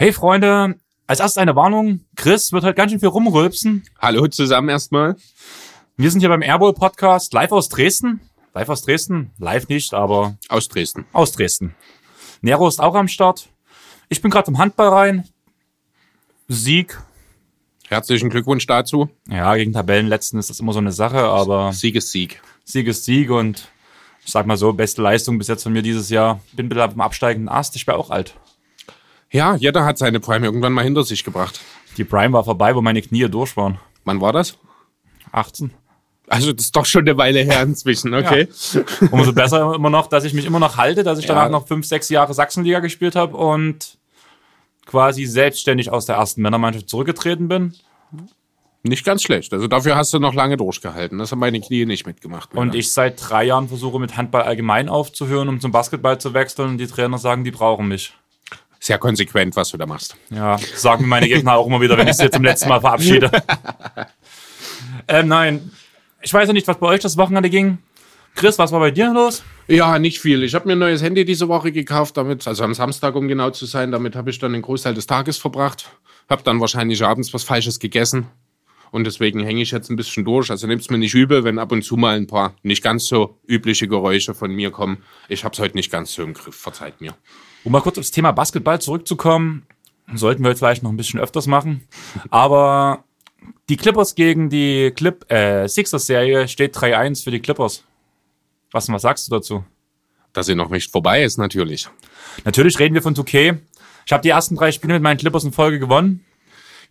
Hey Freunde, als erstes eine Warnung. Chris wird heute ganz schön viel rumrülpsen. Hallo zusammen erstmal. Wir sind hier beim Airbowl Podcast live aus Dresden. Live aus Dresden? Live nicht, aber Aus Dresden. aus Dresden. Nero ist auch am Start. Ich bin gerade im Handball rein. Sieg. Herzlichen Glückwunsch dazu. Ja, gegen Tabellenletzten ist das immer so eine Sache, aber Sieg ist Sieg. Sieg ist Sieg und ich sag mal so, beste Leistung bis jetzt von mir dieses Jahr. Bin wieder am absteigenden Ast. Ich wäre auch alt. Ja, jeder hat seine Prime irgendwann mal hinter sich gebracht. Die Prime war vorbei, wo meine Knie durch waren. Wann war das? 18. Also das ist doch schon eine Weile her inzwischen, okay? Umso besser immer noch, dass ich mich immer noch halte, dass ich danach Ja. noch fünf, sechs Jahre Sachsenliga gespielt habe und quasi selbstständig aus der ersten Männermannschaft zurückgetreten bin. Nicht ganz schlecht. Also dafür hast du noch lange durchgehalten. Das haben meine Knie nicht mitgemacht. Und ich seit drei Jahren versuche mit Handball allgemein aufzuhören, um zum Basketball zu wechseln. Und die Trainer sagen, die brauchen mich. Sehr konsequent, was du da machst. Ja, sagen mir meine Gegner auch immer wieder, wenn ich sie jetzt zum letzten Mal verabschiede. ähm, nein, ich weiß ja nicht, was bei euch das Wochenende ging. Chris, was war bei dir los? Ja, nicht viel. Ich habe mir ein neues Handy diese Woche gekauft, damit, also am Samstag, um genau zu sein, damit habe ich dann den Großteil des Tages verbracht. Hab dann wahrscheinlich abends was Falsches gegessen. Und deswegen hänge ich jetzt ein bisschen durch. Also nehmt's mir nicht übel, wenn ab und zu mal ein paar nicht ganz so übliche Geräusche von mir kommen. Ich hab's heute nicht ganz so im Griff, verzeiht mir. Um mal kurz aufs Thema Basketball zurückzukommen, sollten wir vielleicht noch ein bisschen öfters machen. Aber die Clippers gegen die Clip äh, Sixers-Serie steht 3-1 für die Clippers. Was, was sagst du dazu? Dass sie noch nicht vorbei ist, natürlich. Natürlich reden wir von 2K. Ich habe die ersten drei Spiele mit meinen Clippers in Folge gewonnen.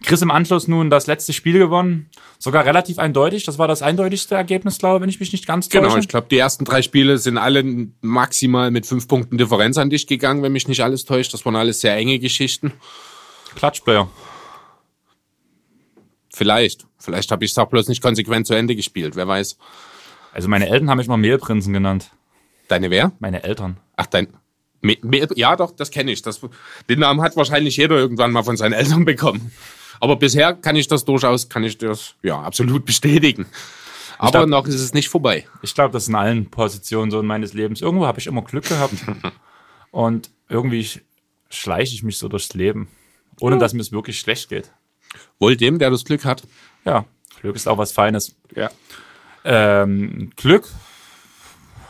Chris im Anschluss nun das letzte Spiel gewonnen. Sogar relativ eindeutig. Das war das eindeutigste Ergebnis, glaube ich, wenn ich mich nicht ganz täusche. Genau, ich glaube, die ersten drei Spiele sind alle maximal mit fünf Punkten Differenz an dich gegangen, wenn mich nicht alles täuscht. Das waren alles sehr enge Geschichten. Klatschplayer. Vielleicht. Vielleicht habe ich es auch bloß nicht konsequent zu Ende gespielt, wer weiß. Also meine Eltern haben mich mal Mehlprinzen genannt. Deine wer? Meine Eltern. Ach, dein. Me Me ja, doch, das kenne ich. Das, den Namen hat wahrscheinlich jeder irgendwann mal von seinen Eltern bekommen. Aber bisher kann ich das durchaus, kann ich das ja absolut bestätigen. Aber glaub- noch ist es nicht vorbei. Ich glaube, das ist in allen Positionen so in meines Lebens. Irgendwo habe ich immer Glück gehabt. und irgendwie sch- schleiche ich mich so durchs Leben. Ohne dass mir es wirklich schlecht geht. Wohl dem, der das Glück hat. Ja, Glück ist auch was Feines. Ja. Ähm, Glück.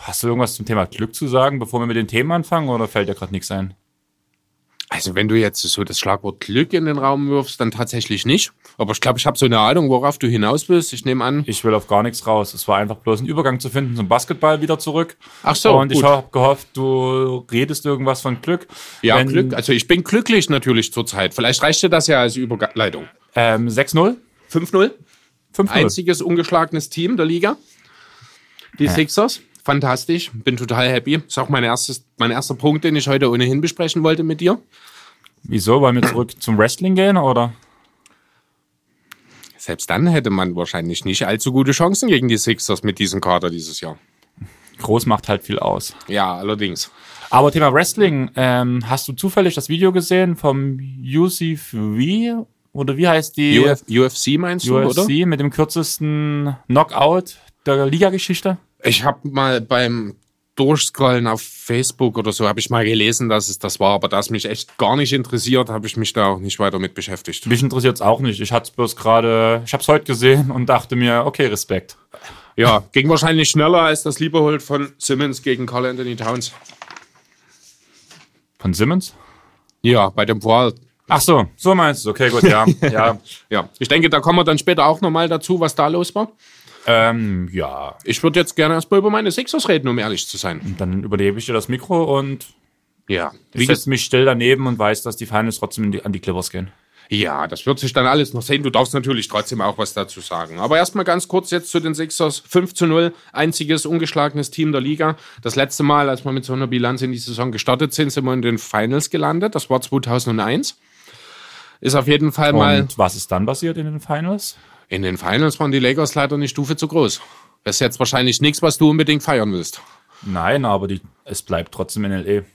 Hast du irgendwas zum Thema Glück zu sagen, bevor wir mit den Themen anfangen, oder fällt dir gerade nichts ein? Also wenn du jetzt so das Schlagwort Glück in den Raum wirfst, dann tatsächlich nicht. Aber ich glaube, ich habe so eine Ahnung, worauf du hinaus willst. Ich nehme an. Ich will auf gar nichts raus. Es war einfach bloß ein Übergang zu finden zum Basketball wieder zurück. Ach so, Und ich gut. habe gehofft, du redest irgendwas von Glück. Ja, Wenn- Glück. Also ich bin glücklich natürlich zurzeit. Vielleicht reicht dir das ja als Überleitung. Ähm, 6-0? 5-0. 5-0. Einziges ungeschlagenes Team der Liga. Die Sixers. Fantastisch. Bin total happy. Ist auch mein, erstes, mein erster Punkt, den ich heute ohnehin besprechen wollte mit dir. Wieso? Wollen wir zurück zum Wrestling gehen, oder? Selbst dann hätte man wahrscheinlich nicht allzu gute Chancen gegen die Sixers mit diesem Kader dieses Jahr. Groß macht halt viel aus. Ja, allerdings. Aber Thema Wrestling, ähm, hast du zufällig das Video gesehen vom UCV? Oder wie heißt die Uf UFC meinst du, UFC oder? mit dem kürzesten Knockout der Liga-Geschichte? Ich habe mal beim Durchscrollen auf Facebook oder so, habe ich mal gelesen, dass es das war. Aber da es mich echt gar nicht interessiert, habe ich mich da auch nicht weiter mit beschäftigt. Mich interessiert es auch nicht. Ich hatte es bloß gerade, ich habe es heute gesehen und dachte mir, okay, Respekt. Ja, ging wahrscheinlich schneller als das Lieberhold von Simmons gegen Carl Anthony Towns. Von Simmons? Ja, bei dem Poal. Ach so, so meinst du. Okay, gut, ja. ja. Ja, ich denke, da kommen wir dann später auch nochmal dazu, was da los war. Ähm, ja. Ich würde jetzt gerne erstmal über meine Sixers reden, um ehrlich zu sein. Dann überlebe ich dir das Mikro und Ja, ich setze mich still daneben und weiß, dass die Finals trotzdem die, an die Clippers gehen. Ja, das wird sich dann alles noch sehen. Du darfst natürlich trotzdem auch was dazu sagen. Aber erstmal ganz kurz jetzt zu den Sixers. 5 zu 0, einziges ungeschlagenes Team der Liga. Das letzte Mal, als wir mit so einer Bilanz in die Saison gestartet sind, sind wir in den Finals gelandet. Das war 2001. Ist auf jeden Fall mal. Und was ist dann passiert in den Finals? In den Finals waren die Lakers leider eine Stufe zu groß. Das ist jetzt wahrscheinlich nichts, was du unbedingt feiern willst. Nein, aber die, es bleibt trotzdem in LE.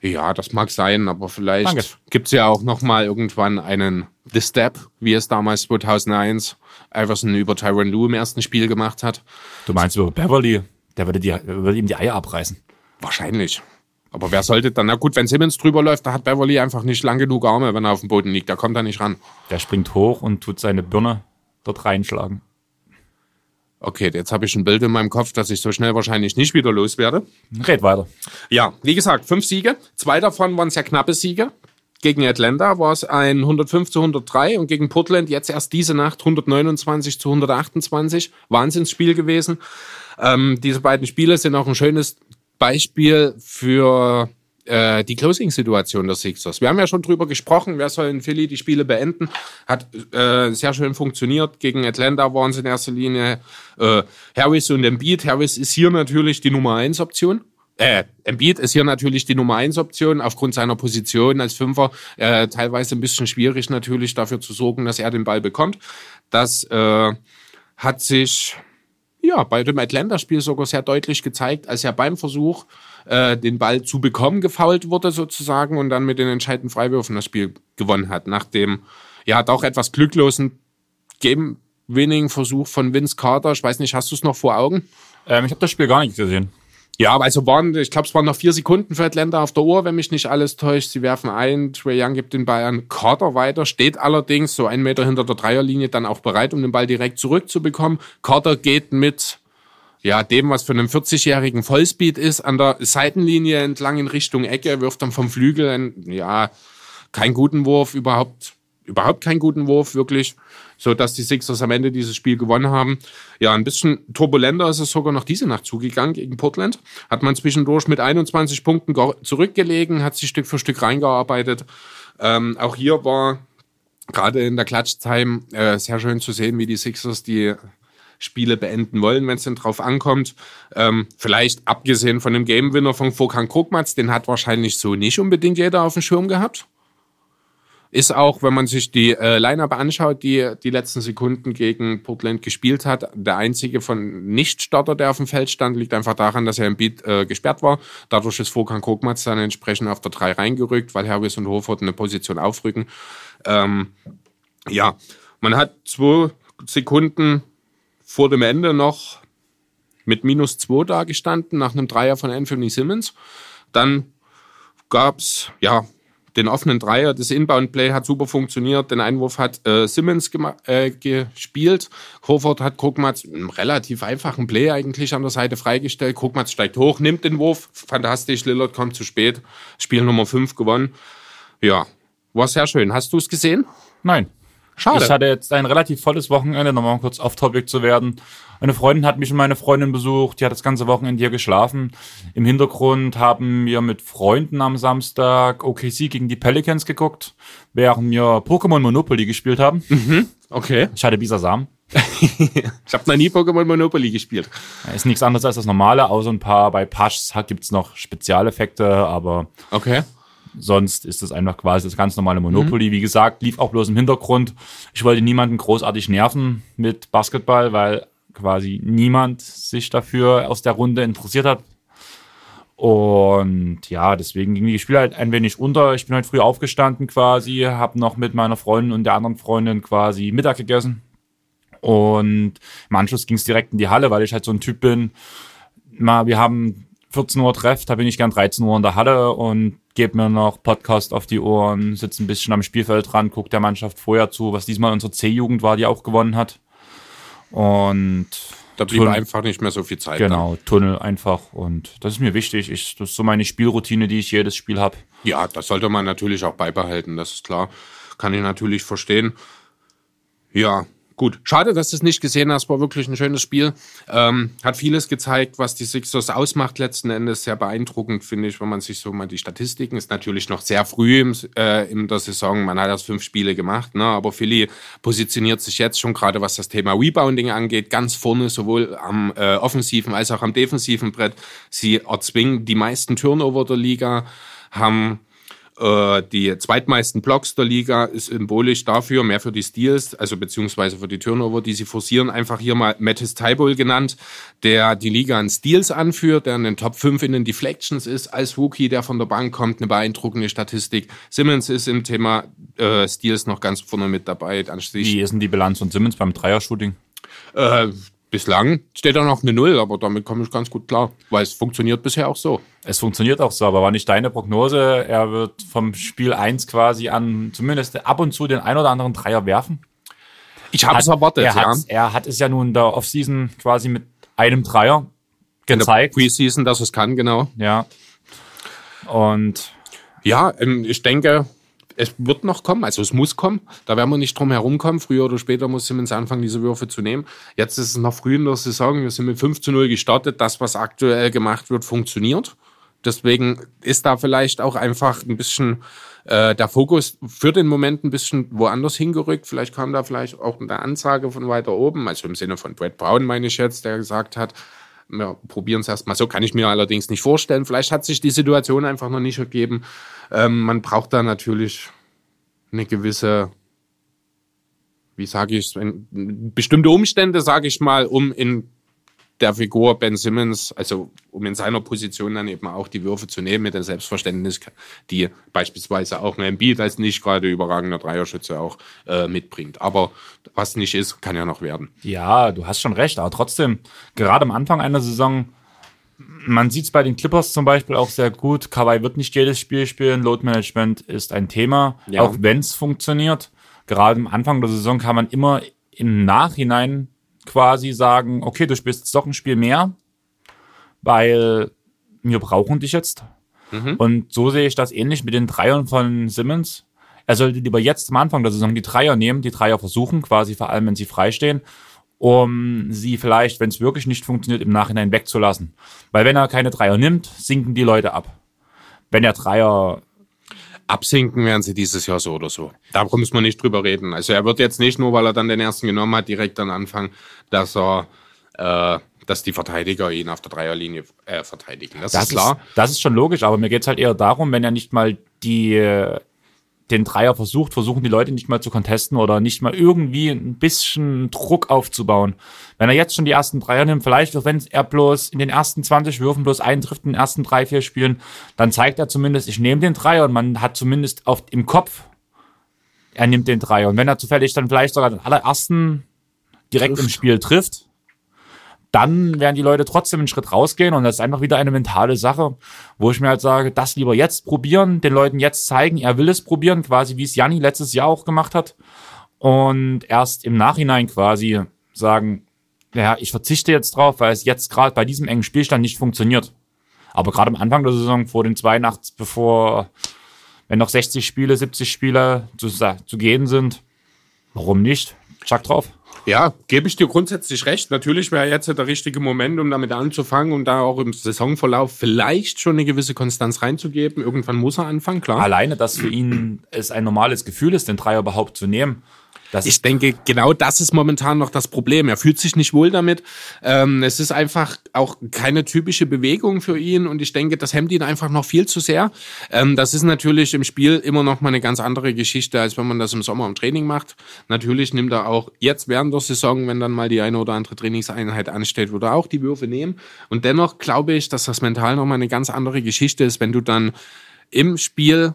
Ja, das mag sein, aber vielleicht Danke. gibt's ja auch noch mal irgendwann einen The Step, wie es damals 2001 Iverson über Tyron Lue im ersten Spiel gemacht hat. Du meinst über Beverly? Der würde, die, würde ihm die Eier abreißen. Wahrscheinlich. Aber wer sollte dann, na gut, wenn Simmons drüber läuft, da hat Beverly einfach nicht lang genug Arme, wenn er auf dem Boden liegt. Da kommt er nicht ran. Der springt hoch und tut seine Birne dort reinschlagen. Okay, jetzt habe ich ein Bild in meinem Kopf, dass ich so schnell wahrscheinlich nicht wieder loswerde. Red weiter. Ja, wie gesagt, fünf Siege. Zwei davon waren sehr knappe Siege. Gegen Atlanta war es ein 105 zu 103 und gegen Portland jetzt erst diese Nacht 129 zu 128. Wahnsinnsspiel gewesen. Ähm, diese beiden Spiele sind auch ein schönes Beispiel für äh, die Closing-Situation der Sixers. Wir haben ja schon drüber gesprochen, wer soll in Philly die Spiele beenden. Hat äh, sehr schön funktioniert. Gegen Atlanta waren es in erster Linie äh, Harris und Embiid. Harris ist hier natürlich die Nummer 1 Option äh, Embiid ist hier natürlich die Nummer eins Option aufgrund seiner Position als Fünfer. Äh, teilweise ein bisschen schwierig natürlich dafür zu sorgen, dass er den Ball bekommt. Das äh, hat sich ja bei dem Atlanta-Spiel sogar sehr deutlich gezeigt, als er beim Versuch äh, den Ball zu bekommen gefault wurde sozusagen und dann mit den entscheidenden Freiwürfen das Spiel gewonnen hat. Nach dem ja doch etwas glücklosen Game-Winning-Versuch von Vince Carter. Ich weiß nicht, hast du es noch vor Augen? Ähm, ich habe das Spiel gar nicht gesehen. Ja, also waren, ich glaube, es waren noch vier Sekunden für Atlanta auf der Uhr, wenn mich nicht alles täuscht. Sie werfen ein, Trey Young gibt den Ball an Carter weiter, steht allerdings so einen Meter hinter der Dreierlinie dann auch bereit, um den Ball direkt zurückzubekommen. Carter geht mit ja, dem, was für einen 40-jährigen Vollspeed ist, an der Seitenlinie entlang in Richtung Ecke, wirft dann vom Flügel einen, ja, keinen guten Wurf, überhaupt, überhaupt keinen guten Wurf, wirklich so dass die Sixers am Ende dieses Spiel gewonnen haben. Ja, ein bisschen turbulenter ist es sogar noch diese Nacht zugegangen gegen Portland. Hat man zwischendurch mit 21 Punkten zurückgelegen, hat sich Stück für Stück reingearbeitet. Ähm, auch hier war gerade in der Klatsch-Time äh, sehr schön zu sehen, wie die Sixers die Spiele beenden wollen, wenn es denn drauf ankommt. Ähm, vielleicht abgesehen von dem Game-Winner von Fokan Krugmatz, den hat wahrscheinlich so nicht unbedingt jeder auf dem Schirm gehabt. Ist auch, wenn man sich die äh, Line-Up anschaut, die die letzten Sekunden gegen Portland gespielt hat, der einzige von Nicht-Starter, der auf dem Feld stand, liegt einfach daran, dass er im Beat äh, gesperrt war. Dadurch ist Vorkan Kokmatz dann entsprechend auf der 3 reingerückt, weil Harris und Hofert eine Position aufrücken. Ähm, ja, man hat zwei Sekunden vor dem Ende noch mit minus zwei dagestanden, nach einem Dreier von Anthony Simmons. Dann gab's ja den offenen Dreier, das Inbound-Play hat super funktioniert. Den Einwurf hat äh, Simmons äh, gespielt. Horford hat Krugmatz einen relativ einfachen Play eigentlich an der Seite freigestellt. Krugmatz steigt hoch, nimmt den Wurf. Fantastisch. Lillard kommt zu spät. Spiel Nummer 5 gewonnen. Ja, war sehr schön. Hast du es gesehen? Nein. Schade. Ich hatte jetzt ein relativ volles Wochenende, nochmal kurz off-topic zu werden. Eine Freundin hat mich und meine Freundin besucht, die hat das ganze Wochenende hier geschlafen. Im Hintergrund haben wir mit Freunden am Samstag OKC gegen die Pelicans geguckt, während wir Pokémon Monopoly gespielt haben. Mhm, okay. Ich hatte Bisasam. ich habe noch nie Pokémon Monopoly gespielt. Ist nichts anderes als das normale, außer ein paar bei Pashs gibt's noch Spezialeffekte, aber okay. Sonst ist es einfach quasi das ganz normale Monopoly. Mhm. Wie gesagt, lief auch bloß im Hintergrund. Ich wollte niemanden großartig nerven mit Basketball, weil quasi niemand sich dafür aus der Runde interessiert hat. Und ja, deswegen ging die Spiel halt ein wenig unter. Ich bin heute früh aufgestanden quasi, habe noch mit meiner Freundin und der anderen Freundin quasi Mittag gegessen. Und im Anschluss ging es direkt in die Halle, weil ich halt so ein Typ bin. Mal, wir haben 14 Uhr Treff, da bin ich gern 13 Uhr in der Halle und gebe mir noch Podcast auf die Ohren, sitze ein bisschen am Spielfeld dran, gucke der Mannschaft vorher zu, was diesmal unsere C-Jugend war, die auch gewonnen hat. Und da blieb einfach nicht mehr so viel Zeit. Genau, dann. Tunnel einfach. Und das ist mir wichtig. Ich, das ist so meine Spielroutine, die ich jedes Spiel habe. Ja, das sollte man natürlich auch beibehalten, das ist klar. Kann ich natürlich verstehen. Ja, Gut, schade, dass du es nicht gesehen hast. War wirklich ein schönes Spiel. Ähm, hat vieles gezeigt, was die Sixers ausmacht. Letzten Endes sehr beeindruckend, finde ich, wenn man sich so mal die Statistiken. Ist natürlich noch sehr früh im, äh, in der Saison. Man hat erst fünf Spiele gemacht, ne? aber Philly positioniert sich jetzt schon gerade, was das Thema Rebounding angeht, ganz vorne, sowohl am äh, offensiven als auch am defensiven Brett. Sie erzwingen die meisten Turnover der Liga, haben die zweitmeisten Blocks der Liga ist symbolisch dafür, mehr für die Steals, also beziehungsweise für die Turnover, die sie forcieren. Einfach hier mal Mattis Tybul genannt, der die Liga an Steals anführt, der in den Top 5 in den Deflections ist, als Rookie, der von der Bank kommt, eine beeindruckende Statistik. Simmons ist im Thema äh, Steals noch ganz vorne mit dabei. Wie ist denn die Bilanz von Simmons beim Dreier-Shooting? Äh, Bislang steht da noch eine Null, aber damit komme ich ganz gut klar, weil es funktioniert bisher auch so. Es funktioniert auch so, aber war nicht deine Prognose, er wird vom Spiel 1 quasi an zumindest ab und zu den ein oder anderen Dreier werfen? Ich habe es erwartet, er ja. Hat, er hat es ja nun in der Offseason quasi mit einem Dreier gezeigt. In der Preseason, dass es kann, genau. Ja. Und ja, ähm, ich denke, es wird noch kommen, also es muss kommen. Da werden wir nicht drum herum kommen. Früher oder später muss Simmons anfangen, diese Würfe zu nehmen. Jetzt ist es noch früh in der Saison. Wir sind mit 5 zu 0 gestartet. Das, was aktuell gemacht wird, funktioniert. Deswegen ist da vielleicht auch einfach ein bisschen äh, der Fokus für den Moment ein bisschen woanders hingerückt. Vielleicht kam da vielleicht auch eine Ansage von weiter oben, also im Sinne von Brad Brown, meine ich jetzt, der gesagt hat, wir probieren es erstmal so, kann ich mir allerdings nicht vorstellen. Vielleicht hat sich die Situation einfach noch nicht ergeben. Ähm, man braucht da natürlich eine gewisse, wie sage ich, bestimmte Umstände, sage ich mal, um in der Figur Ben Simmons, also um in seiner Position dann eben auch die Würfe zu nehmen mit dem Selbstverständnis, die beispielsweise auch ein Embiid als nicht gerade überragender Dreierschütze auch äh, mitbringt. Aber was nicht ist, kann ja noch werden. Ja, du hast schon recht, aber trotzdem, gerade am Anfang einer Saison, man sieht es bei den Clippers zum Beispiel auch sehr gut. Kawhi wird nicht jedes Spiel spielen. Load Management ist ein Thema, ja. auch wenn es funktioniert. Gerade am Anfang der Saison kann man immer im Nachhinein quasi sagen, okay, du spielst jetzt doch ein Spiel mehr, weil wir brauchen dich jetzt. Mhm. Und so sehe ich das ähnlich mit den Dreiern von Simmons. Er sollte lieber jetzt am Anfang der Saison die Dreier nehmen, die Dreier versuchen, quasi vor allem, wenn sie freistehen, um sie vielleicht, wenn es wirklich nicht funktioniert, im Nachhinein wegzulassen. Weil wenn er keine Dreier nimmt, sinken die Leute ab. Wenn er Dreier absinken werden sie dieses Jahr so oder so. Da muss man nicht drüber reden. Also er wird jetzt nicht nur, weil er dann den ersten genommen hat, direkt dann anfangen, dass er äh, dass die Verteidiger ihn auf der Dreierlinie äh, verteidigen. Das, das ist klar. Ist, das ist schon logisch, aber mir geht's halt eher darum, wenn er nicht mal die den Dreier versucht, versuchen die Leute nicht mal zu contesten oder nicht mal irgendwie ein bisschen Druck aufzubauen. Wenn er jetzt schon die ersten Dreier nimmt, vielleicht auch wenn er bloß in den ersten 20 Würfen bloß einen trifft in den ersten drei, vier Spielen, dann zeigt er zumindest, ich nehme den Dreier und man hat zumindest auf, im Kopf, er nimmt den Dreier. Und wenn er zufällig dann vielleicht sogar den allerersten direkt trifft. im Spiel trifft, dann werden die Leute trotzdem einen Schritt rausgehen und das ist einfach wieder eine mentale Sache, wo ich mir halt sage, das lieber jetzt probieren, den Leuten jetzt zeigen, er will es probieren, quasi wie es Janni letztes Jahr auch gemacht hat und erst im Nachhinein quasi sagen, ja, ich verzichte jetzt drauf, weil es jetzt gerade bei diesem engen Spielstand nicht funktioniert. Aber gerade am Anfang der Saison, vor den zwei Nachts, bevor, wenn noch 60 Spiele, 70 Spiele zu, zu gehen sind, warum nicht? Chuck drauf. Ja, gebe ich dir grundsätzlich recht. Natürlich wäre jetzt der richtige Moment, um damit anzufangen und da auch im Saisonverlauf vielleicht schon eine gewisse Konstanz reinzugeben. Irgendwann muss er anfangen, klar. Alleine, dass für ihn es ein normales Gefühl ist, den Dreier überhaupt zu nehmen. Das ich denke, genau das ist momentan noch das Problem. Er fühlt sich nicht wohl damit. Ähm, es ist einfach auch keine typische Bewegung für ihn und ich denke, das hemmt ihn einfach noch viel zu sehr. Ähm, das ist natürlich im Spiel immer noch mal eine ganz andere Geschichte, als wenn man das im Sommer im Training macht. Natürlich nimmt er auch jetzt während der Saison, wenn dann mal die eine oder andere Trainingseinheit ansteht, würde er auch die Würfe nehmen. Und dennoch glaube ich, dass das mental noch mal eine ganz andere Geschichte ist, wenn du dann im Spiel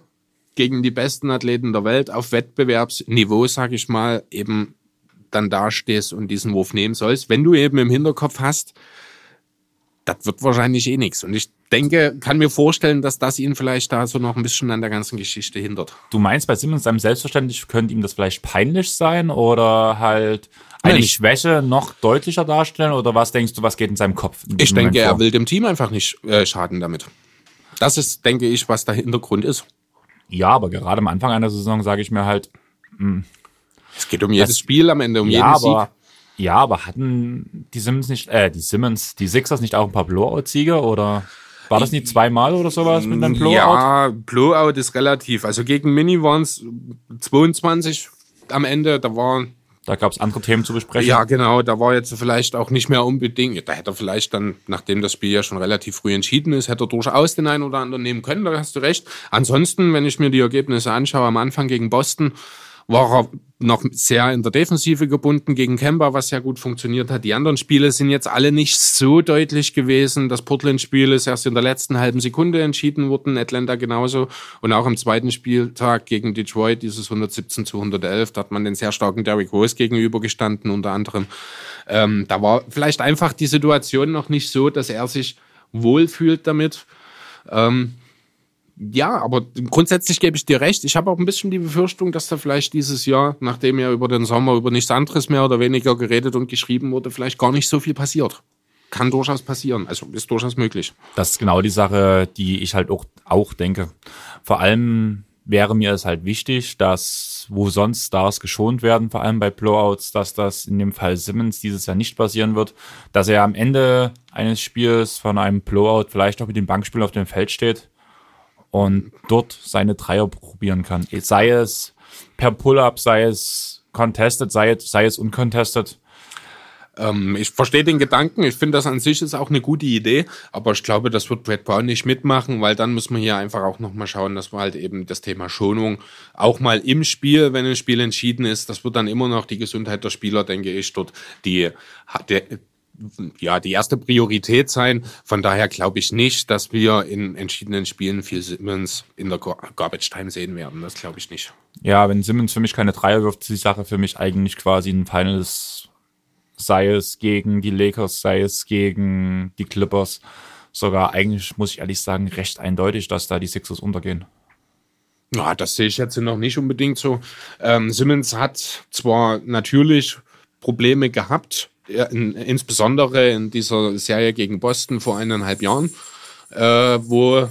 gegen die besten Athleten der Welt auf Wettbewerbsniveau, sag ich mal, eben dann dastehst und diesen Wurf nehmen sollst. Wenn du eben im Hinterkopf hast, das wird wahrscheinlich eh nichts. Und ich denke, kann mir vorstellen, dass das ihn vielleicht da so noch ein bisschen an der ganzen Geschichte hindert. Du meinst, bei Simmons seinem Selbstverständlich könnte ihm das vielleicht peinlich sein oder halt eine Nein. Schwäche noch deutlicher darstellen? Oder was denkst du, was geht in seinem Kopf? Ich denke, er will dem Team einfach nicht äh, schaden damit. Das ist, denke ich, was der Hintergrund ist. Ja, aber gerade am Anfang einer Saison sage ich mir halt, mh, hm, es geht um jedes das, Spiel am Ende, um ja, jeden aber, Sieg. Ja, aber hatten die Simmons nicht, äh, die Simmons, die Sixers nicht auch ein paar Blowout-Siege oder war das nicht zweimal oder sowas mit einem Blowout? Ja, Blowout ist relativ. Also gegen Mini waren es 22 am Ende, da waren da gab es andere Themen zu besprechen. Ja, genau. Da war jetzt vielleicht auch nicht mehr unbedingt. Da hätte er vielleicht dann, nachdem das Spiel ja schon relativ früh entschieden ist, hätte er durchaus den einen oder anderen nehmen können. Da hast du recht. Ansonsten, wenn ich mir die Ergebnisse anschaue, am Anfang gegen Boston war er noch sehr in der Defensive gebunden gegen Kemba, was ja gut funktioniert hat. Die anderen Spiele sind jetzt alle nicht so deutlich gewesen. Das Portland-Spiel ist erst in der letzten halben Sekunde entschieden worden, Atlanta genauso. Und auch am zweiten Spieltag gegen Detroit, dieses 117 zu 111, da hat man den sehr starken Derrick Rose gegenübergestanden, unter anderem. Ähm, da war vielleicht einfach die Situation noch nicht so, dass er sich wohlfühlt damit. Ähm, ja, aber grundsätzlich gebe ich dir recht. Ich habe auch ein bisschen die Befürchtung, dass da vielleicht dieses Jahr, nachdem ja über den Sommer über nichts anderes mehr oder weniger geredet und geschrieben wurde, vielleicht gar nicht so viel passiert. Kann durchaus passieren. Also ist durchaus möglich. Das ist genau die Sache, die ich halt auch, auch denke. Vor allem wäre mir es halt wichtig, dass wo sonst Stars geschont werden, vor allem bei Blowouts, dass das in dem Fall Simmons dieses Jahr nicht passieren wird, dass er am Ende eines Spiels von einem Blowout vielleicht auch mit dem Bankspiel auf dem Feld steht und dort seine Dreier probieren kann. Sei es per Pull-up, sei es contested, sei es, sei es uncontested. Ähm, ich verstehe den Gedanken. Ich finde, das an sich ist auch eine gute Idee. Aber ich glaube, das wird Brad Brown nicht mitmachen, weil dann muss man hier einfach auch nochmal schauen, dass wir halt eben das Thema Schonung auch mal im Spiel, wenn ein Spiel entschieden ist, das wird dann immer noch die Gesundheit der Spieler, denke ich, dort die, der, ja, die erste Priorität sein. Von daher glaube ich nicht, dass wir in entschiedenen Spielen viel Simmons in der Garbage Time sehen werden. Das glaube ich nicht. Ja, wenn Simmons für mich keine Dreier wirft, ist die Sache für mich eigentlich quasi ein Finals, sei es gegen die Lakers, sei es gegen die Clippers. Sogar eigentlich, muss ich ehrlich sagen, recht eindeutig, dass da die Sixers untergehen. Ja, das sehe ich jetzt noch nicht unbedingt so. Ähm, Simmons hat zwar natürlich Probleme gehabt, in, insbesondere in dieser Serie gegen Boston vor eineinhalb Jahren, äh, wo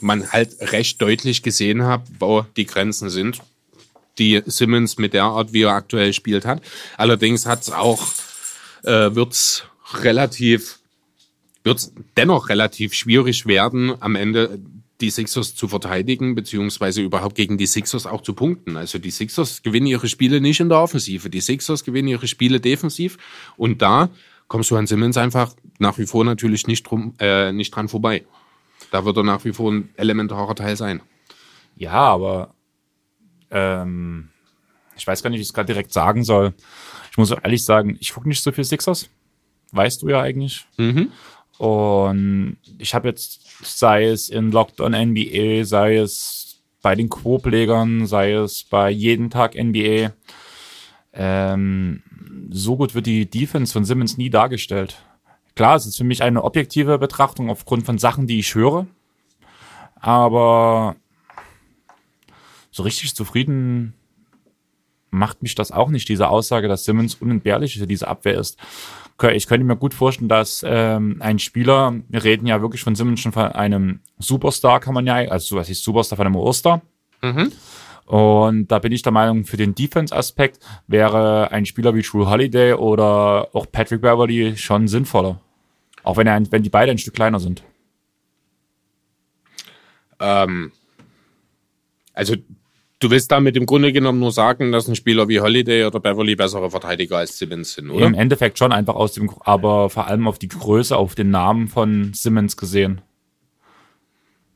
man halt recht deutlich gesehen hat, wo die Grenzen sind, die Simmons mit der Art, wie er aktuell spielt hat. Allerdings hat es auch, äh, wird's relativ, wird's dennoch relativ schwierig werden, am Ende die Sixers zu verteidigen, beziehungsweise überhaupt gegen die Sixers auch zu punkten. Also die Sixers gewinnen ihre Spiele nicht in der Offensive. Die Sixers gewinnen ihre Spiele defensiv. Und da kommst du an Simmons einfach nach wie vor natürlich nicht, drum, äh, nicht dran vorbei. Da wird er nach wie vor ein elementarer Teil sein. Ja, aber ähm, ich weiß gar nicht, wie ich es gerade direkt sagen soll. Ich muss ehrlich sagen, ich gucke nicht so viel Sixers. Weißt du ja eigentlich. Mhm. Und ich habe jetzt, sei es in Locked on NBA, sei es bei den Co-Pflegern, sei es bei jeden Tag NBA, ähm, so gut wird die Defense von Simmons nie dargestellt. Klar, es ist für mich eine objektive Betrachtung aufgrund von Sachen, die ich höre. Aber so richtig zufrieden macht mich das auch nicht, diese Aussage, dass Simmons unentbehrlich für diese Abwehr ist ich könnte mir gut vorstellen, dass ähm, ein Spieler, wir reden ja wirklich von Simmons schon von einem Superstar, kann man ja, also was ist Superstar von einem Oster. Mhm. Und da bin ich der Meinung, für den Defense-Aspekt wäre ein Spieler wie True Holiday oder auch Patrick Beverly schon sinnvoller. Auch wenn, er wenn die beide ein Stück kleiner sind. Ähm, also Du willst damit im Grunde genommen nur sagen, dass ein Spieler wie Holiday oder Beverly bessere Verteidiger als Simmons sind, oder? Im Endeffekt schon einfach aus dem, aber vor allem auf die Größe, auf den Namen von Simmons gesehen.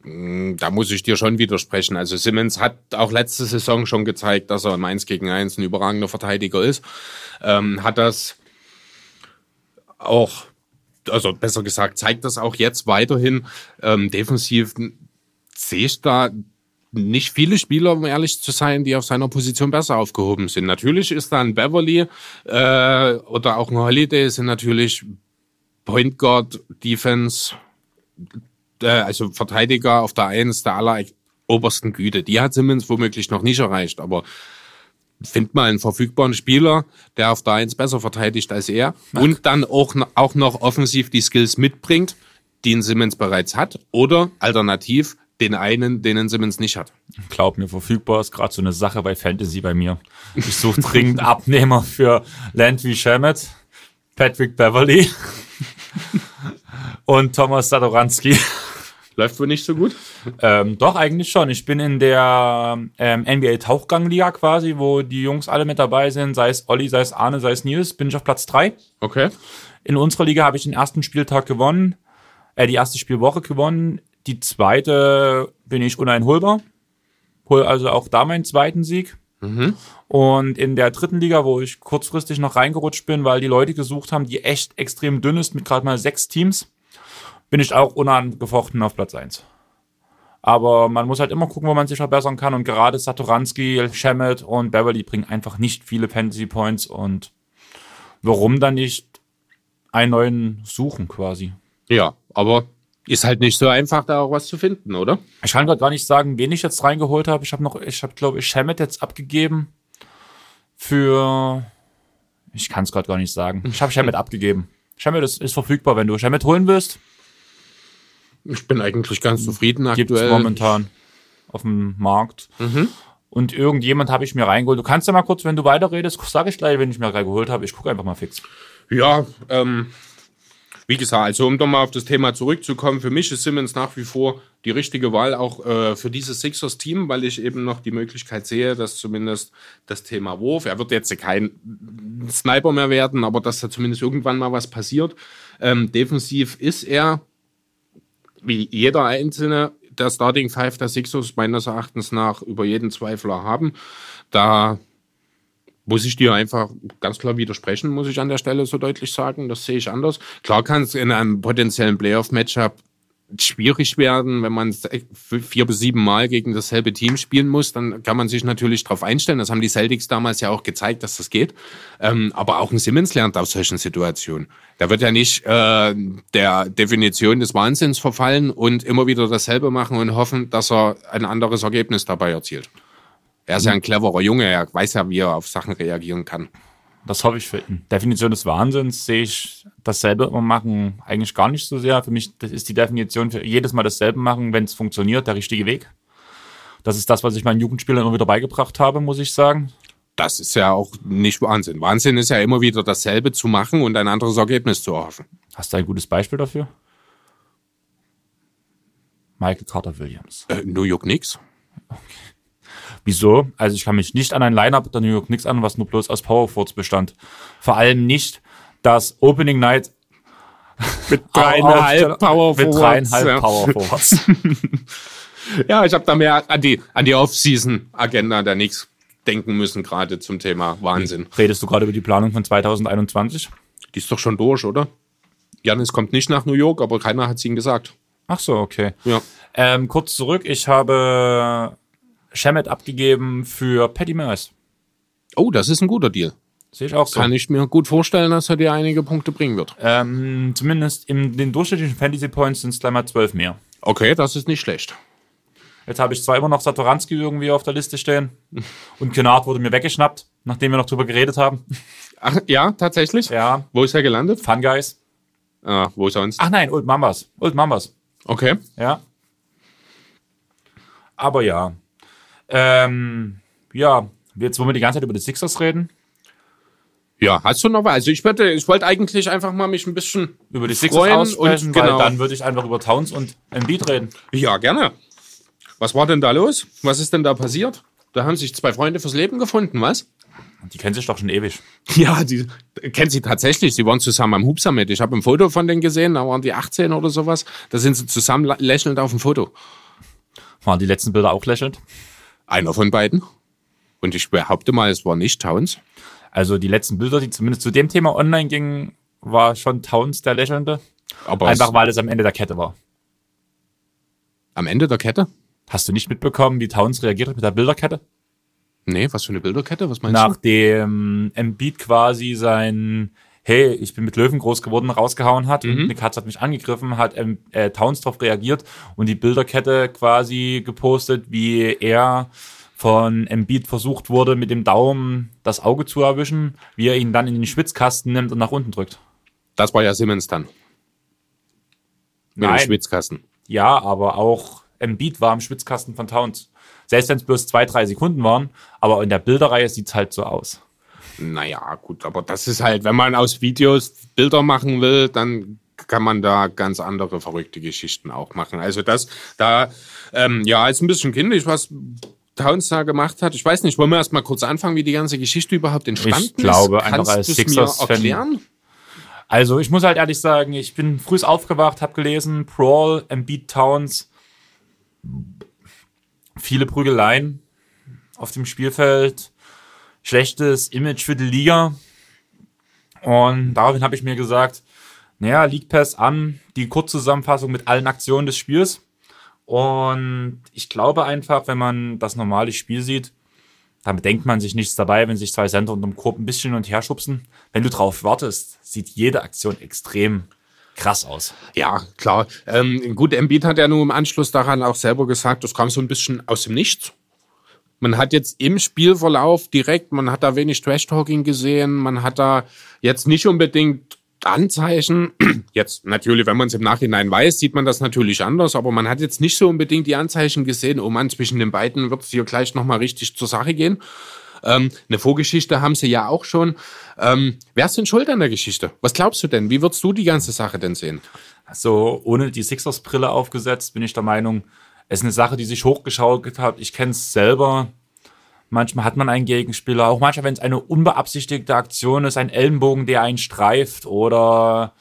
Mm, da muss ich dir schon widersprechen. Also Simmons hat auch letzte Saison schon gezeigt, dass er im 1 gegen 1 ein überragender Verteidiger ist. Ähm, hat das auch, also besser gesagt, zeigt das auch jetzt weiterhin. Ähm, defensiv sehe ich da nicht viele Spieler, um ehrlich zu sein, die auf seiner Position besser aufgehoben sind. Natürlich ist da ein Beverly äh, oder auch ein Holiday sind natürlich Point Guard, Defense, äh, also Verteidiger auf der Eins der aller obersten Güte. Die hat Simmons womöglich noch nicht erreicht, aber find mal einen verfügbaren Spieler, der auf der Eins besser verteidigt als er Ach. und dann auch, auch noch offensiv die Skills mitbringt, die ein Simmons bereits hat oder alternativ den einen, den ein Simmons nicht hat. Glaub mir, verfügbar ist gerade so eine Sache bei Fantasy bei mir. Ich suche dringend Abnehmer für Landry Shamet, Patrick Beverly und Thomas Sadoranski. Läuft wohl nicht so gut? Ähm, doch, eigentlich schon. Ich bin in der ähm, NBA Tauchgangliga quasi, wo die Jungs alle mit dabei sind, sei es Olli, sei es Arne, sei es Nils, bin ich auf Platz drei. Okay. In unserer Liga habe ich den ersten Spieltag gewonnen, äh, die erste Spielwoche gewonnen. Die zweite bin ich uneinholbar. Hol also auch da meinen zweiten Sieg. Und in der dritten Liga, wo ich kurzfristig noch reingerutscht bin, weil die Leute gesucht haben, die echt extrem dünn ist, mit gerade mal sechs Teams, bin ich auch unangefochten auf Platz eins. Aber man muss halt immer gucken, wo man sich verbessern kann. Und gerade Satoranski, Shemet und Beverly bringen einfach nicht viele Fantasy Points. Und warum dann nicht einen neuen suchen quasi? Ja, aber ist halt nicht so einfach, da auch was zu finden, oder? Ich kann gerade gar nicht sagen, wen ich jetzt reingeholt habe. Ich habe noch, ich habe, glaube ich, Shemet jetzt abgegeben für. Ich kann es gerade gar nicht sagen. Ich habe Shemet abgegeben. Shemet ist, ist verfügbar, wenn du Shemet holen willst. Ich bin eigentlich ganz zufrieden Gibt es aktuell. momentan auf dem Markt. Und irgendjemand habe ich mir reingeholt. Du kannst ja mal kurz, wenn du weiterredest, sage ich gleich, wenn ich mir reingeholt habe. Ich gucke einfach mal fix. Ja, ähm, wie gesagt, also um doch mal auf das Thema zurückzukommen, für mich ist Simmons nach wie vor die richtige Wahl auch äh, für dieses Sixers-Team, weil ich eben noch die Möglichkeit sehe, dass zumindest das Thema Wurf, er wird jetzt kein Sniper mehr werden, aber dass da zumindest irgendwann mal was passiert. Ähm, defensiv ist er, wie jeder einzelne der Starting Five der Sixers meines Erachtens nach über jeden Zweifler haben. Da muss ich dir einfach ganz klar widersprechen, muss ich an der Stelle so deutlich sagen. Das sehe ich anders. Klar kann es in einem potenziellen Playoff-Matchup schwierig werden, wenn man vier bis sieben Mal gegen dasselbe Team spielen muss, dann kann man sich natürlich darauf einstellen. Das haben die Celtics damals ja auch gezeigt, dass das geht. Ähm, aber auch ein Simmons lernt aus solchen Situationen. Da wird ja nicht äh, der Definition des Wahnsinns verfallen und immer wieder dasselbe machen und hoffen, dass er ein anderes Ergebnis dabei erzielt. Er ist ja ein cleverer Junge, er weiß ja, wie er auf Sachen reagieren kann. Das hoffe ich für ihn. Definition des Wahnsinns sehe ich dasselbe immer machen eigentlich gar nicht so sehr. Für mich das ist die Definition für jedes Mal dasselbe machen, wenn es funktioniert, der richtige Weg. Das ist das, was ich meinen Jugendspielern immer wieder beigebracht habe, muss ich sagen. Das ist ja auch nicht Wahnsinn. Wahnsinn ist ja immer wieder dasselbe zu machen und ein anderes Ergebnis zu erhoffen. Hast du ein gutes Beispiel dafür? Michael Carter Williams. Äh, New York Knicks? Wieso? Also ich kann mich nicht an ein Line-Up der New York Knicks an, was nur bloß aus Powerforwards bestand. Vor allem nicht das Opening Night Mit dreieinhalb Power mit dreieinhalb ja. Power Forwards. Ja, ich habe da mehr an die, an die Off-Season-Agenda der Knicks denken müssen, gerade zum Thema Wahnsinn. Redest du gerade über die Planung von 2021? Die ist doch schon durch, oder? Janis kommt nicht nach New York, aber keiner hat es ihm gesagt. Ach so, okay. Ja. Ähm, kurz zurück, ich habe Shemet abgegeben für Patty Mills. Oh, das ist ein guter Deal. Sehe ich auch so. Kann ich mir gut vorstellen, dass er dir einige Punkte bringen wird. Ähm, zumindest in den durchschnittlichen Fantasy Points sind es gleich mal zwölf mehr. Okay, das ist nicht schlecht. Jetzt habe ich zwar immer noch Satoranski irgendwie auf der Liste stehen und Kennard wurde mir weggeschnappt, nachdem wir noch drüber geredet haben. Ach, ja, tatsächlich? Ja, Wo ist er gelandet? Fun Guys. Ah, wo sonst? Ach nein, Old Mambas. Old Mambas. Okay. Ja. Aber ja. Ähm, ja, jetzt wollen wir die ganze Zeit über die Sixers reden. Ja, hast du noch was? Also ich würde, ich wollte eigentlich einfach mal mich ein bisschen Über die Sixers freuen aussprechen, und weil genau. dann würde ich einfach über Towns und Embiid reden. Ja, gerne. Was war denn da los? Was ist denn da passiert? Da haben sich zwei Freunde fürs Leben gefunden, was? Die kennen sich doch schon ewig. Ja, die kennen sie tatsächlich. Sie waren zusammen am Hub Summit. Ich habe ein Foto von denen gesehen, da waren die 18 oder sowas. Da sind sie zusammen lächelnd auf dem Foto. Waren die letzten Bilder auch lächelnd? Einer von beiden. Und ich behaupte mal, es war nicht Towns. Also die letzten Bilder, die zumindest zu dem Thema online gingen, war schon Towns der Lächelnde. Aber Einfach weil es am Ende der Kette war. am Ende der Kette? Hast du nicht mitbekommen, wie Towns reagiert hat mit der Bilderkette? Nee, was für eine Bilderkette? Was meinst Nachdem Embiid quasi sein Hey, ich bin mit Löwen groß geworden rausgehauen hat und eine Katze hat mich angegriffen, hat ähm, äh, Towns darauf reagiert und die Bilderkette quasi gepostet, wie er von Embiid versucht wurde, mit dem Daumen das Auge zu erwischen, wie er ihn dann in den Schwitzkasten nimmt und nach unten drückt. Das war ja Simmons dann. Mit dem Nein. Schwitzkasten. Ja, aber auch Embiid war im Schwitzkasten von Towns. Selbst wenn es bloß zwei, drei Sekunden waren, aber in der Bilderreihe sieht's halt so aus. Naja, gut, aber das ist halt, wenn man aus Videos Bilder machen will, dann kann man da ganz andere verrückte Geschichten auch machen. Also das, da, ähm, ja, ist ein bisschen kindisch, was Towns da gemacht hat. Ich weiß nicht, wollen wir erst mal kurz anfangen, wie die ganze Geschichte überhaupt entstanden ist? glaube, einfach Kannst als mir Sixers-Fan- erklären? Also ich muss halt ehrlich sagen, ich bin früh aufgewacht, habe gelesen, Brawl, Embiid Towns, viele Prügeleien auf dem Spielfeld. Schlechtes Image für die Liga. Und daraufhin habe ich mir gesagt, naja, League Pass an, die Kurzzusammenfassung mit allen Aktionen des Spiels. Und ich glaube einfach, wenn man das normale Spiel sieht, dann bedenkt man sich nichts dabei, wenn sich zwei Center unterm Korb ein bisschen hin und her schubsen. Wenn du drauf wartest, sieht jede Aktion extrem krass aus. Ja, klar. Ähm, gut, Embiid hat ja nur im Anschluss daran auch selber gesagt, das kam so ein bisschen aus dem Nichts. Man hat jetzt im Spielverlauf direkt, man hat da wenig Trash-Talking gesehen, man hat da jetzt nicht unbedingt Anzeichen. Jetzt natürlich, wenn man es im Nachhinein weiß, sieht man das natürlich anders, aber man hat jetzt nicht so unbedingt die Anzeichen gesehen, oh man, zwischen den beiden wird es hier gleich nochmal richtig zur Sache gehen. Ähm, eine Vorgeschichte haben sie ja auch schon. Ähm, wer ist denn schuld an der Geschichte? Was glaubst du denn? Wie würdest du die ganze Sache denn sehen? Also ohne die Sixers-Brille aufgesetzt bin ich der Meinung, es ist eine Sache, die sich hochgeschaukelt hat. Ich kenne es selber. Manchmal hat man einen Gegenspieler, auch manchmal, wenn es eine unbeabsichtigte Aktion ist, ein Ellenbogen, der einen streift oder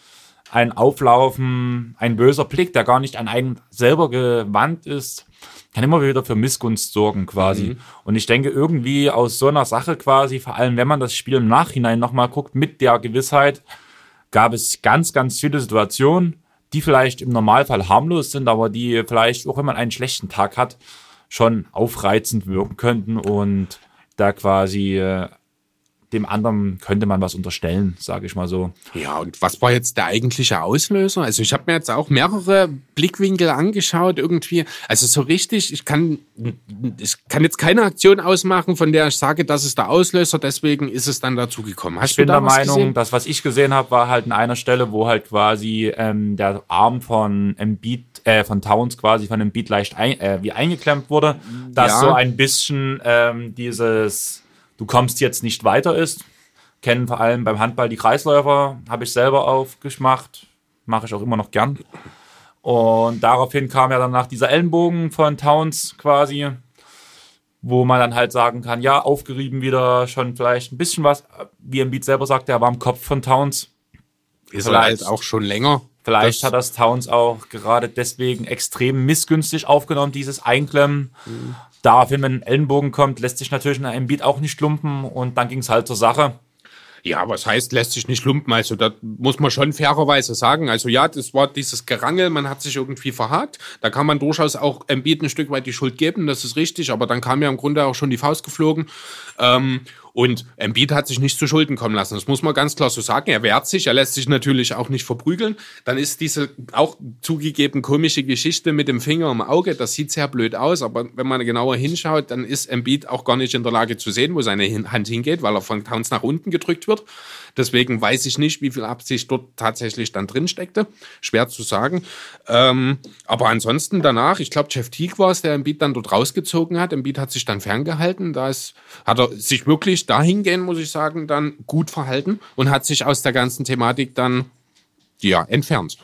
ein Auflaufen, ein böser Blick, der gar nicht an einen selber gewandt ist, kann immer wieder für Missgunst sorgen quasi. Mhm. Und ich denke irgendwie aus so einer Sache quasi, vor allem wenn man das Spiel im Nachhinein nochmal guckt, mit der Gewissheit, gab es ganz, ganz viele Situationen, die vielleicht im Normalfall harmlos sind, aber die vielleicht, auch wenn man einen schlechten Tag hat, schon aufreizend wirken könnten und da quasi äh, dem anderen könnte man was unterstellen, sage ich mal so. Ja, und was war jetzt der eigentliche Auslöser? Also ich habe mir jetzt auch mehrere Blickwinkel angeschaut irgendwie. Also so richtig, ich kann, ich kann jetzt keine Aktion ausmachen, von der ich sage, das ist der Auslöser, deswegen ist es dann dazu gekommen. Hast ich bin da der Meinung, gesehen? das, was ich gesehen habe, war halt an einer Stelle, wo halt quasi ähm, der Arm von Embiid, äh, von Towns quasi von Embiid leicht ein, äh, wie eingeklemmt wurde, dass ja. so ein bisschen ähm, dieses du kommst jetzt nicht weiter ist. Kennen vor allem beim Handball die Kreisläufer, habe ich selber aufgemacht, mache ich auch immer noch gern. Und daraufhin kam ja danach dieser Ellenbogen von Towns quasi, wo man dann halt sagen kann, ja, aufgerieben wieder schon vielleicht ein bisschen was, wie im Beat selber sagt, er war am Kopf von Towns. Ist vielleicht halt auch schon länger. Vielleicht das hat das Towns auch gerade deswegen extrem missgünstig aufgenommen, dieses Einklemmen. Mhm. Daraufhin, wenn ein Ellenbogen kommt, lässt sich natürlich ein Beat auch nicht lumpen und dann ging es halt zur Sache. Ja, was heißt, lässt sich nicht lumpen? Also, da muss man schon fairerweise sagen. Also, ja, das war dieses Gerangel, man hat sich irgendwie verhakt. Da kann man durchaus auch Embiid ein Stück weit die Schuld geben, das ist richtig. Aber dann kam ja im Grunde auch schon die Faust geflogen. Ähm, und Embiid hat sich nicht zu Schulden kommen lassen. Das muss man ganz klar so sagen. Er wehrt sich, er lässt sich natürlich auch nicht verprügeln. Dann ist diese auch zugegeben komische Geschichte mit dem Finger im Auge. Das sieht sehr blöd aus, aber wenn man genauer hinschaut, dann ist Embiid auch gar nicht in der Lage zu sehen, wo seine Hand hingeht, weil er von Towns nach unten gedrückt wird. Deswegen weiß ich nicht, wie viel Absicht dort tatsächlich dann drin steckte. Schwer zu sagen. Ähm, aber ansonsten danach, ich glaube, Jeff Teague war es, der Embiid dann dort rausgezogen hat. Embiid hat sich dann ferngehalten. Da ist, hat er sich wirklich dahingehend, muss ich sagen, dann gut verhalten und hat sich aus der ganzen Thematik dann ja, entfernt.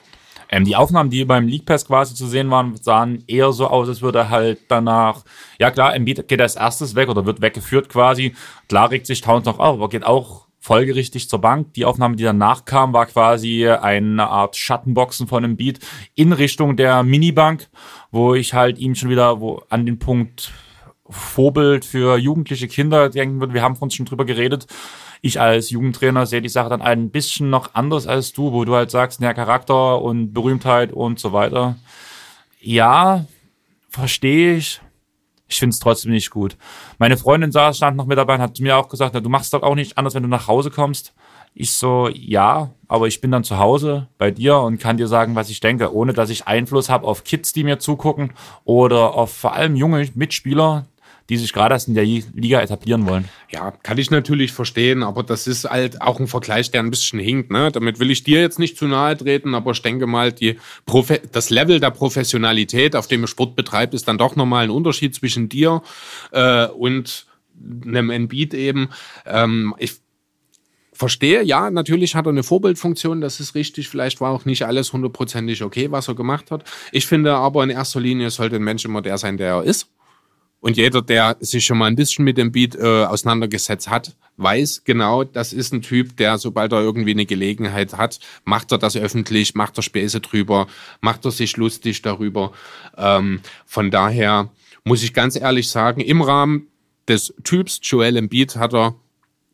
Ähm, die Aufnahmen, die beim League Pass quasi zu sehen waren, sahen eher so aus, als würde er halt danach, ja klar, Embiid geht als erstes weg oder wird weggeführt quasi. Klar regt sich Towns noch auf, aber geht auch folgerichtig zur Bank. Die Aufnahme, die danach kam, war quasi eine Art Schattenboxen von einem Beat in Richtung der Minibank, wo ich halt ihm schon wieder wo an den Punkt Vorbild für jugendliche Kinder denken würde. Wir haben von uns schon drüber geredet. Ich als Jugendtrainer sehe die Sache dann ein bisschen noch anders als du, wo du halt sagst, ja, Charakter und Berühmtheit und so weiter. Ja, verstehe ich ich finde es trotzdem nicht gut. Meine Freundin saß, stand noch mit dabei und hat mir auch gesagt, na, du machst doch auch nicht anders, wenn du nach Hause kommst. Ich so, ja, aber ich bin dann zu Hause bei dir und kann dir sagen, was ich denke, ohne dass ich Einfluss habe auf Kids, die mir zugucken oder auf vor allem junge Mitspieler, die sich gerade erst in der Liga etablieren wollen. Ja, kann ich natürlich verstehen, aber das ist halt auch ein Vergleich, der ein bisschen hinkt. Ne? Damit will ich dir jetzt nicht zu nahe treten, aber ich denke mal, das Level der Professionalität, auf dem ihr Sport betreibt, ist dann doch nochmal ein Unterschied zwischen dir äh, und einem Endbeat eben. Ähm, ich verstehe, ja, natürlich hat er eine Vorbildfunktion, das ist richtig. Vielleicht war auch nicht alles hundertprozentig okay, was er gemacht hat. Ich finde aber in erster Linie sollte ein Mensch immer der sein, der er ist. Und jeder, der sich schon mal ein bisschen mit dem Beat äh, auseinandergesetzt hat, weiß genau, das ist ein Typ, der, sobald er irgendwie eine Gelegenheit hat, macht er das öffentlich, macht er Späße drüber, macht er sich lustig darüber. Ähm, von daher muss ich ganz ehrlich sagen, im Rahmen des Typs Joel Embiid hat er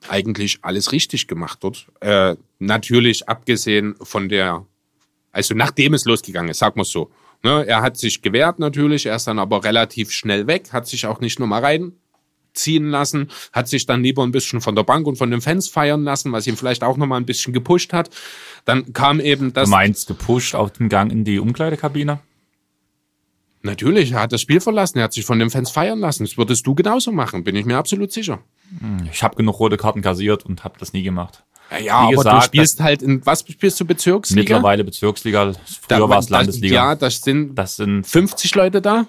eigentlich alles richtig gemacht dort. Äh, natürlich abgesehen von der, also nachdem es losgegangen ist, sag mal so. Ne, er hat sich gewehrt natürlich, er ist dann aber relativ schnell weg, hat sich auch nicht nochmal reinziehen lassen, hat sich dann lieber ein bisschen von der Bank und von den Fans feiern lassen, was ihn vielleicht auch nochmal ein bisschen gepusht hat. Dann kam eben das. Du meinst gepusht auf dem Gang in die Umkleidekabine? Natürlich, er hat das Spiel verlassen, er hat sich von den Fans feiern lassen. Das würdest du genauso machen, bin ich mir absolut sicher. Ich habe genug rote Karten kassiert und habe das nie gemacht. Ja, Wie aber gesagt, du spielst halt in, was spielst du, Bezirksliga? Mittlerweile Bezirksliga, Da- früher war es da- Landesliga. Ja, das sind Das sind 50 Leute da?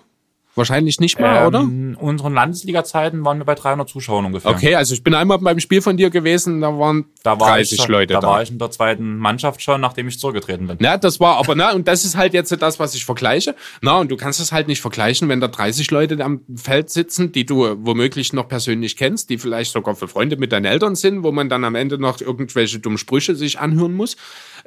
Wahrscheinlich nicht mal, oder? ähm, unseren Landesliga-Zeiten waren wir bei 300 Zuschauern ungefähr. Okay, also ich bin einmal beim Spiel von dir gewesen, da waren Da war 30 ich, Leute da. da. war ich in der zweiten Mannschaft schon, nachdem ich zurückgetreten bin. Na, das war aber, na, und das ist halt jetzt das, was ich vergleiche. Na, und du kannst es halt nicht vergleichen, wenn da 30 Leute am Feld sitzen, die du womöglich noch persönlich kennst, die vielleicht sogar für Freunde mit deinen Eltern sind, wo man dann am Ende noch irgendwelche dummen Sprüche sich anhören muss.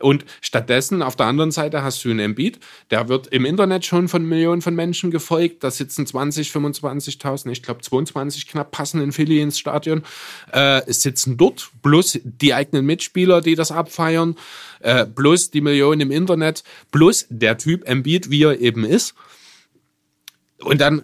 Und stattdessen auf der anderen Seite hast du einen Embiid, der wird im Internet schon von Millionen von Menschen gefolgt. Da sitzen 20, 25.000, ich glaube 22 knapp passen in Philly ins Stadion, äh, sitzen dort, plus die eigenen Mitspieler, die das abfeiern, äh, plus die Millionen im Internet, plus der Typ Embiid, wie er eben ist. Und dann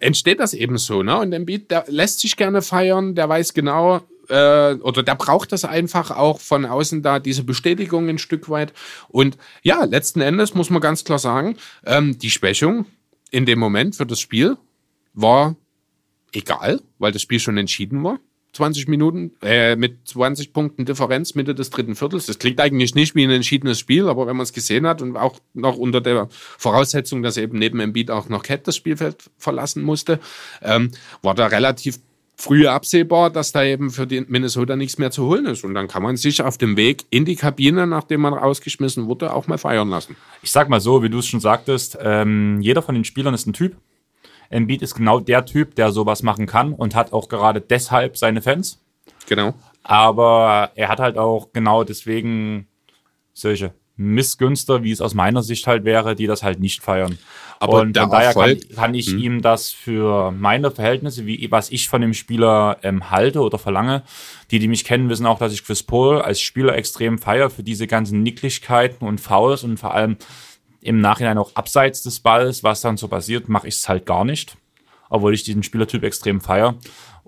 entsteht das eben so, ne? Und Embiid, der lässt sich gerne feiern, der weiß genau, äh, oder der braucht das einfach auch von außen da, diese Bestätigung ein Stück weit. Und ja, letzten Endes muss man ganz klar sagen, ähm, die Schwächung in dem Moment für das Spiel war egal, weil das Spiel schon entschieden war. 20 Minuten äh, mit 20 Punkten Differenz Mitte des dritten Viertels. Das klingt eigentlich nicht wie ein entschiedenes Spiel, aber wenn man es gesehen hat und auch noch unter der Voraussetzung, dass eben neben Embiid auch noch Cat das Spielfeld verlassen musste, ähm, war da relativ früh absehbar, dass da eben für die Minnesota nichts mehr zu holen ist. Und dann kann man sich auf dem Weg in die Kabine, nachdem man rausgeschmissen wurde, auch mal feiern lassen. Ich sag mal so, wie du es schon sagtest, ähm, jeder von den Spielern ist ein Typ. Embiid ist genau der Typ, der sowas machen kann und hat auch gerade deshalb seine Fans. Genau. Aber er hat halt auch genau deswegen solche Missgünster, wie es aus meiner Sicht halt wäre, die das halt nicht feiern. Aber und von daher kann, kann ich ihm das für meine Verhältnisse, wie was ich von dem Spieler ähm, halte oder verlange, die, die mich kennen, wissen auch, dass ich Chris Paul als Spieler extrem feiere für diese ganzen Nicklichkeiten und Fouls und vor allem im Nachhinein auch abseits des Balls, was dann so passiert, mache ich es halt gar nicht. Obwohl ich diesen Spielertyp extrem feiere.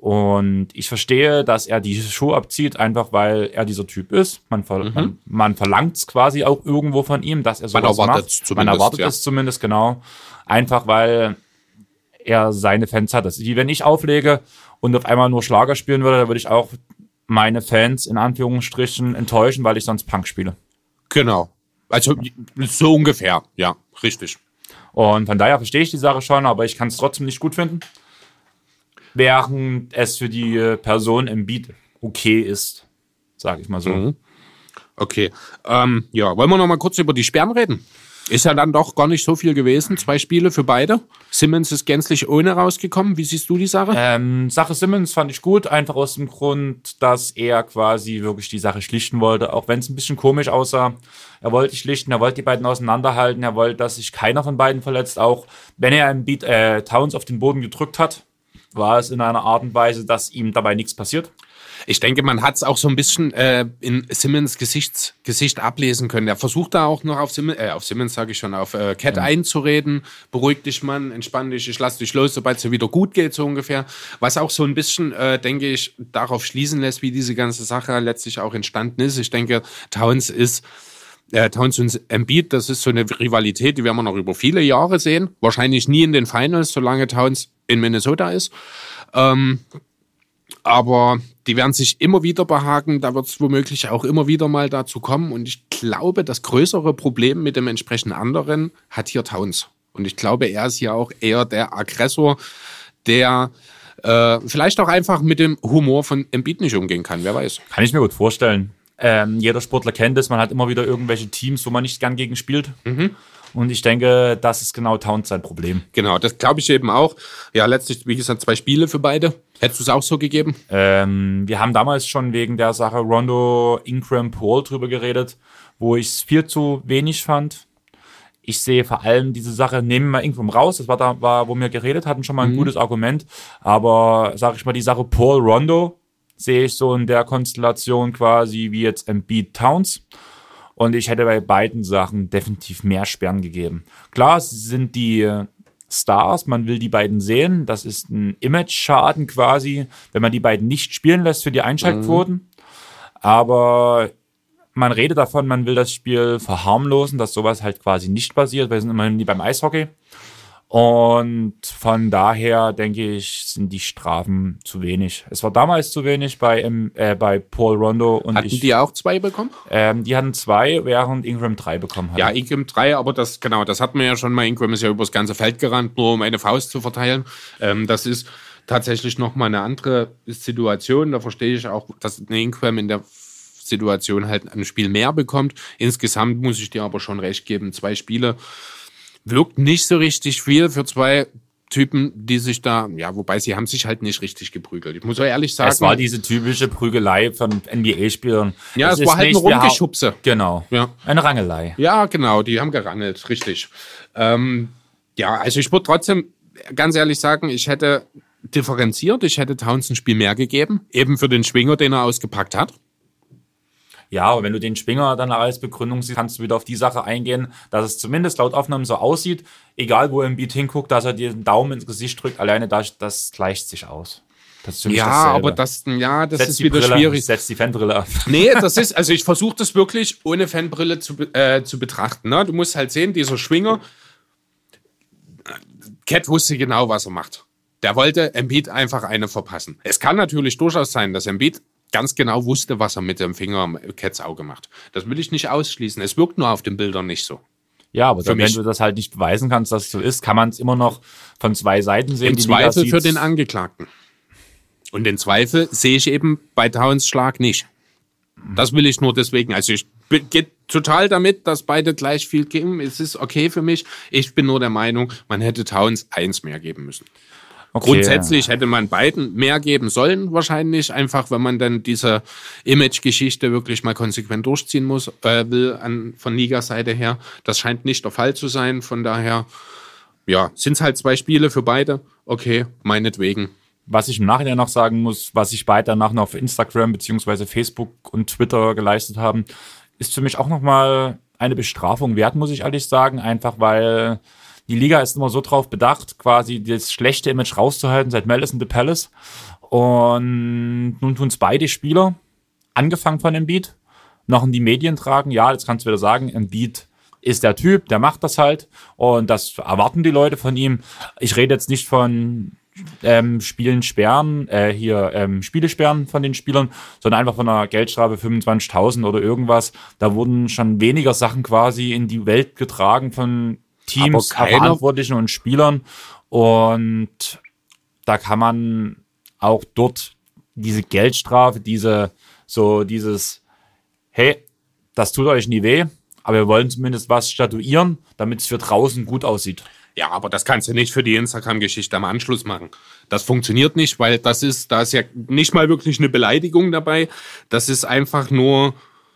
Und ich verstehe, dass er die Show abzieht, einfach weil er dieser Typ ist. Man, ver man, man verlangt es quasi auch irgendwo von ihm, dass er sowas macht. Man zumindest, erwartet ja. es zumindest, genau. Einfach weil er seine Fans hat. Das ist wie wenn ich auflege und auf einmal nur Schlager spielen würde, dann würde ich auch meine Fans in Anführungsstrichen enttäuschen, weil ich sonst Punk spiele. Genau. Also so ungefähr, ja, richtig. Und von daher verstehe ich die Sache schon, aber ich kann es trotzdem nicht gut finden. Während es für die äh, Person im Beat okay ist, sage ich mal so. Mhm. Okay. Ähm, ja, wollen wir noch mal kurz über die Sperren reden? Ist ja dann doch gar nicht so viel gewesen. Zwei Spiele für beide. Simmons ist gänzlich ohne rausgekommen. Wie siehst du die Sache? Ähm, Sache Simmons fand ich gut, einfach aus dem Grund, dass er quasi wirklich die Sache schlichten wollte, auch wenn es ein bisschen komisch aussah. Er wollte schlichten, er wollte die beiden auseinanderhalten, er wollte, dass sich keiner von beiden verletzt, auch wenn er im Beat äh, Towns auf den Boden gedrückt hat, war es in einer Art und Weise, dass ihm dabei nichts passiert. Ich denke, man hat es auch so ein bisschen äh, in Simmons Gesichts, Gesicht ablesen können. Er versucht da auch noch auf Simmons, äh, auf Simmons sage ich schon, auf äh, Cat einzureden. Beruhig dich, Mann, entspann dich, ich lass dich los, sobald es dir wieder gut geht, so ungefähr. Was auch so ein bisschen, äh, denke ich, darauf schließen lässt, wie diese ganze Sache letztlich auch entstanden ist. Ich denke, Towns ist äh, Towns und Embiid, das ist so eine Rivalität, die werden wir noch über viele Jahre sehen. Wahrscheinlich nie in den Finals, solange Towns in Minnesota ist. Ähm, aber die werden sich immer wieder behaken. Da wird es womöglich auch immer wieder mal dazu kommen. Und ich glaube, das größere Problem mit dem entsprechend anderen hat hier Towns. Und ich glaube, er ist hier auch eher der Aggressor, der äh, vielleicht auch einfach mit dem Humor von Embiid nicht umgehen kann. Wer weiß. Kann ich mir gut vorstellen. Ähm, jeder Sportler kennt es, man hat immer wieder irgendwelche Teams, wo man nicht gern gegen spielt. Und ich denke, das ist genau Towns sein Problem. Genau, das glaube ich eben auch. Ja, letztlich, wie gesagt, zwei Spiele für beide. Hättest du es auch so gegeben? Ähm, wir haben damals schon wegen der Sache Rondo Ingram Paul drüber geredet, wo ich es viel zu wenig fand. Ich sehe vor allem diese Sache, nehmen wir Ingram raus, das war da, war, wo wir geredet hatten, schon mal ein gutes Argument. Aber sag ich mal, die Sache Paul Rondo sehe ich so in der Konstellation quasi wie jetzt Embiid Towns. Und ich hätte bei beiden Sachen definitiv mehr Sperren gegeben. Klar, sie sind die Stars, man will die beiden sehen. Das ist ein Image-Schaden quasi, wenn man die beiden nicht spielen lässt für die Einschaltquoten. Mhm. Aber man redet davon, man will das Spiel verharmlosen, dass sowas halt quasi nicht passiert. Wir sind immerhin wie beim Eishockey. Und von daher denke ich, sind die Strafen zu wenig. Es war damals zu wenig bei, äh, bei Paul Rondo und Hatten ich, die auch zwei bekommen? Ähm, die hatten zwei, während Ingram drei bekommen hat. Ja, Ingram drei, aber das, genau, das hat man ja schon mal. Ingram ist ja übers ganze Feld gerannt, nur um eine Faust zu verteilen. Ähm, das ist tatsächlich nochmal eine andere Situation. Da verstehe ich auch, dass eine Ingram in der Situation halt ein Spiel mehr bekommt. Insgesamt muss ich dir aber schon recht geben, zwei Spiele wirkt nicht so richtig viel für zwei Typen, die sich da, ja, wobei sie haben sich halt nicht richtig geprügelt. Ich muss auch ehrlich sagen. Es war diese typische Prügelei von NBA-Spielern. Ja, es, es war halt ein Rumgeschubse. Genau. Ja. Eine Rangelei. Ja, genau, die haben gerangelt, richtig. Ähm, ja, also ich würde trotzdem ganz ehrlich sagen, ich hätte differenziert, ich hätte Towns ein Spiel mehr gegeben, eben für den Schwinger, den er ausgepackt hat. Ja, aber wenn du den Schwinger dann als Begründung siehst, kannst du wieder auf die Sache eingehen, dass es zumindest laut Aufnahmen so aussieht, egal wo er im Beat hinguckt, dass er dir den Daumen ins Gesicht drückt, alleine das, das gleicht sich aus. Das ja, aber das, ja, das setz ist wieder Brille, schwierig. Setz die Fanbrille ab. Nee, das ist, also ich versuche das wirklich ohne Fanbrille zu, äh, zu betrachten. Ne? Du musst halt sehen, dieser Schwinger, Cat wusste genau, was er macht. Der wollte Embiid einfach eine verpassen. Es kann natürlich durchaus sein, dass Embiid ganz genau wusste, was er mit dem Finger am Cats Auge macht. Das will ich nicht ausschließen. Es wirkt nur auf den Bildern nicht so. Ja, aber dann, wenn du das halt nicht beweisen kannst, dass es so ist, kann man es immer noch von zwei Seiten sehen. Im Zweifel für den Angeklagten. Und den Zweifel sehe ich eben bei Towns Schlag nicht. Das will ich nur deswegen. Also ich gehe total damit, dass beide gleich viel geben. Es ist okay für mich. Ich bin nur der Meinung, man hätte Towns eins mehr geben müssen. Okay. Grundsätzlich hätte man beiden mehr geben sollen, wahrscheinlich, einfach wenn man dann diese Image-Geschichte wirklich mal konsequent durchziehen muss, äh, will an, von Liga-Seite her. Das scheint nicht der Fall zu sein. Von daher, ja, sind es halt zwei Spiele für beide. Okay, meinetwegen. Was ich im Nachhinein noch sagen muss, was sich beide danach noch auf Instagram beziehungsweise Facebook und Twitter geleistet haben, ist für mich auch nochmal eine Bestrafung wert, muss ich ehrlich sagen. Einfach weil die Liga ist immer so drauf bedacht, quasi das schlechte Image rauszuhalten seit Malice in the Palace. Und nun tun es beide Spieler, angefangen von Embiid, noch in die Medien tragen. Ja, jetzt kannst du wieder sagen, Embiid ist der Typ, der macht das halt. Und das erwarten die Leute von ihm. Ich rede jetzt nicht von ähm, Spielen sperren, äh, hier ähm, Spiele sperren von den Spielern, sondern einfach von einer Geldstrafe 25.000 oder irgendwas. Da wurden schon weniger Sachen quasi in die Welt getragen von Teams, Verantwortlichen und Spielern. Und da kann man auch dort diese Geldstrafe, diese, so dieses, hey, das tut euch nie weh, aber wir wollen zumindest was statuieren, damit es für draußen gut aussieht. Ja, aber das kannst du nicht für die Instagram-Geschichte am Anschluss machen. Das funktioniert nicht, weil das ist, da ist ja nicht mal wirklich eine Beleidigung dabei. Das ist einfach nur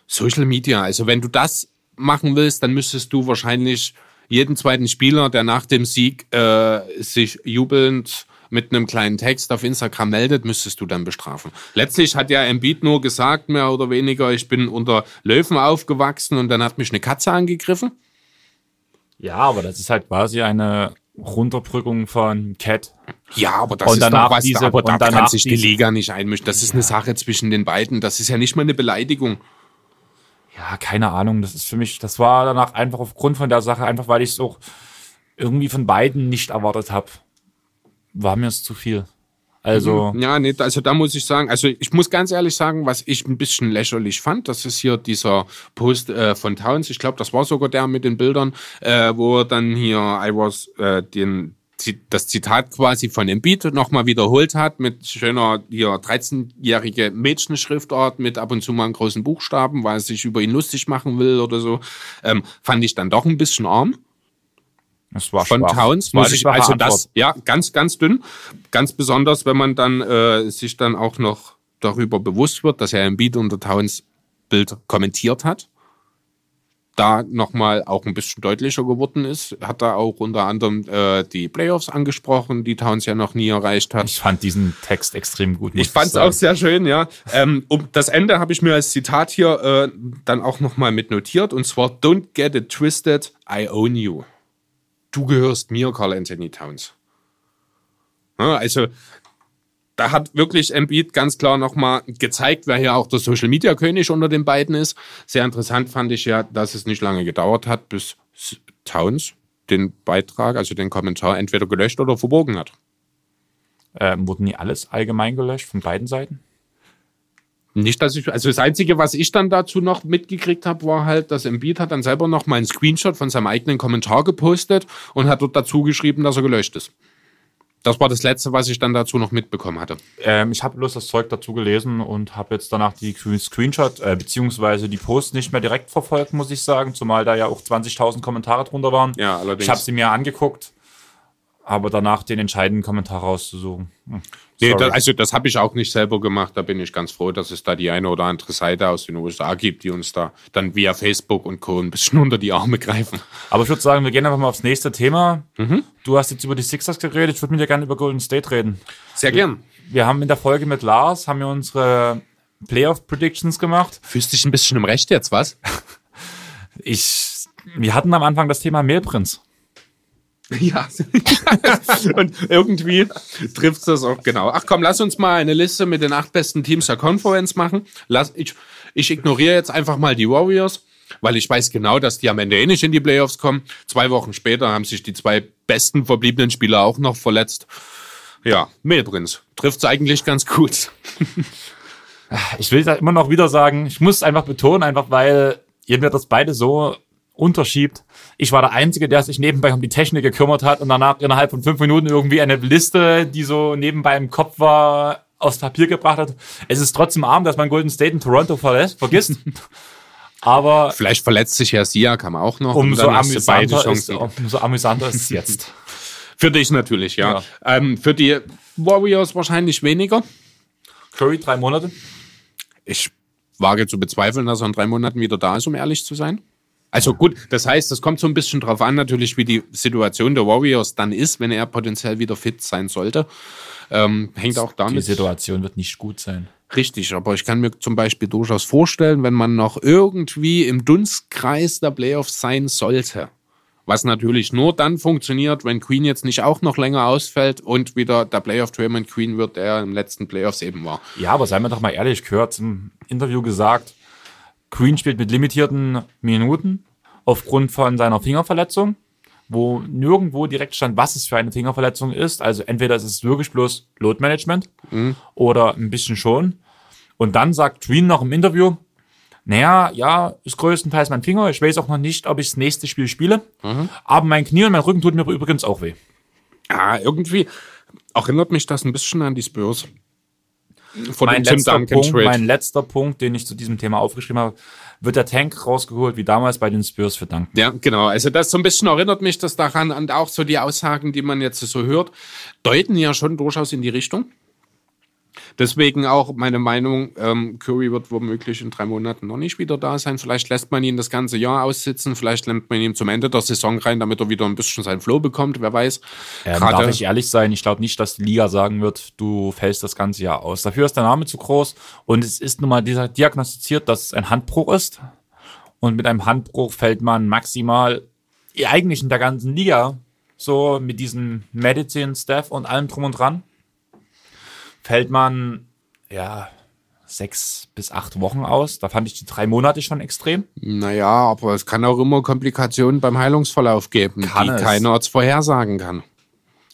Social Media. Also wenn du das machen willst, dann müsstest du wahrscheinlich jeden zweiten Spieler, der nach dem Sieg äh, sich jubelnd mit einem kleinen Text auf Instagram meldet, müsstest du dann bestrafen. Letztlich hat ja Embiid nur gesagt, mehr oder weniger, ich bin unter Löwen aufgewachsen und dann hat mich eine Katze angegriffen. Ja, aber das ist halt quasi eine Runterbrückung von Cat. Ja, aber das und ist danach doch was, diese, aber da kann sich die Liga nicht einmischen. Das ist ja. eine Sache zwischen den beiden. Das ist ja nicht mal eine Beleidigung ja, keine Ahnung, das ist für mich, das war danach einfach aufgrund von der Sache, einfach weil ich es auch irgendwie von beiden nicht erwartet habe, war mir es zu viel. Also. Mhm. Ja, nee, also da muss ich sagen, also ich muss ganz ehrlich sagen, was ich ein bisschen lächerlich fand, das ist hier dieser Post äh, von Towns, ich glaube, das war sogar der mit den Bildern, äh, wo dann hier I was äh, den das Zitat quasi von Embiid nochmal wiederholt hat mit schöner hier 13-jährige Mädchenschriftart mit ab und zu mal einen großen Buchstaben, weil er sich über ihn lustig machen will oder so, ähm, fand ich dann doch ein bisschen arm. Das war von schwach. Towns muss ich also das ja ganz ganz dünn, ganz besonders wenn man dann äh, sich dann auch noch darüber bewusst wird, dass er Embiid unter Towns Bild kommentiert hat da nochmal auch ein bisschen deutlicher geworden ist. Hat er auch unter anderem äh, die Playoffs angesprochen, die Towns ja noch nie erreicht hat. Ich fand diesen Text extrem gut. Ich fand es auch sehr schön, ja. Ähm, um das Ende habe ich mir als Zitat hier äh, dann auch nochmal mit notiert und zwar Don't get it twisted, I own you. Du gehörst mir, Carl Anthony Towns. Also da hat wirklich Embiid ganz klar nochmal gezeigt, wer hier auch der Social Media König unter den beiden ist. Sehr interessant fand ich ja, dass es nicht lange gedauert hat, bis Towns den Beitrag, also den Kommentar, entweder gelöscht oder verbogen hat. Ähm, wurden nie alles allgemein gelöscht von beiden Seiten? Nicht, dass ich, also das Einzige, was ich dann dazu noch mitgekriegt habe, war halt, dass Embiid hat dann selber noch mal einen Screenshot von seinem eigenen Kommentar gepostet und hat dort dazu geschrieben, dass er gelöscht ist. Das war das Letzte, was ich dann dazu noch mitbekommen hatte. Ähm, ich habe bloß das Zeug dazu gelesen und habe jetzt danach die Screenshot äh, beziehungsweise die Post nicht mehr direkt verfolgt, muss ich sagen, zumal da ja auch 20.000 Kommentare drunter waren. Ja, allerdings. Ich habe sie mir angeguckt aber danach den entscheidenden Kommentar rauszusuchen. Hm. Nee, das, also das habe ich auch nicht selber gemacht. Da bin ich ganz froh, dass es da die eine oder andere Seite aus den USA gibt, die uns da dann via Facebook und Co. ein bisschen unter die Arme greifen. Aber ich würde sagen, wir gehen einfach mal aufs nächste Thema. Mhm. Du hast jetzt über die Sixers geredet. Ich würde mit dir gerne über Golden State reden. Sehr gern. Wir, wir haben in der Folge mit Lars haben wir unsere Playoff Predictions gemacht. Fühlst dich ein bisschen im Recht jetzt, was? ich, wir hatten am Anfang das Thema Mehlprinz. Ja. und irgendwie trifft das auch genau. Ach komm, lass uns mal eine Liste mit den acht besten Teams der Conference machen. Lass, ich, ich ignoriere jetzt einfach mal die Warriors, weil ich weiß genau, dass die am Ende eh nicht in die Playoffs kommen. Zwei Wochen später haben sich die zwei besten verbliebenen Spieler auch noch verletzt. Ja, Mehlprinz. Trifft es eigentlich ganz gut. ich will da immer noch wieder sagen, ich muss einfach betonen, einfach weil ihr mir das beide so unterschiebt. Ich war der Einzige, der sich nebenbei um die Technik gekümmert hat und danach innerhalb von fünf Minuten irgendwie eine Liste, die so nebenbei im Kopf war, aufs Papier gebracht hat. Es ist trotzdem arm, dass man Golden State in Toronto verlässt, vergisst. Aber vielleicht verletzt sich ja Siakam auch noch. Umso amüsanter, ist, umso amüsanter ist es jetzt. Für dich natürlich, ja. ja. Ähm, für die Warriors wahrscheinlich weniger. Curry drei Monate. Ich wage zu bezweifeln, dass er in drei Monaten wieder da ist, um ehrlich zu sein. Also gut, das heißt, es kommt so ein bisschen drauf an, natürlich, wie die Situation der Warriors dann ist, wenn er potenziell wieder fit sein sollte. Ähm, hängt auch damit. Die Situation wird nicht gut sein. Richtig, aber ich kann mir zum Beispiel durchaus vorstellen, wenn man noch irgendwie im Dunstkreis der Playoffs sein sollte. Was natürlich nur dann funktioniert, wenn Queen jetzt nicht auch noch länger ausfällt und wieder der Playoff-Tournament Queen wird, der im letzten Playoffs eben war. Ja, aber seien wir doch mal ehrlich, gehört im Interview gesagt, Green spielt mit limitierten Minuten aufgrund von seiner Fingerverletzung, wo nirgendwo direkt stand, was es für eine Fingerverletzung ist. Also entweder ist es wirklich bloß Load Management mhm. oder ein bisschen schon. Und dann sagt Green noch im Interview, naja, ja, ist größtenteils mein Finger. Ich weiß auch noch nicht, ob ich das nächste Spiel spiele. Mhm. Aber mein Knie und mein Rücken tut mir übrigens auch weh. Ja, irgendwie erinnert mich das ein bisschen an die Spurs von mein dem letzter Punkt, Mein letzter Punkt, den ich zu diesem Thema aufgeschrieben habe, wird der Tank rausgeholt, wie damals bei den Spurs für Duncan. Ja, genau. Also das so ein bisschen erinnert mich das daran und auch so die Aussagen, die man jetzt so hört, deuten ja schon durchaus in die Richtung. Deswegen auch meine Meinung, ähm, Curry wird womöglich in drei Monaten noch nicht wieder da sein. Vielleicht lässt man ihn das ganze Jahr aussitzen, vielleicht lässt man ihn zum Ende der Saison rein, damit er wieder ein bisschen seinen Flow bekommt, wer weiß. Ähm, darf ich ehrlich sein, ich glaube nicht, dass die Liga sagen wird, du fällst das ganze Jahr aus. Dafür ist der Name zu groß und es ist nun mal dieser diagnostiziert, dass es ein Handbruch ist. Und mit einem Handbruch fällt man maximal eigentlich in der ganzen Liga so mit diesem Medicine Staff und allem drum und dran fällt man, ja, sechs bis acht Wochen aus. Da fand ich die drei Monate schon extrem. Naja, aber es kann auch immer Komplikationen beim Heilungsverlauf geben, kann die es. keiner Arzt vorhersagen kann.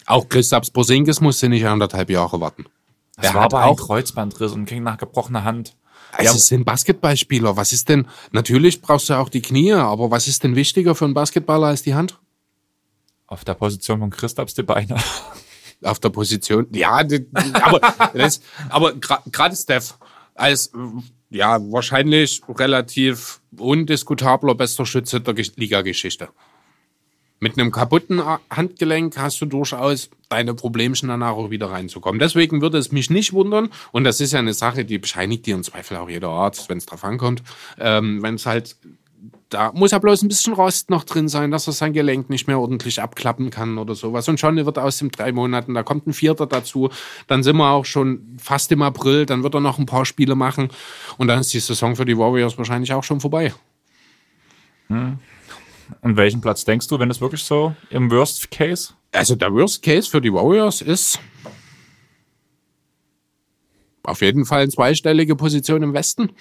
Auch Christaps Porzingis musste nicht anderthalb Jahre warten. Das war aber auch ein Kreuzbandriss und ging nach gebrochener Hand. Also es sind Basketballspieler. Was ist denn, natürlich brauchst du auch die Knie, aber was ist denn wichtiger für einen Basketballer als die Hand? Auf der Position von Christaps die Beine. Auf der Position. Ja, aber, das, aber gerade Steph als ja wahrscheinlich relativ undiskutabler bester Schütze der Liga-Geschichte. Mit einem kaputten Handgelenk hast du durchaus deine Problemchen danach auch wieder reinzukommen. Deswegen würde es mich nicht wundern, und das ist ja eine Sache, die bescheinigt dir im Zweifel auch jeder Arzt, wenn es drauf ankommt, ähm, wenn es halt Da muss ja bloß ein bisschen Rost noch drin sein, dass er sein Gelenk nicht mehr ordentlich abklappen kann oder sowas. Und schon wird aus den drei Monaten, da kommt ein Vierter dazu. Dann sind wir auch schon fast im April. Dann wird er noch ein paar Spiele machen. Und dann ist die Saison für die Warriors wahrscheinlich auch schon vorbei. Hm. Und welchen Platz denkst du, wenn es wirklich so im Worst Case? Also der Worst Case für die Warriors ist auf jeden Fall eine zweistellige Position im Westen.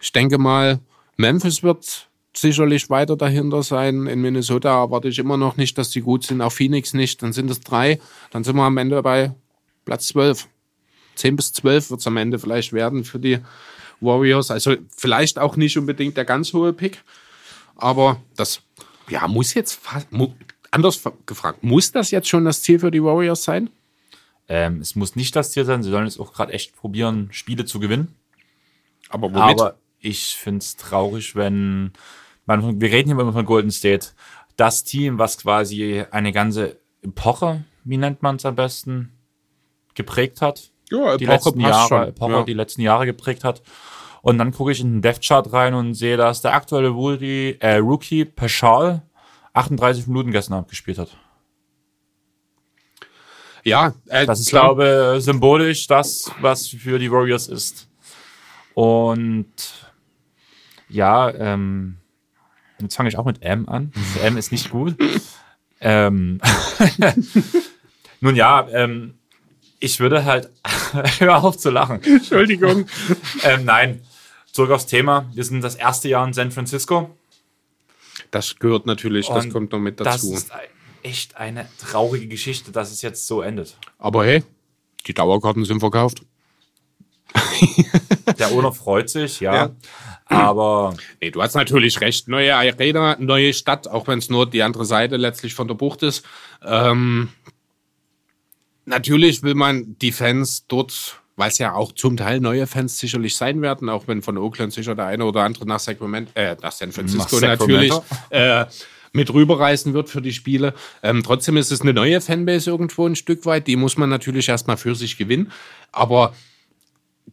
Ich denke mal, Memphis wird sicherlich weiter dahinter sein. In Minnesota erwarte ich immer noch nicht, dass die gut sind. Auch Phoenix nicht. Dann sind es drei. Dann sind wir am Ende bei Platz 12. 10 bis 12 wird es am Ende vielleicht werden für die Warriors. Also vielleicht auch nicht unbedingt der ganz hohe Pick. Aber das ja, muss jetzt fast, anders gefragt, muss das jetzt schon das Ziel für die Warriors sein? Ähm, es muss nicht das Ziel sein. Sie sollen jetzt auch gerade echt probieren, Spiele zu gewinnen. Aber womit? Aber ich finde es traurig, wenn man, wir reden hier immer von Golden State, das Team, was quasi eine ganze Epoche, wie nennt man es am besten, geprägt hat. Ja, die letzten Jahre, schon. Epoche, ja. die letzten Jahre geprägt hat. Und dann gucke ich in den Death Chart rein und sehe, dass der aktuelle Rookie, äh, Rookie Peschal 38 Minuten gestern abgespielt hat. Ja, äh, das ist, glaube symbolisch das, was für die Warriors ist. Und ja, ähm, jetzt fange ich auch mit M an. M ist nicht gut. ähm, Nun ja, ähm, ich würde halt, hör auf zu lachen. Entschuldigung. ähm, nein, zurück aufs Thema. Wir sind das erste Jahr in San Francisco. Das gehört natürlich, Und das kommt noch mit dazu. Das ist echt eine traurige Geschichte, dass es jetzt so endet. Aber hey, die Dauerkarten sind verkauft. Der Owner freut sich, ja. ja. Aber. Nee, du hast natürlich recht. Neue Arena, neue Stadt, auch wenn es nur die andere Seite letztlich von der Bucht ist. Ähm, natürlich will man die Fans dort, weil es ja auch zum Teil neue Fans sicherlich sein werden, auch wenn von Oakland sicher der eine oder andere nach Sacramento, äh, nach San Francisco nach natürlich äh, mit rüberreisen wird für die Spiele. Ähm, trotzdem ist es eine neue Fanbase irgendwo ein Stück weit. Die muss man natürlich erstmal für sich gewinnen. Aber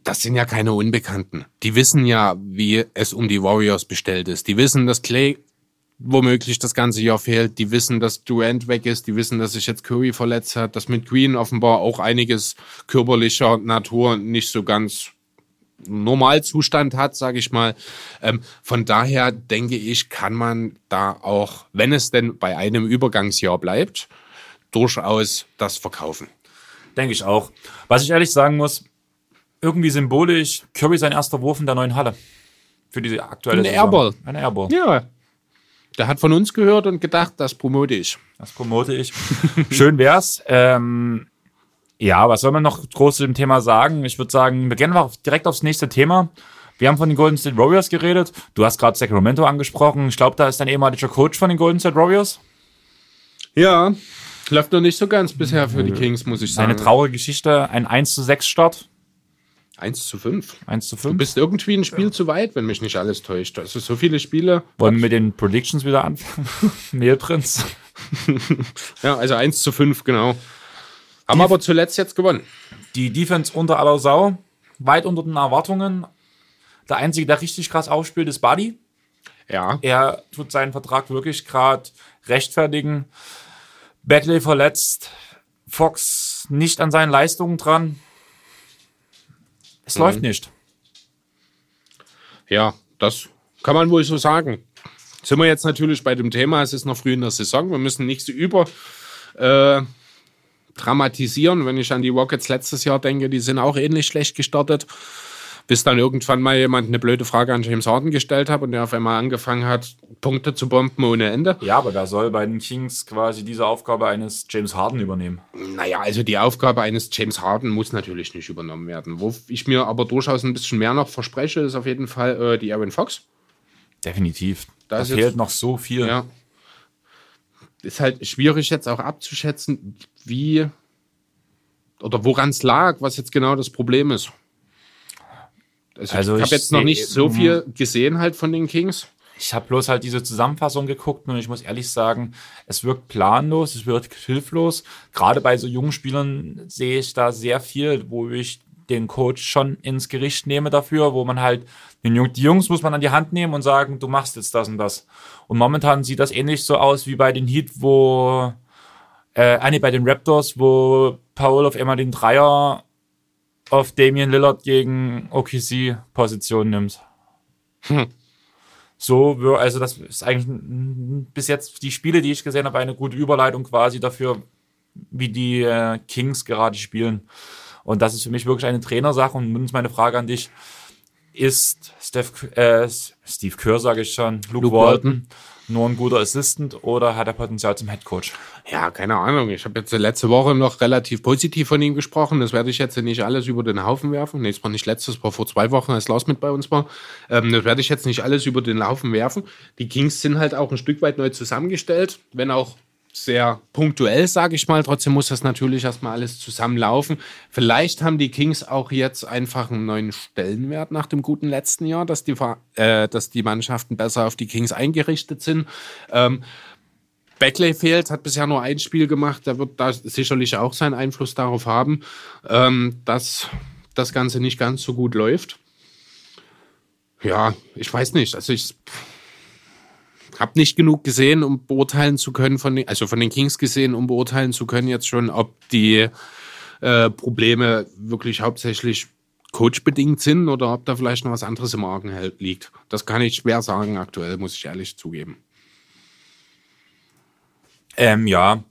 das sind ja keine Unbekannten. Die wissen ja, wie es um die Warriors bestellt ist. Die wissen, dass Clay womöglich das ganze Jahr fehlt. Die wissen, dass Durant weg ist. Die wissen, dass sich jetzt Curry verletzt hat. Dass mit Green offenbar auch einiges körperlicher Natur nicht so ganz Normalzustand hat, sage ich mal. Ähm, von daher denke ich, kann man da auch, wenn es denn bei einem Übergangsjahr bleibt, durchaus das verkaufen. Denke ich auch. Was ich ehrlich sagen muss, irgendwie symbolisch, Curry sein erster Wurf in der neuen Halle. Für diese aktuelle Eine Airball. Eine Airball. Ja. Der hat von uns gehört und gedacht, das promote ich. Das promote ich. Schön wär's. Ähm, ja, was soll man noch groß zu dem Thema sagen? Ich würde sagen, wir gehen einfach direkt aufs nächste Thema. Wir haben von den Golden State Warriors geredet. Du hast gerade Sacramento angesprochen. Ich glaube, da ist ein ehemaliger Coach von den Golden State Warriors. Ja, läuft noch nicht so ganz bisher für die Kings, muss ich sagen. Eine traurige Geschichte, ein 1 zu 6 Start. 1 zu 5. 1 zu 5. Du bist irgendwie ein Spiel ja. zu weit, wenn mich nicht alles täuscht. Also so viele Spiele. Wollen wir mit den Predictions wieder anfangen? Mehlprinz. ja, also 1 zu 5, genau. Haben die, aber zuletzt jetzt gewonnen. Die Defense unter aller Sau, weit unter den Erwartungen. Der Einzige, der richtig krass aufspielt, ist Buddy. Ja. Er tut seinen Vertrag wirklich gerade rechtfertigen. Beckley verletzt, Fox nicht an seinen Leistungen dran. Es mhm. läuft nicht. Ja, das kann man wohl so sagen. Sind wir jetzt natürlich bei dem Thema, es ist noch früh in der Saison, wir müssen nicht so über äh, dramatisieren. Wenn ich an die Rockets letztes Jahr denke, die sind auch ähnlich schlecht gestartet. Bis dann irgendwann mal jemand eine blöde Frage an James Harden gestellt hat und der auf einmal angefangen hat, Punkte zu bomben ohne Ende. Ja, aber wer soll bei den Kings quasi diese Aufgabe eines James Harden übernehmen? Naja, also die Aufgabe eines James Harden muss natürlich nicht übernommen werden. Wo ich mir aber durchaus ein bisschen mehr noch verspreche, ist auf jeden Fall äh, die Aaron Fox. Definitiv. Da fehlt jetzt, noch so viel. Ja. Ist halt schwierig jetzt auch abzuschätzen, wie oder woran es lag, was jetzt genau das Problem ist. Also, also ich habe jetzt noch nicht so viel gesehen halt von den Kings. Ich habe bloß halt diese Zusammenfassung geguckt und ich muss ehrlich sagen, es wirkt planlos, es wirkt hilflos. Gerade bei so jungen Spielern sehe ich da sehr viel, wo ich den Coach schon ins Gericht nehme dafür, wo man halt den Jung, die Jungs muss man an die Hand nehmen und sagen, du machst jetzt das und das. Und momentan sieht das ähnlich so aus wie bei den Heat, wo äh, ah, nee, bei den Raptors, wo Paul auf einmal den Dreier auf Damian Lillard gegen OKC Position nimmt. Hm. So, also das ist eigentlich bis jetzt die Spiele, die ich gesehen habe, eine gute Überleitung quasi dafür, wie die äh, Kings gerade spielen. Und das ist für mich wirklich eine Trainersache. Und nun ist meine Frage an dich. Ist Steph, äh, Steve Kerr, sage ich schon, Luke, Luke Walton, Walton nur ein guter Assistant oder hat er Potenzial zum Head Coach? Ja, keine Ahnung. Ich habe jetzt letzte Woche noch relativ positiv von ihm gesprochen. Das werde ich jetzt nicht alles über den Haufen werfen. Nee, das war nicht letztes, war vor zwei Wochen, als Lars mit bei uns war. Ähm, das werde ich jetzt nicht alles über den Haufen werfen. Die Kings sind halt auch ein Stück weit neu zusammengestellt, wenn auch sehr punktuell, sage ich mal. Trotzdem muss das natürlich erstmal alles zusammenlaufen. Vielleicht haben die Kings auch jetzt einfach einen neuen Stellenwert nach dem guten letzten Jahr, dass die, äh, dass die Mannschaften besser auf die Kings eingerichtet sind. Ähm, Beckley fehlt, hat bisher nur ein Spiel gemacht. Der wird da sicherlich auch seinen Einfluss darauf haben, ähm, dass das Ganze nicht ganz so gut läuft. Ja, ich weiß nicht. Also ich habe nicht genug gesehen, um beurteilen zu können, von den, also von den Kings gesehen, um beurteilen zu können jetzt schon, ob die äh, Probleme wirklich hauptsächlich coachbedingt sind oder ob da vielleicht noch was anderes im Argen liegt. Das kann ich schwer sagen aktuell, muss ich ehrlich zugeben. Ähm, ja,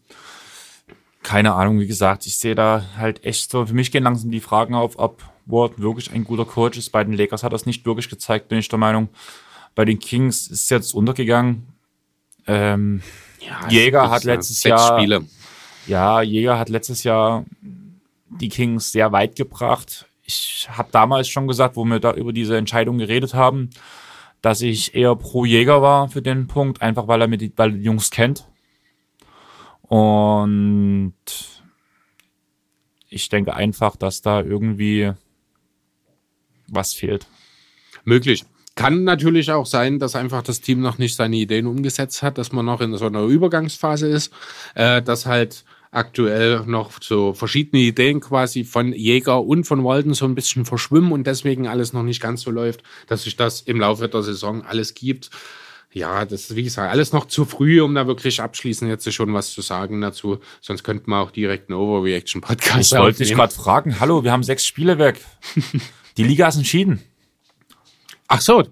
keine Ahnung, wie gesagt, ich sehe da halt echt so, für mich gehen langsam die Fragen auf, ob Ward wirklich ein guter Coach ist. Bei den Lakers hat das nicht wirklich gezeigt, bin ich der Meinung. Bei den Kings ist es jetzt untergegangen. Ähm, ja, Jäger hat letztes Jahr. Spiele. Ja, Jäger hat letztes Jahr die Kings sehr weit gebracht. Ich habe damals schon gesagt, wo wir da über diese Entscheidung geredet haben, dass ich eher pro Jäger war für den Punkt, einfach weil er mit die, weil er die Jungs kennt. Und ich denke einfach, dass da irgendwie was fehlt. Möglich. Kann natürlich auch sein, dass einfach das Team noch nicht seine Ideen umgesetzt hat, dass man noch in so einer Übergangsphase ist, äh, dass halt aktuell noch so verschiedene Ideen quasi von Jäger und von Walden so ein bisschen verschwimmen und deswegen alles noch nicht ganz so läuft, dass sich das im Laufe der Saison alles gibt. Ja, das ist, wie gesagt, alles noch zu früh, um da wirklich abschließend jetzt schon was zu sagen dazu. Sonst könnten wir auch direkt einen Overreaction-Podcast Ich wollte dich gerade fragen, hallo, wir haben sechs Spiele weg. Die Liga ist entschieden. Ach so,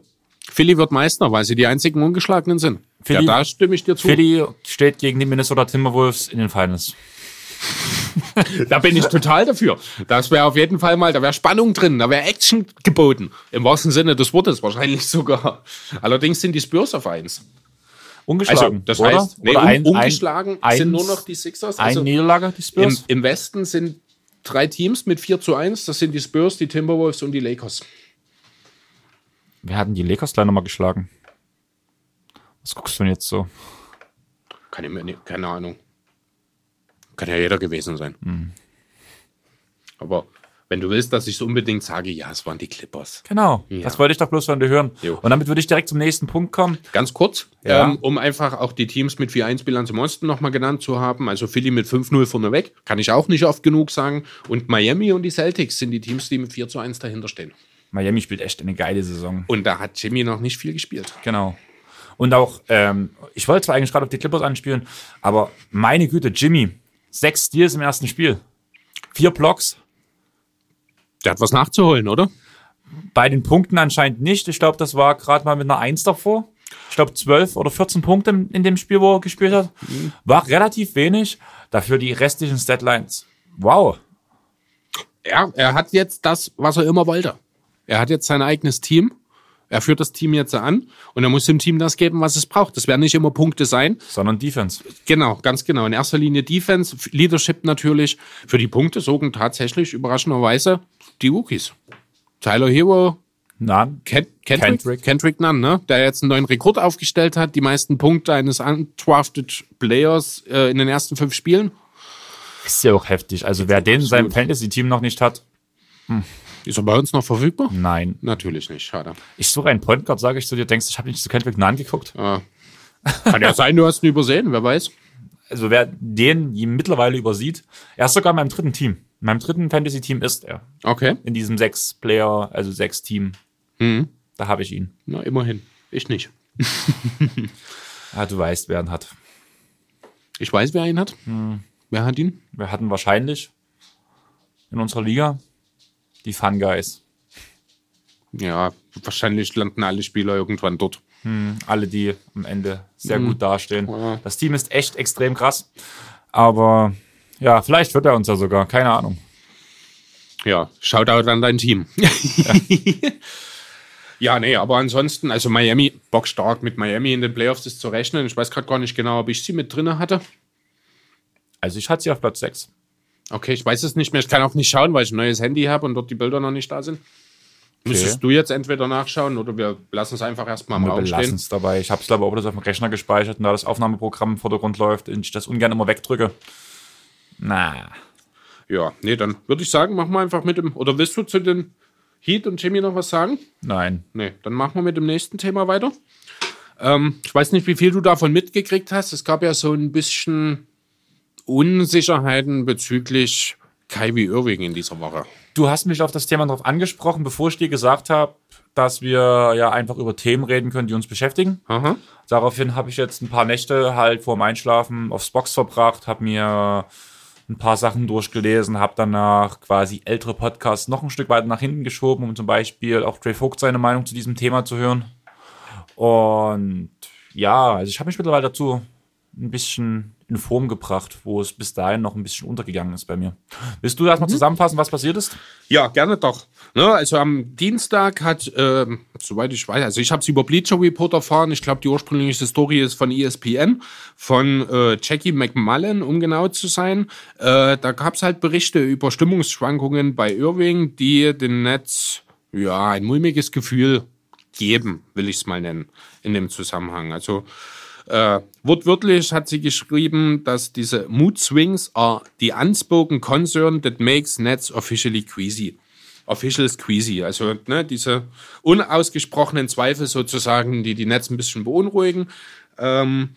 Philly wird Meister, weil sie die einzigen Ungeschlagenen sind. Philly, ja, da stimme ich dir zu. Philly steht gegen die Minnesota Timberwolves in den Finals. da bin ich total dafür. Das wäre auf jeden Fall mal, da wäre Spannung drin, da wäre Action geboten. Im wahrsten Sinne des Wortes wahrscheinlich sogar. Allerdings sind die Spurs auf eins. Ungeschlagen. Also, das oder? heißt, nee, oder ein, ungeschlagen ein, sind nur noch die Sixers. Also ein Niederlage, die Spurs? Im, Im Westen sind drei Teams mit 4 zu 1. Das sind die Spurs, die Timberwolves und die Lakers. Wer hat denn die Lakers gleich nochmal geschlagen? Was guckst du denn jetzt so? Keine, keine Ahnung. Kann ja jeder gewesen sein. Mhm. Aber wenn du willst, dass ich so unbedingt sage, ja, es waren die Clippers. Genau, ja. das wollte ich doch bloß von dir hören. Jo. Und damit würde ich direkt zum nächsten Punkt kommen. Ganz kurz, ja. ähm, um einfach auch die Teams mit 4-1-Bilanz im Osten nochmal genannt zu haben. Also Philly mit 5-0 vorneweg, kann ich auch nicht oft genug sagen. Und Miami und die Celtics sind die Teams, die mit 4 1 dahinter stehen. Miami spielt echt eine geile Saison. Und da hat Jimmy noch nicht viel gespielt. Genau. Und auch, ähm, ich wollte zwar eigentlich gerade auf die Clippers anspielen, aber meine Güte, Jimmy, sechs Steals im ersten Spiel. Vier Blocks. Der hat was nachzuholen, oder? Bei den Punkten anscheinend nicht. Ich glaube, das war gerade mal mit einer Eins davor. Ich glaube, 12 oder 14 Punkte in dem Spiel, wo er gespielt hat. War relativ wenig. Dafür die restlichen Statlines. Wow. Ja, er hat jetzt das, was er immer wollte. Er hat jetzt sein eigenes Team. Er führt das Team jetzt an und er muss dem Team das geben, was es braucht. Das werden nicht immer Punkte sein. Sondern Defense. Genau, ganz genau. In erster Linie Defense, Leadership natürlich. Für die Punkte sorgen tatsächlich überraschenderweise die Rookies. Tyler Hero, Nunn. Ken Kendrick, Kendrick. Kendrick Nunn, ne? der jetzt einen neuen Rekord aufgestellt hat, die meisten Punkte eines undrafted Players äh, in den ersten fünf Spielen. Ist ja auch heftig. Also wer den in seinem Fantasy-Team noch nicht hat. Hm. Ist er bei uns noch verfügbar? Nein. Natürlich nicht, schade. Ich suche einen Point Guard, sage ich zu dir, denkst, ich habe nicht zu Kendrick Nunn geguckt. Ah. Kann ja sein, du hast ihn übersehen, wer weiß. Also wer den mittlerweile übersieht, er ist sogar in meinem dritten Team. In meinem dritten Fantasy-Team ist er. Okay. In diesem sechs Player, also sechs Team. Mhm. Da habe ich ihn. Na, immerhin. Ich nicht. Ah, du weißt, wer ihn hat. Ich weiß, wer ihn hat. Wer hat ihn? Wir hatten wahrscheinlich in unserer Liga die Fun Guys. Ja, wahrscheinlich landen alle Spieler irgendwann dort. Alle, die am Ende sehr gut dastehen. Ja. Das Team ist echt extrem krass. Aber ja, vielleicht wird er uns ja sogar. Keine Ahnung. Ja, Shoutout an dein Team. ja, nee, aber ansonsten, also Miami, bockstark mit Miami in den Playoffs ist zu rechnen. Ich weiß gerade gar nicht genau, ob ich sie mit drinne hatte. Also ich hatte sie auf Platz 6. Okay, ich weiß es nicht mehr. Ich kann auch nicht schauen, weil ich ein neues Handy habe und dort die Bilder noch nicht da sind. Müsstest du jetzt entweder nachschauen oder wir lassen es einfach erstmal im Wir stehen. es dabei. Ich habe es, glaube ich, auch das auf dem Rechner gespeichert und da das Aufnahmeprogramm im Vordergrund läuft und ich das ungern immer wegdrücke. Na, Ja, nee, dann würde ich sagen, machen wir einfach mit dem. Oder willst du zu den Heat und Jimmy noch was sagen? nein. Nee, dann machen wir mit dem nächsten Thema weiter. Ähm, ich weiß nicht, wie viel du davon mitgekriegt hast. Es gab ja so ein bisschen Unsicherheiten bezüglich Kyrie Irving in dieser Woche. Du hast mich auf das Thema darauf angesprochen, bevor ich dir gesagt habe, dass wir ja einfach über Themen reden können, die uns beschäftigen. Aha. Daraufhin habe ich jetzt ein paar Nächte halt vorm Einschlafen aufs Box verbracht, habe mir ein paar Sachen durchgelesen, habe danach quasi ältere Podcasts noch ein Stück weiter nach hinten geschoben, um zum Beispiel auch Dre Vogt seine Meinung zu diesem Thema zu hören. Und ja, also ich habe mich mittlerweile dazu ein bisschen in Form gebracht, wo es bis dahin noch ein bisschen untergegangen ist bei mir. Willst du erstmal zusammenfassen, was passiert ist? Ja, gerne doch. Ne, also am Dienstag hat, ähm, soweit ich weiß, also ich habe es über Bleacher Report erfahren. Ich glaube, die ursprüngliche Story ist von ESPN, von äh, Jackie McMullen, um genau zu sein. Äh, da gab es halt Berichte über Stimmungsschwankungen bei Irving, die den Netz ja ein mulmiges Gefühl geben, will ich es mal nennen, in dem Zusammenhang. Also äh, wortwörtlich hat sie geschrieben, dass diese Mood Swings are the unspoken concern that makes Nets officially queasy. Officials queasy, also ne, diese unausgesprochenen Zweifel sozusagen, die die Nets ein bisschen beunruhigen. Ähm,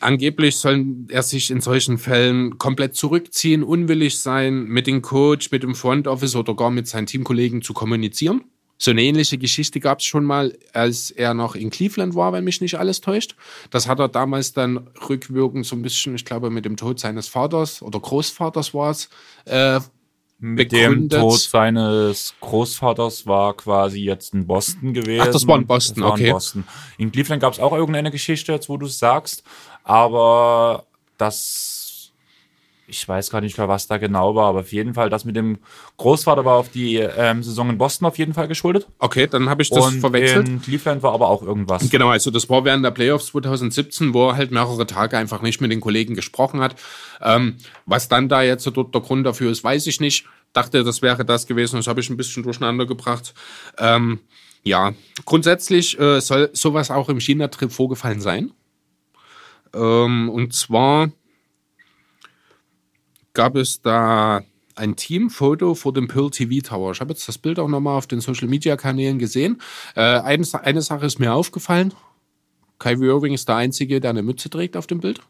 angeblich soll er sich in solchen Fällen komplett zurückziehen, unwillig sein, mit dem Coach, mit dem Front Office oder gar mit seinen Teamkollegen zu kommunizieren. So eine ähnliche Geschichte gab es schon mal, als er noch in Cleveland war, wenn mich nicht alles täuscht. Das hat er damals dann rückwirkend so ein bisschen, ich glaube, mit dem Tod seines Vaters oder Großvaters war es, äh, Mit dem begründet. Tod seines Großvaters war quasi jetzt in Boston gewesen. Ach, das war in Boston, war okay. In, Boston. in Cleveland gab es auch irgendeine Geschichte, jetzt wo du es sagst, aber das, ich weiß gar nicht mehr, was da genau war, aber auf jeden Fall, das mit dem Großvater war auf die ähm, Saison in Boston auf jeden Fall geschuldet. Okay, dann habe ich das Und verwechselt. in Cleveland war aber auch irgendwas. Genau, also das war während der Playoffs 2017, wo er halt mehrere Tage einfach nicht mit den Kollegen gesprochen hat. Ähm, was dann da jetzt so dort der Grund dafür ist, weiß ich nicht. Dachte, das wäre das gewesen. Das habe ich ein bisschen durcheinander gebracht. Ähm, ja, grundsätzlich äh, soll sowas auch im China-Trip vorgefallen sein. Ähm, und zwar gab es da ein Teamfoto vor dem Pearl TV Tower. Ich habe jetzt das Bild auch nochmal auf den Social Media Kanälen gesehen. Äh, eine, eine Sache ist mir aufgefallen. Kyrie Irving ist der Einzige, der eine Mütze trägt auf dem Bild.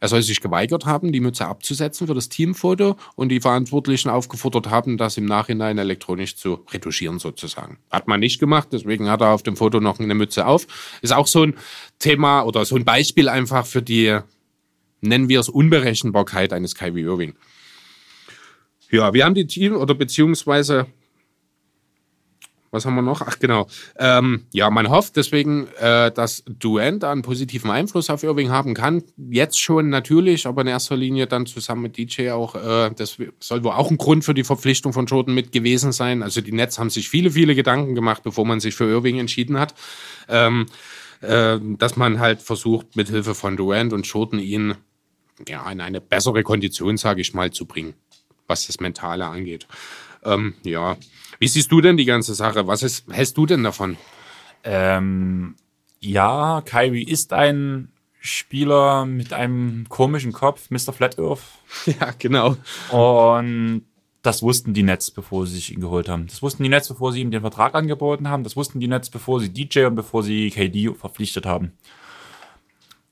Er soll sich geweigert haben, die Mütze abzusetzen für das Teamfoto und die Verantwortlichen aufgefordert haben, das im Nachhinein elektronisch zu retuschieren sozusagen. Hat man nicht gemacht, deswegen hat er auf dem Foto noch eine Mütze auf. Ist auch so ein Thema oder so ein Beispiel einfach für die, nennen wir es, Unberechenbarkeit eines Kyrie Irving. Ja, wir haben die Team oder beziehungsweise was haben wir noch? Ach genau. Ähm, ja, man hofft deswegen, äh, dass da einen positiven Einfluss auf Irving haben kann. Jetzt schon natürlich, aber in erster Linie dann zusammen mit DJ auch. Äh, das soll wohl auch ein Grund für die Verpflichtung von Jordan mit gewesen sein. Also die Nets haben sich viele, viele Gedanken gemacht, bevor man sich für Irving entschieden hat. Ähm, äh, dass man halt versucht, mit Hilfe von Durant und Jordan ihn ja, in eine bessere Kondition, sage ich mal, zu bringen, was das Mentale angeht. Ähm, ja, wie siehst du denn die ganze Sache? Was ist, hältst du denn davon? Ähm, ja, Kyrie ist ein Spieler mit einem komischen Kopf, Mr. Flat Earth. Ja, genau. Und das wussten die Nets, bevor sie sich ihn geholt haben. Das wussten die Nets, bevor sie ihm den Vertrag angeboten haben. Das wussten die Nets, bevor sie DJ und bevor sie KD verpflichtet haben.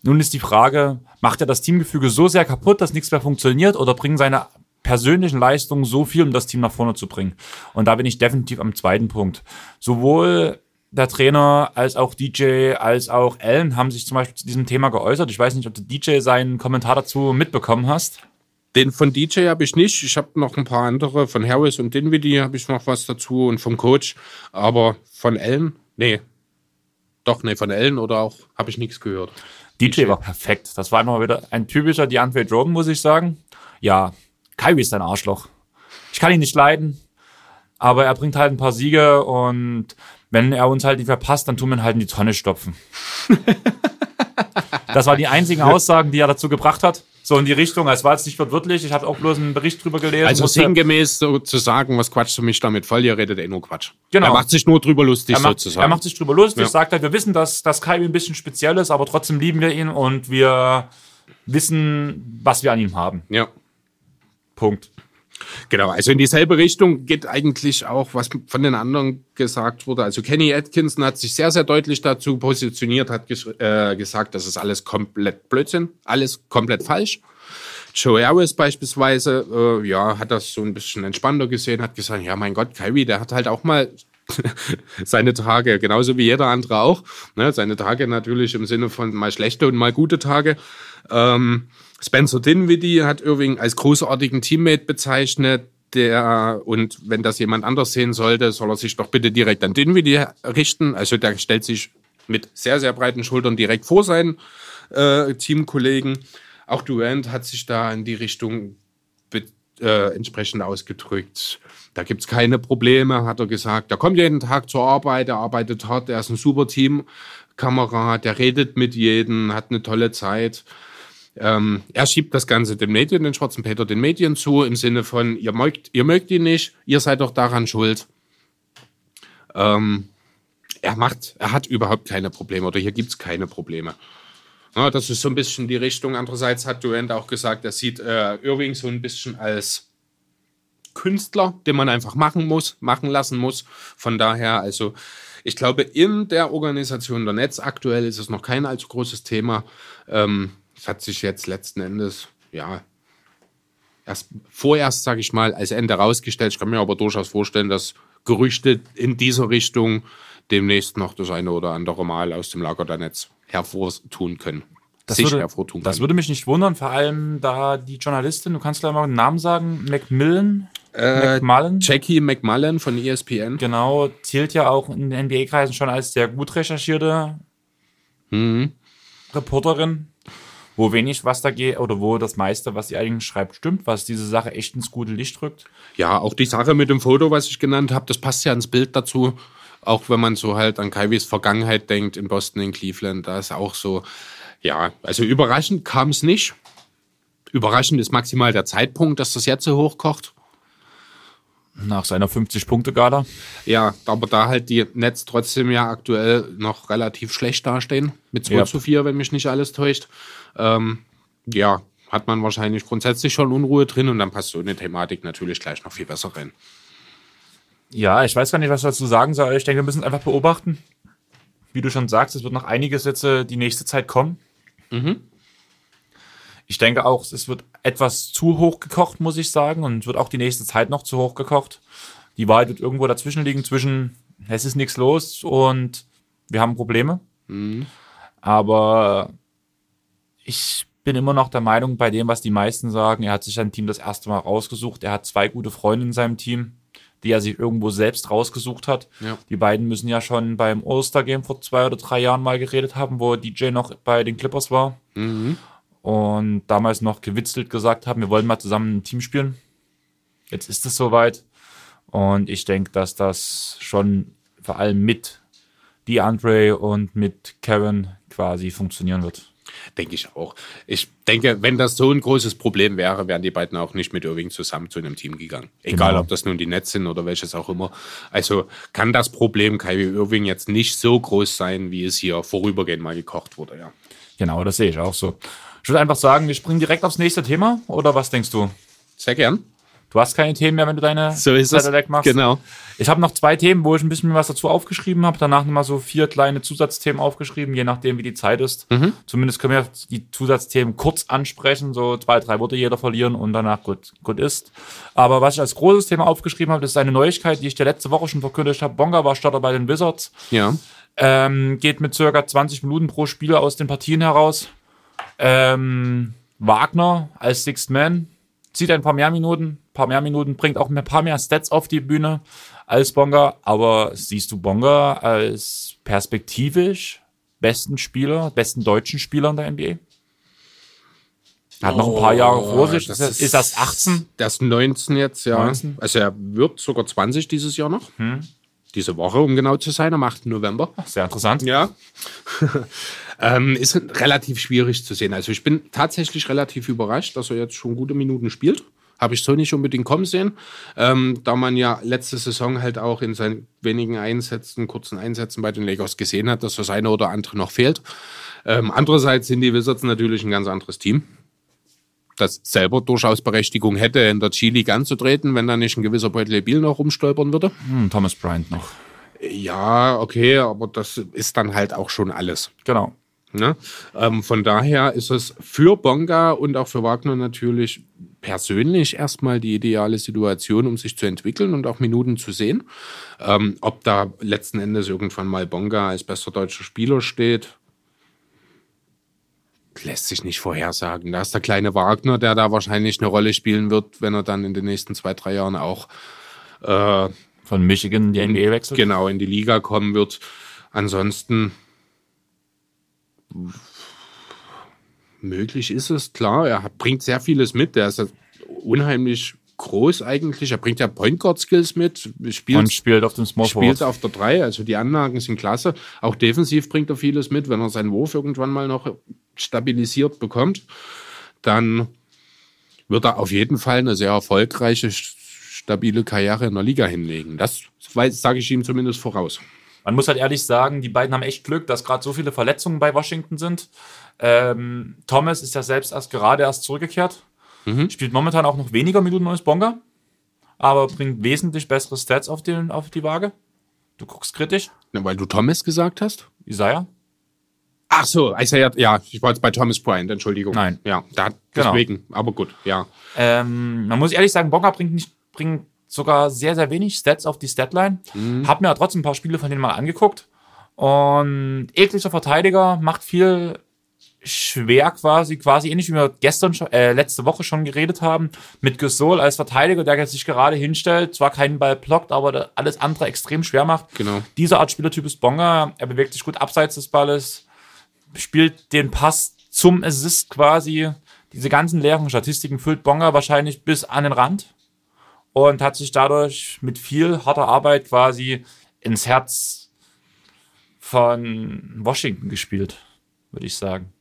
Nun ist die Frage, macht er das Teamgefüge so sehr kaputt, dass nichts mehr funktioniert oder bringen seine persönlichen Leistungen so viel, um das Team nach vorne zu bringen. Und da bin ich definitiv am zweiten Punkt. Sowohl der Trainer als auch DJ als auch Allen haben sich zum Beispiel zu diesem Thema geäußert. Ich weiß nicht, ob du DJ seinen Kommentar dazu mitbekommen hast. Den von DJ habe ich nicht. Ich habe noch ein paar andere. Von Harris und Dinwiddie habe ich noch was dazu und vom Coach. Aber von Allen, nee. Doch, nee, von Allen oder auch habe ich nichts gehört. DJ, war perfekt. Das war einfach wieder ein typischer DeAndre Jordan, muss ich sagen. Ja, Kyrie ist ein Arschloch. Ich kann ihn nicht leiden, aber er bringt halt ein paar Siege und wenn er uns halt nicht verpasst, dann tun wir ihn halt in die Tonne stopfen. das waren die einzigen Aussagen, die er dazu gebracht hat. So in die Richtung, es war jetzt nicht wortwörtlich, ich habe auch bloß einen Bericht drüber gelesen. Also sinngemäß so zu sagen, was quatschst du mich damit voll, ihr redet eh nur Quatsch. Genau. Er macht sich nur drüber lustig er macht, sozusagen. Er macht sich drüber lustig, ja. sagt halt, wir wissen, dass, dass Kai ein bisschen speziell ist, aber trotzdem lieben wir ihn und wir wissen, was wir an ihm haben. Ja. Punkt. Genau, also in dieselbe Richtung geht eigentlich auch, was von den anderen gesagt wurde. Also Kenny Atkinson hat sich sehr, sehr deutlich dazu positioniert, hat äh, gesagt, das ist alles komplett Blödsinn, alles komplett falsch. Joe Harris beispielsweise, äh, ja, hat das so ein bisschen entspannter gesehen, hat gesagt, ja, mein Gott, Kyrie, der hat halt auch mal seine Tage, genauso wie jeder andere auch. Ne? Seine Tage natürlich im Sinne von mal schlechte und mal gute Tage. Ähm, Spencer Dinwiddie hat Irving als großartigen Teammate bezeichnet. Der, und wenn das jemand anders sehen sollte, soll er sich doch bitte direkt an Dinwiddie richten. Also der stellt sich mit sehr, sehr breiten Schultern direkt vor seinen äh, Teamkollegen. Auch Durant hat sich da in die Richtung äh, entsprechend ausgedrückt. Da gibt's keine Probleme, hat er gesagt. Der kommt jeden Tag zur Arbeit, er arbeitet hart, er ist ein super Teamkamerad, der redet mit jedem, hat eine tolle Zeit. Ähm, er schiebt das Ganze den Medien, den schwarzen Peter, den Medien zu, im Sinne von, ihr mögt, ihr mögt ihn nicht, ihr seid doch daran schuld. Ähm, er macht, er hat überhaupt keine Probleme oder hier gibt's keine Probleme. Ja, das ist so ein bisschen die Richtung. Andererseits hat Durant auch gesagt, er sieht äh, Irving so ein bisschen als Künstler, den man einfach machen muss, machen lassen muss. Von daher, also ich glaube, in der Organisation der Netz aktuell ist es noch kein allzu großes Thema. Ähm, es hat sich jetzt letzten Endes, ja, erst vorerst, sage ich mal, als Ende rausgestellt. Ich kann mir aber durchaus vorstellen, dass Gerüchte in dieser Richtung demnächst noch das eine oder andere Mal aus dem Lager der Netz hervortun können. Das sich würde, hervortun können. Das würde mich nicht wundern, vor allem da die Journalistin, du kannst gleich mal einen Namen sagen, Macmillan. Äh, McMullen. Jackie McMullen von ESPN. Genau, zählt ja auch in den NBA-Kreisen schon als sehr gut recherchierte mhm. Reporterin wo wenig was da geht oder wo das meiste, was sie eigentlich schreibt, stimmt, was diese Sache echt ins gute Licht rückt. Ja, auch die Sache mit dem Foto, was ich genannt habe, das passt ja ins Bild dazu. Auch wenn man so halt an Kaiwis Vergangenheit denkt in Boston, in Cleveland, da ist auch so, ja, also überraschend kam es nicht. Überraschend ist maximal der Zeitpunkt, dass das jetzt so hochkocht. Nach seiner 50-Punkte-Gala. Ja, aber da halt die Nets trotzdem ja aktuell noch relativ schlecht dastehen. Mit 2 ja. zu 4, wenn mich nicht alles täuscht. Ähm, ja, hat man wahrscheinlich grundsätzlich schon Unruhe drin und dann passt so eine Thematik natürlich gleich noch viel besser rein. Ja, ich weiß gar nicht, was ich dazu sagen soll. Ich denke, wir müssen es einfach beobachten. Wie du schon sagst, es wird noch einige Sätze die nächste Zeit kommen. Mhm. Ich denke auch, es wird etwas zu hoch gekocht, muss ich sagen, und wird auch die nächste Zeit noch zu hoch gekocht. Die Wahrheit wird irgendwo dazwischen liegen, zwischen es ist nichts los und wir haben Probleme. Mhm. Aber ich bin immer noch der Meinung, bei dem, was die meisten sagen, er hat sich sein Team das erste Mal rausgesucht. Er hat zwei gute Freunde in seinem Team, die er sich irgendwo selbst rausgesucht hat. Ja. Die beiden müssen ja schon beim All-Star-Game vor zwei oder drei Jahren mal geredet haben, wo DJ noch bei den Clippers war. Mhm und damals noch gewitzelt gesagt haben, wir wollen mal zusammen ein Team spielen. Jetzt ist es soweit. Und ich denke, dass das schon vor allem mit DeAndre und mit Kevin quasi funktionieren wird. Denke ich auch. Ich denke, wenn das so ein großes Problem wäre, wären die beiden auch nicht mit Irving zusammen zu einem Team gegangen. Egal, genau. ob das nun die Nets sind oder welches auch immer. Also kann das Problem Kyrie Irving jetzt nicht so groß sein, wie es hier vorübergehend mal gekocht wurde, ja. Genau, das sehe ich auch so. Ich würde einfach sagen, wir springen direkt aufs nächste Thema oder was denkst du? Sehr gern. Du hast keine Themen mehr, wenn du deine So ist es. Zettel machst. Genau. Ich habe noch zwei Themen, wo ich ein bisschen was dazu aufgeschrieben habe. Danach nochmal so vier kleine Zusatzthemen aufgeschrieben, je nachdem, wie die Zeit ist. Zumindest können wir die Zusatzthemen kurz ansprechen, so zwei, drei Worte jeder verlieren und danach gut, gut ist. Aber was ich als großes Thema aufgeschrieben habe, das ist eine Neuigkeit, die ich dir letzte Woche schon verkündet habe. Bonga war Starter bei den Wizards. Ja. Ähm, geht mit circa 20 Minuten pro Spieler aus den Partien heraus. Ähm, Wagner als Sixth Man zieht ein paar mehr Minuten, paar mehr Minuten, bringt auch ein paar mehr Stats auf die Bühne als Bonga. Aber siehst du Bonga als perspektivisch besten Spieler, besten deutschen Spieler in der NBA? Hat noch ein paar Jahre vor sich. Oh, das ist, ist das 18? Das ist 19 jetzt, ja. 19? Also er wird sogar 20 dieses Jahr noch. Diese Woche, um genau zu sein, am 8. November. Sehr interessant. Ja. ähm, ist relativ schwierig zu sehen. Also ich bin tatsächlich relativ überrascht, dass er jetzt schon gute Minuten spielt. Habe ich so nicht unbedingt kommen sehen, ähm, da man ja letzte Saison halt auch in seinen wenigen Einsätzen, kurzen Einsätzen bei den Lakers gesehen hat, dass das eine oder andere noch fehlt. Ähm, andererseits sind die Wizards natürlich ein ganz anderes Team, das selber durchaus Berechtigung hätte, in der G-League anzutreten, wenn da nicht ein gewisser Bradley Beal noch rumstolpern würde. Hm, Thomas Bryant noch. Ja, okay, aber das ist dann halt auch schon alles. Genau. Ne? Ähm, von daher ist es für Bonga und auch für Wagner natürlich persönlich erstmal die ideale Situation, um sich zu entwickeln und auch Minuten zu sehen. Ähm, ob da letzten Endes irgendwann mal Bonga als bester deutscher Spieler steht, lässt sich nicht vorhersagen. Da ist der kleine Wagner, der da wahrscheinlich eine Rolle spielen wird, wenn er dann in den nächsten zwei, drei Jahren auch äh, Von Michigan in die NBA wechselt. genau in die Liga kommen wird. Ansonsten möglich ist es, klar. Er bringt sehr vieles mit. Er ist unheimlich groß eigentlich. Er bringt ja Point Guard Skills mit, spielt, Und spielt auf dem Small spielt Forward. auf der 3. Also die Anlagen sind klasse. Auch defensiv bringt er vieles mit. Wenn er seinen Wurf irgendwann mal noch stabilisiert bekommt, dann wird er auf jeden Fall eine sehr erfolgreiche, stabile Karriere in der Liga hinlegen. Das sage ich ihm zumindest voraus. Man muss halt ehrlich sagen, die beiden haben echt Glück, dass gerade so viele Verletzungen bei Washington sind. Ähm, Thomas ist ja selbst erst gerade erst zurückgekehrt. Spielt momentan auch noch weniger Minuten als Bonga, aber bringt wesentlich bessere Stats auf, den, auf die Waage. Du guckst kritisch. Na, weil du Thomas gesagt hast? Isaiah? Ach so, Isaiah, ja, ich war jetzt bei Thomas Bryant, Entschuldigung. Nein. Ja, da, Genau. deswegen, aber gut, ja. Ähm, man muss ehrlich sagen, Bonga bringt, nicht, bringt sogar sehr, sehr wenig Stats auf die Statline. Hab mir trotzdem ein paar Spiele von denen mal angeguckt. Und ekliger Verteidiger macht viel schwer quasi, quasi ähnlich wie wir gestern, schon, äh, letzte Woche schon geredet haben, mit Gasol als Verteidiger, der sich gerade hinstellt, zwar keinen Ball blockt, aber alles andere extrem schwer macht. Genau. Dieser Art Spielertyp ist Bonga. Er bewegt sich gut abseits des Balles, spielt den Pass zum Assist quasi. Diese ganzen leeren Statistiken füllt Bonga wahrscheinlich bis an den Rand und hat sich dadurch mit viel harter Arbeit quasi ins Herz von Washington gespielt, würde ich sagen.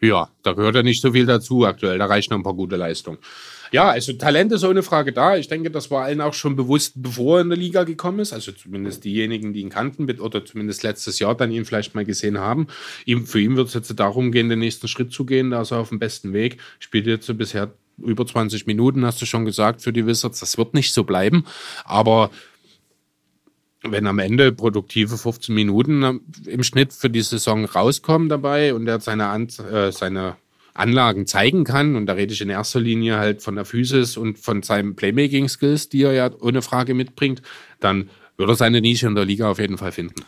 Ja, da gehört ja nicht so viel dazu aktuell. Da reichen noch ein paar gute Leistungen. Ja, also Talent ist ohne Frage da. Ich denke, das war allen auch schon bewusst, bevor er in der Liga gekommen ist. Also zumindest diejenigen, die ihn kannten oder zumindest letztes Jahr dann ihn vielleicht mal gesehen haben. Für ihn wird es jetzt darum gehen, den nächsten Schritt zu gehen. Da ist er auf dem besten Weg. Spielt jetzt so bisher über 20 Minuten, hast du schon gesagt, für die Wizards. Das wird nicht so bleiben. Aber wenn am Ende produktive 15 Minuten im Schnitt für die Saison rauskommen dabei und er seine, An äh, seine Anlagen zeigen kann, und da rede ich in erster Linie halt von der Physis und von seinen Playmaking-Skills, die er ja ohne Frage mitbringt, dann wird er seine Nische in der Liga auf jeden Fall finden.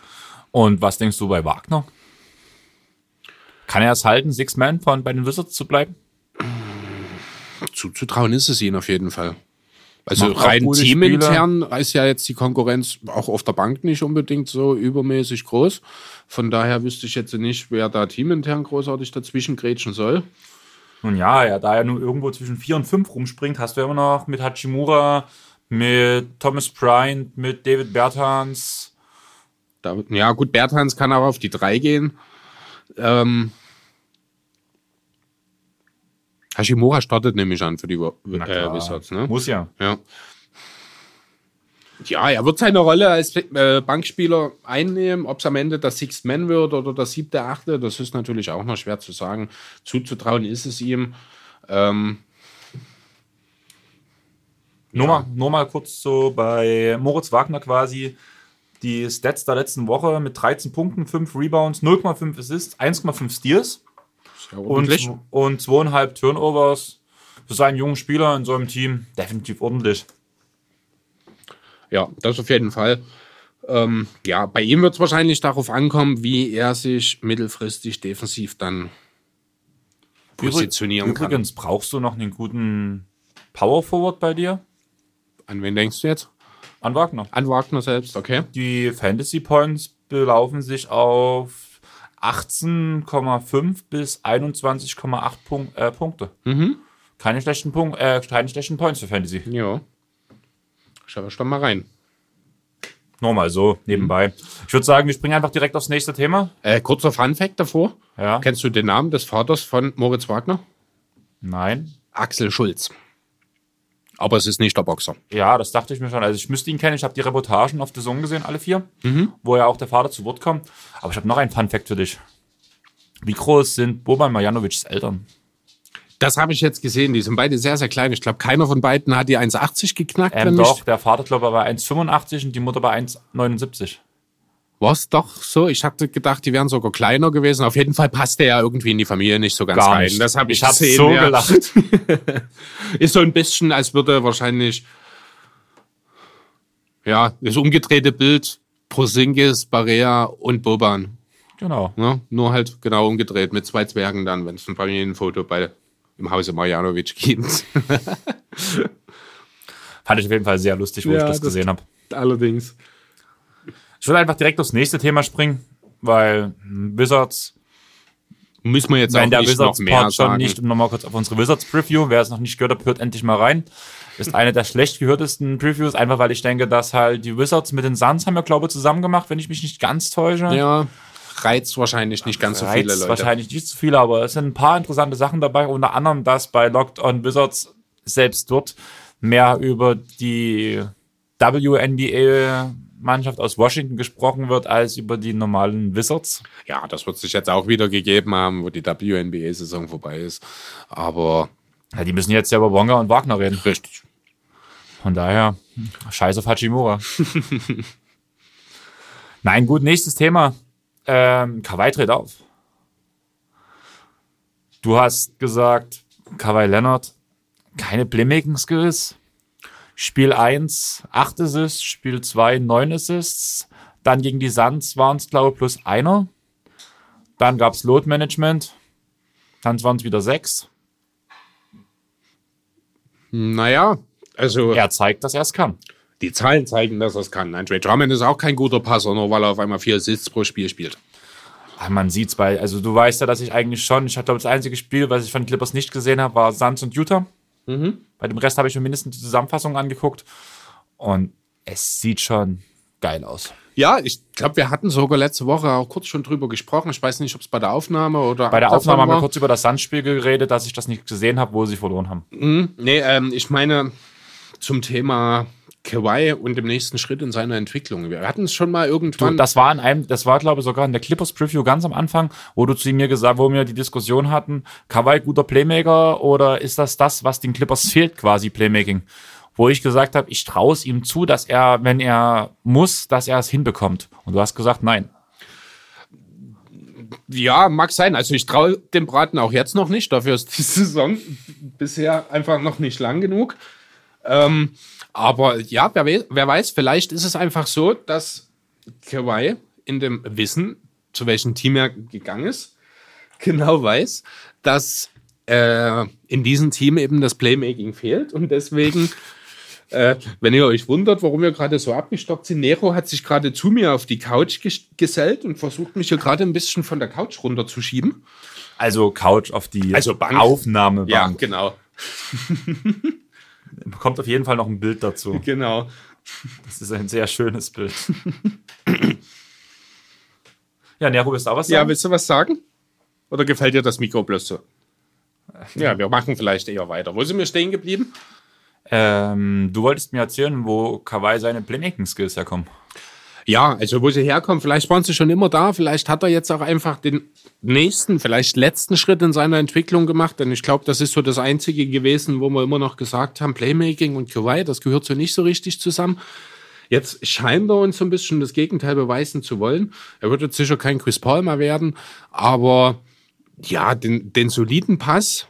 Und was denkst du bei Wagner? Kann er es halten, Six Man von bei den Wizards zu bleiben? Zuzutrauen ist es ihm auf jeden Fall. Also Macht rein teamintern ist ja jetzt die Konkurrenz auch auf der Bank nicht unbedingt so übermäßig groß. Von daher wüsste ich jetzt nicht, wer da teamintern großartig dazwischen grätschen soll. Nun ja, ja, da er nur irgendwo zwischen 4 und 5 rumspringt, hast du immer noch mit Hachimura, mit Thomas Bryant, mit David Bertans. Da, ja, gut, Berthans kann auch auf die 3 gehen. Ähm, Hashimura startet nämlich an für die äh, Wizards, ne? Muss ja. Ja. Ja, er wird seine Rolle als äh, Bankspieler einnehmen. Ob es am Ende das Sixth Man wird oder das siebte, achte, das ist natürlich auch noch schwer zu sagen. Zuzutrauen ist es ihm. Ähm, Nur, mal, nur mal kurz so bei Moritz Wagner quasi die Stats der letzten Woche mit 13 Punkten, 5 Rebounds, 0,5 Assists, 1,5 Steals Sehr und, ordentlich. und zweieinhalb Turnovers. Für seinen jungen Spieler in so einem Team definitiv ordentlich. Ja, das auf jeden Fall. Ähm, ja, bei ihm wird es wahrscheinlich darauf ankommen, wie er sich mittelfristig defensiv dann positionieren kann. Übrigens, brauchst du noch einen guten Power Forward bei dir? An wen denkst du jetzt? An Wagner. An Wagner selbst, okay. Die Fantasy Points belaufen sich auf 18,5 bis 21,8 Punk äh, Punkte. Mhm. Keine schlechten, Punkt, äh, keine schlechten Points für Fantasy. Ja. Schau doch mal rein. Nur mal so nebenbei. Ich würde sagen, wir springen einfach direkt aufs nächste Thema. Äh, kurzer Fun-Fact davor. Ja. Kennst du den Namen des Vaters von Moritz Wagner? Nein. Axel Schulz. Aber es ist nicht der Boxer. Ja, das dachte ich mir schon. Also ich müsste ihn kennen. Ich habe die Reportagen auf The Zone gesehen, alle vier, wo ja auch der Vater zu Wort kommt. Aber ich habe noch einen Fun Fact für dich. Wie groß sind Boban Marjanovics Eltern? Das habe ich jetzt gesehen. Die sind beide sehr, sehr klein. Ich glaube, keiner von beiden hat die 1,80 geknackt. Ähm, doch, nicht. der Vater, glaube ich, war bei 1,85 und die Mutter bei 1,79. War es doch so? Ich hatte gedacht, die wären sogar kleiner gewesen. Auf jeden Fall passt der ja irgendwie in die Familie nicht so ganz Gar rein. nicht. Das habe ich, Ich gesehen. so ja. gelacht. Ist so ein bisschen, als würde wahrscheinlich ja das umgedrehte Bild Porzingis, Barea und Boban. Genau. Ne? Nur halt genau umgedreht mit zwei Zwergen dann, wenn es ein Familienfoto bei im Hause Marjanovic gibt. Fand ich auf jeden Fall sehr lustig, wo Ja, ich das das- gesehen habe. Allerdings. Ich würde einfach direkt aufs nächste Thema springen, weil Wizards, Müssen wir jetzt wenn auch der nicht noch Wizards mehr Part schon sagen. nicht, um nochmal kurz auf unsere Wizards Preview, wer es noch nicht gehört hat, hört endlich mal rein. Ist eine der schlecht gehörtesten Previews, einfach weil ich denke, dass halt die Wizards mit den Suns haben wir, glaube ich, zusammen gemacht, wenn ich mich nicht ganz täusche. Ja, reizt wahrscheinlich nicht ganz so viele Reizt Leute. wahrscheinlich nicht so viele, aber es sind ein paar interessante Sachen dabei, unter anderem, dass bei Locked on Wizards selbst dort mehr über die WNBA-Mannschaft aus Washington gesprochen wird, als über die normalen Wizards. Ja, das wird sich jetzt auch wieder gegeben haben, wo die WNBA-Saison vorbei ist. Aber Ja, die müssen jetzt ja über Wonga und Wagner reden. richtig. Von daher, scheiß auf Hachimura. Nein, gut, nächstes Thema. Ähm, Kawhi tritt auf. Du hast gesagt, Kawhi Leonard, keine Playmaking-Skills. Spiel 1, 8 Assists, Spiel 2, 9 Assists. Dann gegen die Suns waren es, glaube ich, plus einer. Dann gab es Load Management. Dann waren es wieder sechs. Naja, also Er zeigt, dass er es kann. die Zahlen zeigen, dass er es kann. Nein, Trey Drummond ist auch kein guter Passer, nur weil er auf einmal vier Assists pro Spiel spielt. Ah, Man sieht's bei, also du weißt ja, dass ich eigentlich schon, ich glaube, das einzige Spiel, was ich von Clippers nicht gesehen habe, war Suns und Utah. Bei dem Rest habe ich mir mindestens die Zusammenfassung angeguckt und es sieht schon geil aus. Ja, ich glaube, wir hatten sogar letzte Woche auch kurz schon drüber gesprochen. Ich weiß nicht, ob es bei der Aufnahme oder Bei der Aufnahme haben wir kurz über das Suns-Spiel geredet, dass ich das nicht gesehen habe, wo sie verloren haben. Nee, ähm, ich meine zum Thema Kawhi und dem nächsten Schritt in seiner Entwicklung. Wir hatten es schon mal Du, irgendwann. das war in einem, das war glaube ich sogar in der Clippers Preview ganz am Anfang, wo du zu mir gesagt, wo wir die Diskussion hatten, Kawhi guter Playmaker oder ist das das, was den Clippers fehlt, quasi Playmaking? Wo ich gesagt habe, ich traue es ihm zu, dass er, wenn er muss, dass er es hinbekommt. Und du hast gesagt, nein. Ja, mag sein. Also ich traue dem Braten auch jetzt noch nicht. Dafür ist die Saison bisher einfach noch nicht lang genug. Ähm, aber ja, wer weiß, wer weiß, vielleicht ist es einfach so, dass Kawhi in dem Wissen, zu welchem Team er gegangen ist, genau weiß, dass äh, in diesem Team eben das Playmaking fehlt und deswegen äh, wenn ihr euch wundert, warum wir gerade so abgestockt sind, Nero hat sich gerade zu mir auf die Couch ges gesellt und versucht mich hier gerade ein bisschen von der Couch runterzuschieben. Also Couch auf die Also Bank. Aufnahmebank. genau. Kommt auf jeden Fall noch ein Bild dazu. Genau. Das ist ein sehr schönes Bild. ja, Nero, willst du auch was Ja, sagen? willst du was sagen? Oder gefällt dir das Mikro bloß so? Ja, wir machen vielleicht eher weiter. Wo sind wir stehen geblieben? ähm, du wolltest mir erzählen, wo Kawhi seine Playmaking-Skills herkommen. Ja, also wo sie herkommen, vielleicht waren sie schon immer da, vielleicht hat er jetzt auch einfach den nächsten, vielleicht letzten Schritt in seiner Entwicklung gemacht, denn ich glaube, das ist so das Einzige gewesen, wo wir immer noch gesagt haben, Playmaking und Kawhi, das gehört so nicht so richtig zusammen. Jetzt scheint er uns so ein bisschen das Gegenteil beweisen zu wollen. Er wird jetzt sicher kein Chris Paul mehr werden, aber ja, den, den soliden Pass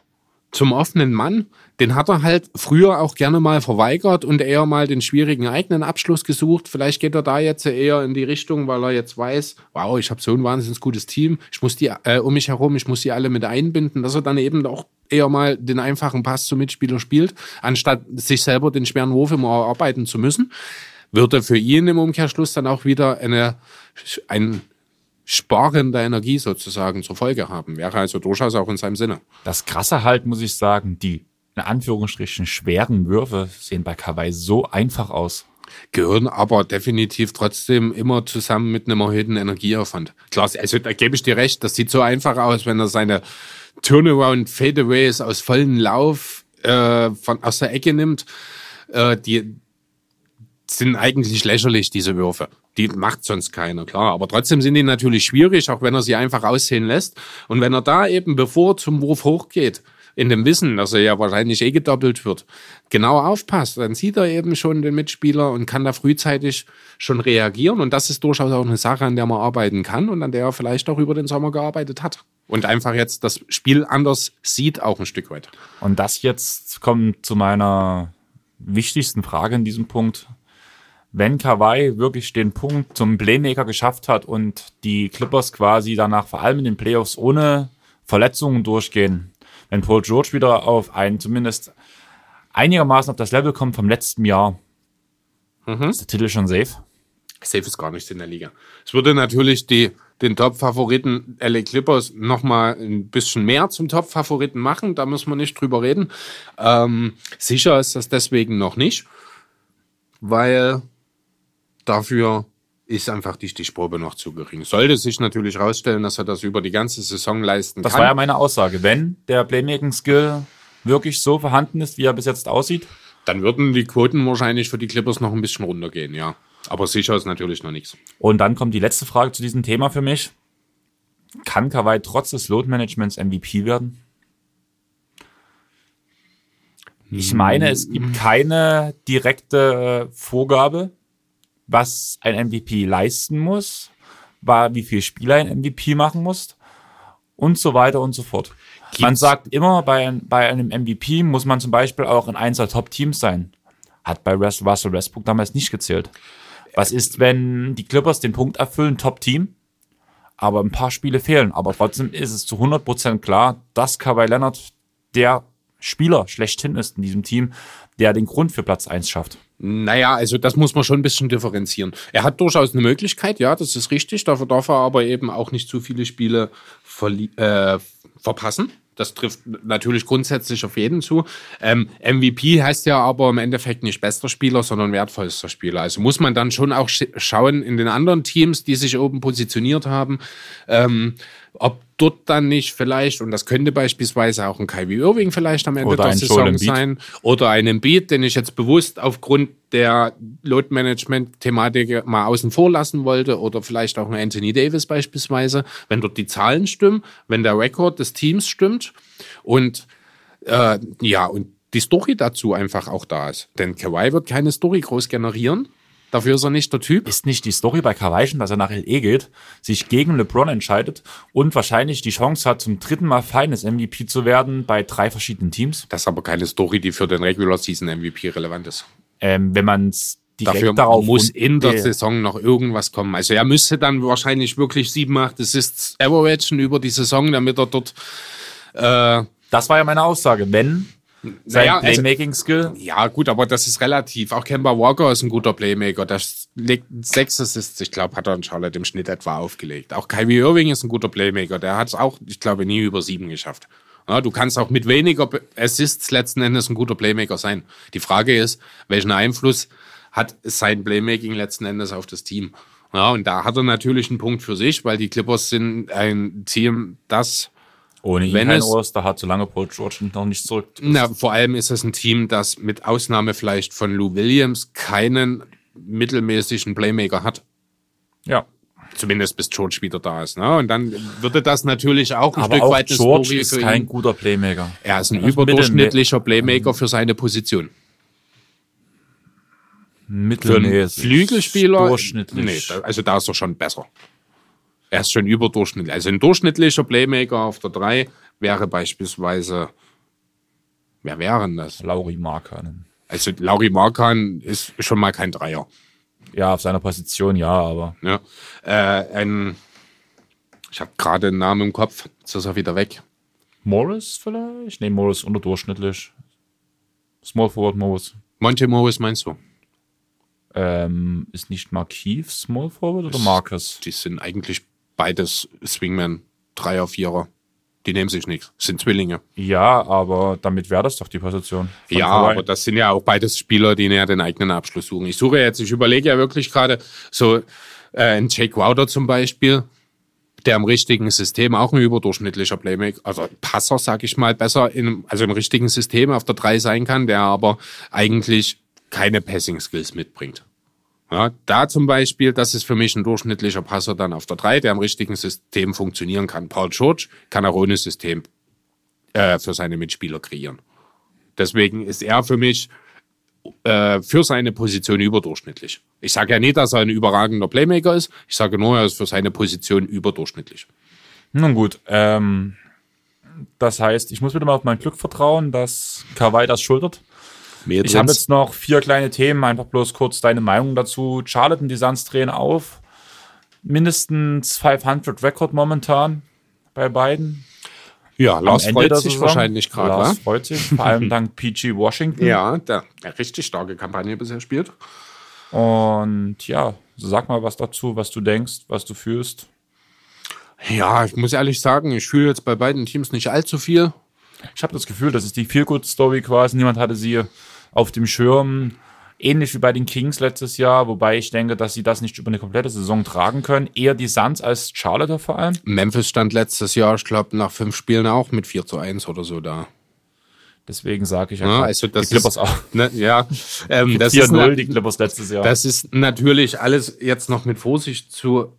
zum offenen Mann, den hat er halt früher auch gerne mal verweigert und eher mal den schwierigen eigenen Abschluss gesucht. Vielleicht geht er da jetzt eher in die Richtung, weil er jetzt weiß, wow, ich habe so ein wahnsinnig gutes Team, ich muss die äh, um mich herum, ich muss die alle mit einbinden, dass er dann eben auch eher mal den einfachen Pass zum Mitspieler spielt, anstatt sich selber den schweren Wurf immer erarbeiten zu müssen. Würde für ihn im Umkehrschluss dann auch wieder eine, ein Sparen der Energie sozusagen zur Folge haben. Wäre also durchaus auch in seinem Sinne. Das Krasse halt, muss ich sagen, die in Anführungsstrichen schweren Würfe sehen bei Kawhi so einfach aus. Gehören aber definitiv trotzdem immer zusammen mit einem erhöhten Energieaufwand. Klar, also da gebe ich dir recht, das sieht so einfach aus, wenn er seine Turnaround Fadeaways aus vollen Lauf äh, von aus der Ecke nimmt. Äh, die sind eigentlich lächerlich, diese Würfe. Die macht sonst keiner, klar. Aber trotzdem sind die natürlich schwierig, auch wenn er sie einfach aussehen lässt. Und wenn er da eben, bevor er zum Wurf hochgeht, in dem Wissen, dass er ja wahrscheinlich eh gedoppelt wird, genau aufpasst, dann sieht er eben schon den Mitspieler und kann da frühzeitig schon reagieren. Und das ist durchaus auch eine Sache, an der man arbeiten kann und an der er vielleicht auch über den Sommer gearbeitet hat. Und einfach jetzt das Spiel anders sieht, auch ein Stück weit. Und das jetzt kommt zu meiner wichtigsten Frage in diesem Punkt wenn Kawhi wirklich den Punkt zum Playmaker geschafft hat und die Clippers quasi danach vor allem in den Playoffs ohne Verletzungen durchgehen, wenn Paul George wieder auf ein zumindest einigermaßen auf das Level kommt vom letzten Jahr, mhm. ist der Titel schon safe? Safe ist gar nichts in der Liga. Es würde natürlich die, den Top-Favoriten LA Clippers nochmal ein bisschen mehr zum Top-Favoriten machen, da muss man nicht drüber reden. Ähm, sicher ist das deswegen noch nicht, weil Dafür ist einfach die Stichprobe noch zu gering. Sollte sich natürlich herausstellen, dass er das über die ganze Saison leisten das kann. Das war ja meine Aussage. Wenn der Playmaking-Skill wirklich so vorhanden ist, wie er bis jetzt aussieht, dann würden die Quoten wahrscheinlich für die Clippers noch ein bisschen runtergehen, ja. Aber sicher ist natürlich noch nichts. Und dann kommt die letzte Frage zu diesem Thema für mich. Kann Kawhi trotz des Load Managements MVP werden? Ich meine, es gibt keine direkte Vorgabe, was ein MVP leisten muss, war, wie viel Spieler ein MVP machen muss und so weiter und so fort. Gibt's? Man sagt immer, bei, bei einem MVP muss man zum Beispiel auch in eins der Top-Teams sein. Hat bei Russell Westbrook damals nicht gezählt. Was ist, wenn die Clippers den Punkt erfüllen, Top-Team, aber ein paar Spiele fehlen. Aber trotzdem ist es zu 100% klar, dass Kawhi Leonard der Spieler schlechthin ist in diesem Team, der den Grund für Platz 1 schafft. Naja, also das muss man schon ein bisschen differenzieren. Er hat durchaus eine Möglichkeit, ja, das ist richtig. Dafür darf er aber eben auch nicht zu viele Spiele äh, verpassen. Das trifft natürlich grundsätzlich auf jeden zu. Ähm, MVP heißt ja aber im Endeffekt nicht bester Spieler, sondern wertvollster Spieler. Also muss man dann schon auch schauen in den anderen Teams, die sich oben positioniert haben, ähm, ob dort dann nicht vielleicht, und das könnte beispielsweise auch ein Kyrie Irving vielleicht am Ende oder der Saison sein, oder ein Embiid, den ich jetzt bewusst aufgrund der Load-Management-Thematik mal außen vor lassen wollte, oder vielleicht auch ein Anthony Davis beispielsweise, wenn dort die Zahlen stimmen, wenn der Rekord des Teams stimmt und äh, ja, und die Story dazu einfach auch da ist. Denn Kawhi wird keine Story groß generieren, Dafür ist er nicht der Typ. Ist nicht die Story bei Kawhi schon, dass er nach LE geht, sich gegen LeBron entscheidet und wahrscheinlich die Chance hat, zum dritten Mal feines MVP zu werden bei drei verschiedenen Teams? Das ist aber keine Story, die für den Regular Season MVP relevant ist. Ähm, wenn man es Dafür darauf muss in der Saison noch irgendwas kommen. Also er müsste dann wahrscheinlich wirklich sieben, acht Assists averagen über die Saison, damit er dort. Äh, das war ja meine Aussage. Wenn sein naja, Playmaking-Skill? Also, ja, gut, aber das ist relativ. Auch Kemba Walker ist ein guter Playmaker. Der legt sechs Assists, ich glaube, hat er in Charlotte im Schnitt etwa aufgelegt. Auch Kyrie Irving ist ein guter Playmaker. Der hat es auch, ich glaube, nie über sieben geschafft. Ja, du kannst auch mit weniger Assists letzten Endes ein guter Playmaker sein. Die Frage ist, welchen Einfluss hat sein Playmaking letzten Endes auf das Team? Ja, und da hat er natürlich einen Punkt für sich, weil die Clippers sind ein Team, das ohne ihn Wenn kein Oster hat, solange Paul George noch nicht zurück. Na, vor allem ist es ein Team, das mit Ausnahme vielleicht von Lou Williams keinen mittelmäßigen Playmaker hat. Ja. Zumindest bis George wieder da ist. Ne? Und dann würde das natürlich auch ein Aber Stück auch weit George ist kein guter Playmaker. Er ist ein ist überdurchschnittlicher Playmaker für seine Position. Für einen Mittelmäßig. Flügelspieler? Durchschnittlich. Nee, also da ist er schon besser. Er ist schon überdurchschnittlich. Also ein durchschnittlicher Playmaker auf der 3 wäre beispielsweise. Wer wäre denn das? Lauri Markanen. Also Lauri Markan ist schon mal kein Dreier. Ja, auf seiner Position ja, aber Ja. Äh, ein, ich habe gerade einen Namen im Kopf. Jetzt ist er wieder weg. Morris vielleicht? Nee, Morris unterdurchschnittlich. Small Forward Morris. Monte Morris meinst du? Ähm, ist nicht Markiv Small Forward oder Marcus? Die sind eigentlich beides Swingman, Dreier, Vierer. Die nehmen sich nichts. Sind Zwillinge. Ja, aber damit wäre das doch die Position. Ja, Kawhi. aber das sind ja auch beides Spieler, die näher den eigenen Abschluss suchen. Ich suche jetzt, ich überlege ja wirklich gerade so äh, einen Jake Crowder zum Beispiel, der im richtigen System auch ein überdurchschnittlicher Playmaker, also Passer, sag ich mal, besser in, also im richtigen System auf der 3 sein kann, der aber eigentlich keine Passing-Skills mitbringt. Ja, da zum Beispiel, das ist für mich ein durchschnittlicher Passer dann auf der 3, der im richtigen System funktionieren kann. Paul George kann auch ohne System äh, für seine Mitspieler kreieren. Deswegen ist er für mich äh, für seine Position überdurchschnittlich. Ich sage ja nicht, dass er ein überragender Playmaker ist. Ich sage nur, er ist für seine Position überdurchschnittlich. Nun gut, ähm, das heißt, ich muss wieder mal auf mein Glück vertrauen, dass Kawhi das schultert. Ich habe jetzt noch vier kleine Themen, einfach bloß kurz deine Meinung dazu. Charlotte und die Suns drehen auf. Mindestens 500 Rekord momentan bei beiden. ja, Lars freut sich wahrscheinlich gerade. Lars freut sich, vor allem dank PG Washington. Ja, der, der richtig starke Kampagne bisher spielt. Und ja, sag mal was dazu, was du denkst, was du fühlst. Ja, ich muss ehrlich sagen, ich fühle jetzt bei beiden Teams nicht allzu viel. Ich habe das Gefühl, das ist die Feel-Good-Story quasi. Niemand hatte sie auf dem Schirm. Ähnlich wie bei den Kings letztes Jahr, wobei ich denke, dass sie das nicht über eine komplette Saison tragen können. Eher die Suns als Charlotte vor allem. Memphis stand letztes Jahr, ich glaube, nach fünf Spielen auch mit 4 zu 1 oder so da. Deswegen sage ich Ja, einfach, also das die Clippers ist, auch. Ne, ja, ähm, das ist 4-0 ne- die Clippers letztes Jahr. Das ist natürlich alles jetzt noch mit Vorsicht zu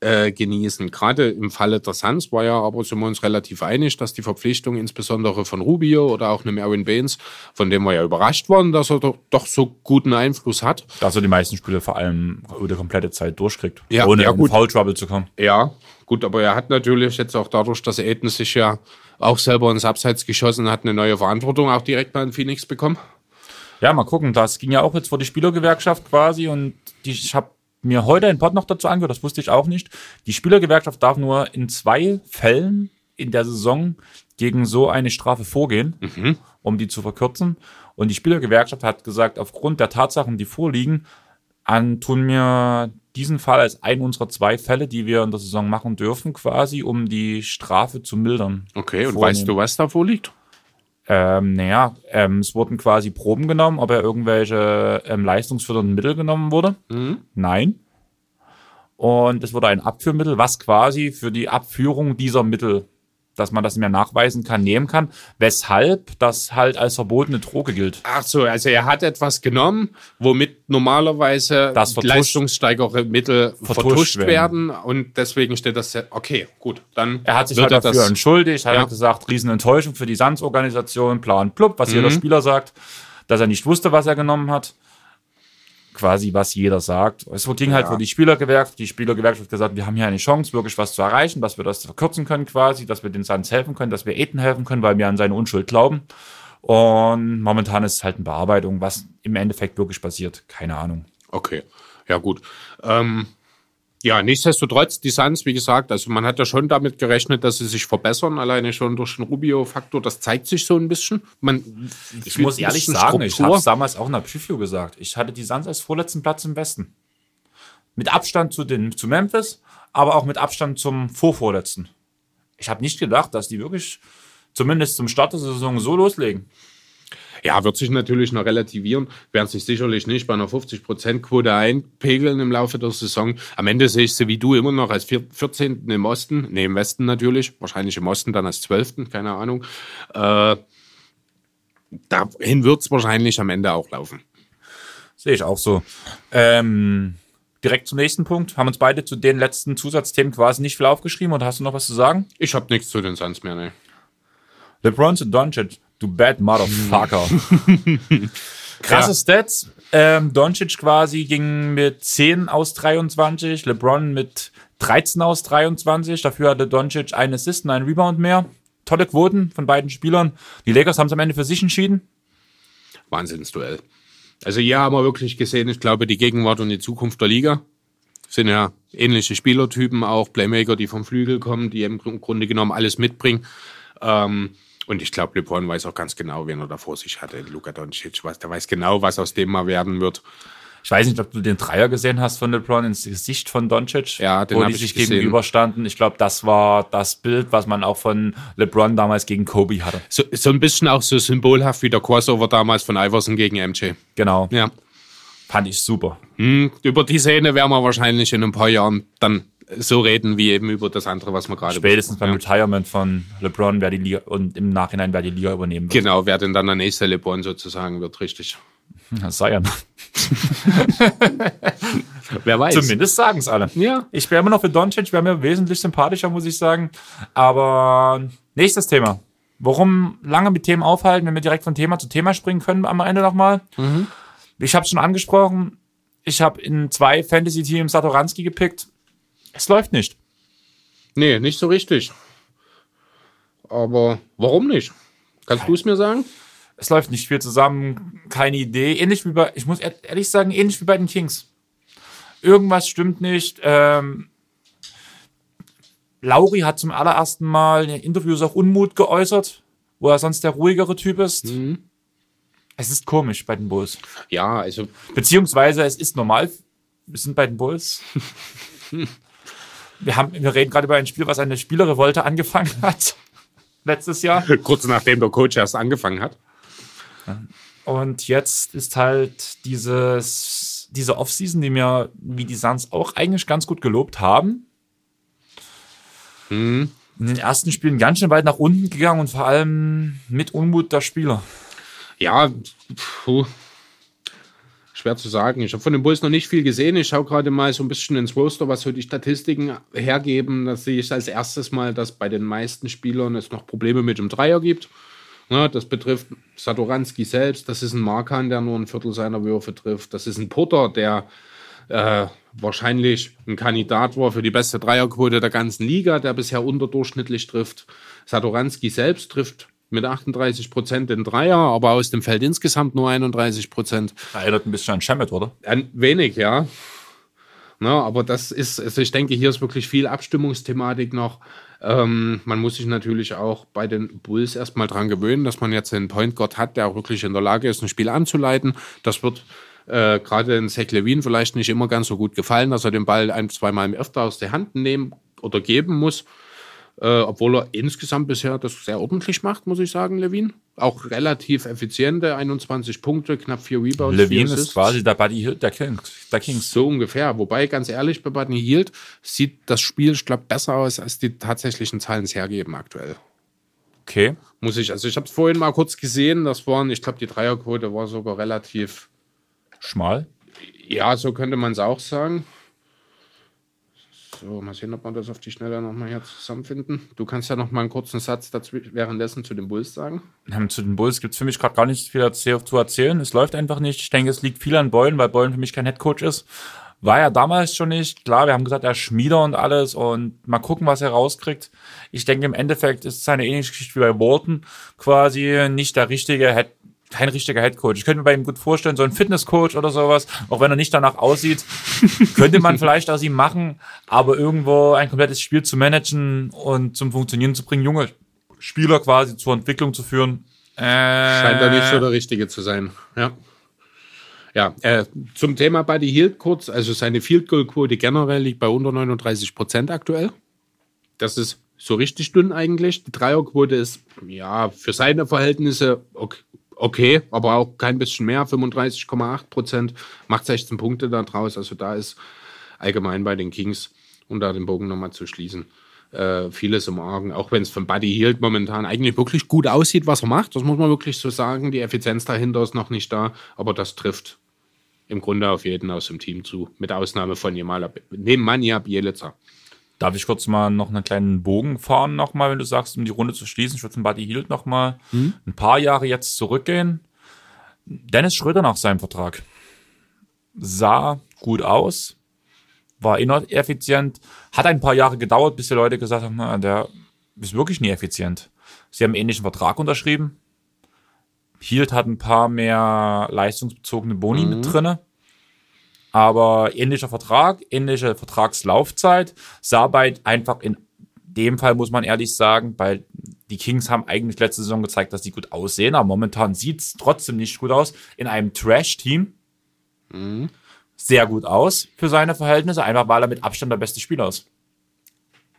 äh, genießen. Gerade im Falle der Suns war ja aber sind wir uns relativ einig, dass die Verpflichtung insbesondere von Rubio oder auch einem Aaron Baines, von dem wir ja überrascht waren, dass er doch, doch so guten Einfluss hat. dass er die meisten Spiele vor allem über die komplette Zeit durchkriegt, Ja, ohne ja, in gut. Foul Trouble zu kommen. Ja, gut, aber er hat natürlich jetzt auch dadurch, dass Aiden sich ja auch selber ins Abseits geschossen hat, eine neue Verantwortung auch direkt mal in Phoenix bekommen. Ja, mal gucken. Das ging ja auch jetzt vor die Spielergewerkschaft quasi und die, ich habe mir heute ein Pod noch dazu angehört, das wusste ich auch nicht. Die Spielergewerkschaft darf nur in zwei Fällen in der Saison gegen so eine Strafe vorgehen, um die zu verkürzen. Und die Spielergewerkschaft hat gesagt, aufgrund der Tatsachen, die vorliegen, an, tun wir diesen Fall als einen unserer zwei Fälle, die wir in der Saison machen dürfen, quasi, um die Strafe zu mildern. Okay, und vornehmen. weißt du, was da vorliegt? Ähm, naja, ähm, es wurden quasi Proben genommen, ob er irgendwelche ähm, leistungsfördernden Mittel genommen wurde. Nein. Und es wurde ein Abführmittel, was quasi für die Abführung dieser Mittel, dass man das mehr nachweisen kann, nehmen kann, weshalb das halt als verbotene Droge gilt. Ach so, also er hat etwas genommen, womit normalerweise Das leistungssteigere Mittel vertuscht, Vertuscht werden. und deswegen steht das, ja- okay, gut, dann Er hat sich wird halt er dafür das, entschuldigt, hat Ja. halt gesagt, Riesenenttäuschung für die Sands-Organisation, Plan Plupp, was Mhm. jeder Spieler sagt, dass er nicht wusste, was er genommen hat. Quasi, was jeder sagt. Es ging halt Ja. vor die Spielergewerkschaft. Die Spielergewerkschaft hat gesagt, wir haben hier eine Chance, wirklich was zu erreichen, dass wir das verkürzen können quasi, dass wir den Suns helfen können, dass wir Aiden helfen können, weil wir an seine Unschuld glauben. Und momentan ist es halt eine Bearbeitung, was im Endeffekt wirklich passiert. Keine Ahnung. Okay, ja gut. Ähm, ja, nichtsdestotrotz, die Suns, wie gesagt, also man hat ja schon damit gerechnet, dass sie sich verbessern, alleine schon durch den Rubio-Faktor. Das zeigt sich so ein bisschen. Man Ich muss ehrlich sagen, ich habe es damals auch in der Preview gesagt. Ich hatte die Suns als vorletzten Platz im Westen. Mit Abstand zu, den, zu Memphis, aber auch mit Abstand zum vorvorletzten. Ich habe nicht gedacht, dass die wirklich zumindest zum Start der Saison so loslegen. Ja, wird sich natürlich noch relativieren, werden sich sicherlich nicht bei einer 50%-Quote einpegeln im Laufe der Saison. Am Ende sehe ich sie wie du immer noch als vier- 14. im Osten, nee, im Westen natürlich, wahrscheinlich im Osten dann als 12., keine Ahnung. Äh, dahin wird es wahrscheinlich am Ende auch laufen. Sehe ich auch so. Ähm, direkt zum nächsten Punkt. Haben uns beide zu den letzten Zusatzthemen quasi nicht viel aufgeschrieben. Oder hast du noch was zu sagen? Ich habe nichts zu den Suns mehr, ne. LeBron und Doncic, du bad motherfucker. Krasse Ja. Stats. Ähm, Doncic quasi ging mit 10 aus 23, LeBron mit 13 aus 23. Dafür hatte Doncic einen Assist und einen Rebound mehr. Tolle Quoten von beiden Spielern. Die Lakers haben es am Ende für sich entschieden. Wahnsinnsduell. Also hier haben wir wirklich gesehen, ich glaube, die Gegenwart und die Zukunft der Liga sind ja ähnliche Spielertypen, auch Playmaker, die vom Flügel kommen, die im Grunde genommen alles mitbringen. Ähm, und ich glaube, LeBron weiß auch ganz genau, wen er da vor sich hatte. Luka Doncic, der weiß genau, was aus dem mal werden wird. Ich weiß nicht, ob du den Dreier gesehen hast von LeBron ins Gesicht von Doncic, Ja, den wo die ich sich gesehen. gegenüberstanden. Ich glaube, das war das Bild, was man auch von LeBron damals gegen Kobe hatte. So, so ein bisschen auch so symbolhaft wie der Crossover damals von Iverson gegen MJ. Genau. Ja. Fand ich super. Hm, über die Szene werden wir wahrscheinlich in ein paar Jahren dann so reden, wie eben über das andere, was wir gerade Spätestens beim haben. Retirement von LeBron, wer die Liga und im Nachhinein wer die Liga übernehmen wird. Genau, wer denn dann der nächste LeBron sozusagen wird, richtig. Das sei ja. Wer weiß. Zumindest sagen es alle. Ja. Ich wäre immer noch für Doncic, wäre mir wesentlich sympathischer, muss ich sagen. Aber nächstes Thema. Warum lange mit Themen aufhalten, wenn wir direkt von Thema zu Thema springen können am Ende nochmal? Ich habe schon angesprochen, ich habe in zwei Fantasy-Teams Satoranski gepickt. Es läuft nicht. Nee, nicht so richtig. Aber warum nicht? Kannst du es mir sagen? Es läuft nicht viel zusammen, keine Idee. Ähnlich wie bei, ich muss ehr- ehrlich sagen, ähnlich wie bei den Kings. Irgendwas stimmt nicht. Ähm, Lauri hat zum allerersten Mal in den Interviews auch Unmut geäußert, wo er sonst der ruhigere Typ ist. Es ist komisch bei den Bulls. Ja, also Beziehungsweise es ist normal. Wir sind bei den Bulls. Wir, haben, wir reden gerade über ein Spiel, was eine Spielerrevolte angefangen hat. Letztes Jahr. kurz nachdem der Coach erst angefangen hat. Und jetzt ist halt dieses, diese Offseason, die mir, wie die Suns auch eigentlich ganz gut gelobt haben, in den ersten Spielen ganz schön weit nach unten gegangen und vor allem mit Unmut der Spieler. Ja, puh. Schwer zu sagen. Ich habe von den Bulls noch nicht viel gesehen. Ich schaue gerade mal so ein bisschen ins Roster, was so die Statistiken hergeben. Da sehe ich als erstes mal, dass bei den meisten Spielern es noch Probleme mit dem Dreier gibt. Ja, das betrifft Satoranski selbst. Das ist ein Markan, der nur ein Viertel seiner Würfe trifft. Das ist ein Putter, der äh, wahrscheinlich ein Kandidat war für die beste Dreierquote der ganzen Liga, der bisher unterdurchschnittlich trifft. Satoranski selbst trifft mit 38 Prozent den Dreier, aber aus dem Feld insgesamt nur 31 Prozent. Erinnert ein bisschen an Shemet, oder? Ein wenig, ja. Na, aber das ist, also ich denke, hier ist wirklich viel Abstimmungsthematik noch. Ähm, man muss sich natürlich auch bei den Bulls erstmal dran gewöhnen, dass man jetzt einen Point Guard hat, der auch wirklich in der Lage ist, ein Spiel anzuleiten. Das wird äh, gerade in Zach Levine vielleicht nicht immer ganz so gut gefallen, dass er den Ball ein, zweimal öfter aus der Hand nehmen oder geben muss. Äh, obwohl er insgesamt bisher das sehr ordentlich macht, muss ich sagen, Levine. Auch relativ effiziente, 21 Punkte, knapp vier Rebounds. Levine vier ist quasi der Buddy Hill der Kings. Der Kings. So ungefähr. Wobei, ganz ehrlich, bei Buddy Hield sieht das Spiel, ich glaube, besser aus, als die tatsächlichen Zahlen es hergeben aktuell. Okay. Muss ich, also ich habe es vorhin mal kurz gesehen, das waren, ich glaube, die Dreierquote war sogar relativ, Schmal. ja, so könnte man es auch sagen. So, mal sehen, ob wir das auf die Schnelle nochmal hier zusammenfinden. Du kannst ja noch mal einen kurzen Satz dazu, währenddessen zu den Bulls sagen. Ähm, Zu den Bulls gibt es für mich gerade gar nicht viel zu erzählen. Es läuft einfach nicht. Ich denke, es liegt viel an Beulen, weil Beulen für mich kein Headcoach ist. War er damals schon nicht. Klar, wir haben gesagt, er ist Schmieder und alles und mal gucken, was er rauskriegt. Ich denke, im Endeffekt ist es eine ähnliche Geschichte wie bei Walton. Quasi nicht der richtige Head, kein richtiger Headcoach. Ich könnte mir bei ihm gut vorstellen, so ein Fitnesscoach oder sowas, auch wenn er nicht danach aussieht, könnte man vielleicht aus ihm machen, aber irgendwo ein komplettes Spiel zu managen und zum Funktionieren zu bringen, junge Spieler quasi zur Entwicklung zu führen, äh, Scheint da nicht so der Richtige zu sein. Ja. Ja, äh, zum Thema Buddy Hield kurz. Also seine Field Goal Quote generell liegt bei unter 39 Prozent aktuell. Das ist so richtig dünn eigentlich. Die Dreierquote ist, ja, für seine Verhältnisse okay, okay aber auch kein bisschen mehr. 35,8 Prozent, macht 16 Punkte da draus. Also da ist allgemein bei den Kings, um da den Bogen nochmal zu schließen, äh, vieles im Argen. Auch wenn es von Buddy Hield momentan eigentlich wirklich gut aussieht, was er macht. Das muss man wirklich so sagen. Die Effizienz dahinter ist noch nicht da, aber das trifft im Grunde auf jeden aus dem Team zu, mit Ausnahme von Nemanja Bielica. Darf ich kurz mal noch einen kleinen Bogen fahren, nochmal, wenn du sagst, um die Runde zu schließen? Ich würde zum Buddy Hield nochmal mhm. ein paar Jahre jetzt zurückgehen. Dennis Schröder nach seinem Vertrag sah gut aus, war ineffizient, hat ein paar Jahre gedauert, bis die Leute gesagt haben, na, der ist wirklich nie effizient. Sie haben einen ähnlichen Vertrag unterschrieben. Hield hat ein paar mehr leistungsbezogene Boni mhm. mit drinne. Aber ähnlicher Vertrag, ähnliche Vertragslaufzeit, sah bei einfach in dem Fall muss man ehrlich sagen, weil die Kings haben eigentlich letzte Saison gezeigt, dass sie gut aussehen, aber momentan sieht es trotzdem nicht gut aus. In einem Trash-Team mhm. sehr gut aus für seine Verhältnisse, einfach weil er mit Abstand der beste Spieler ist.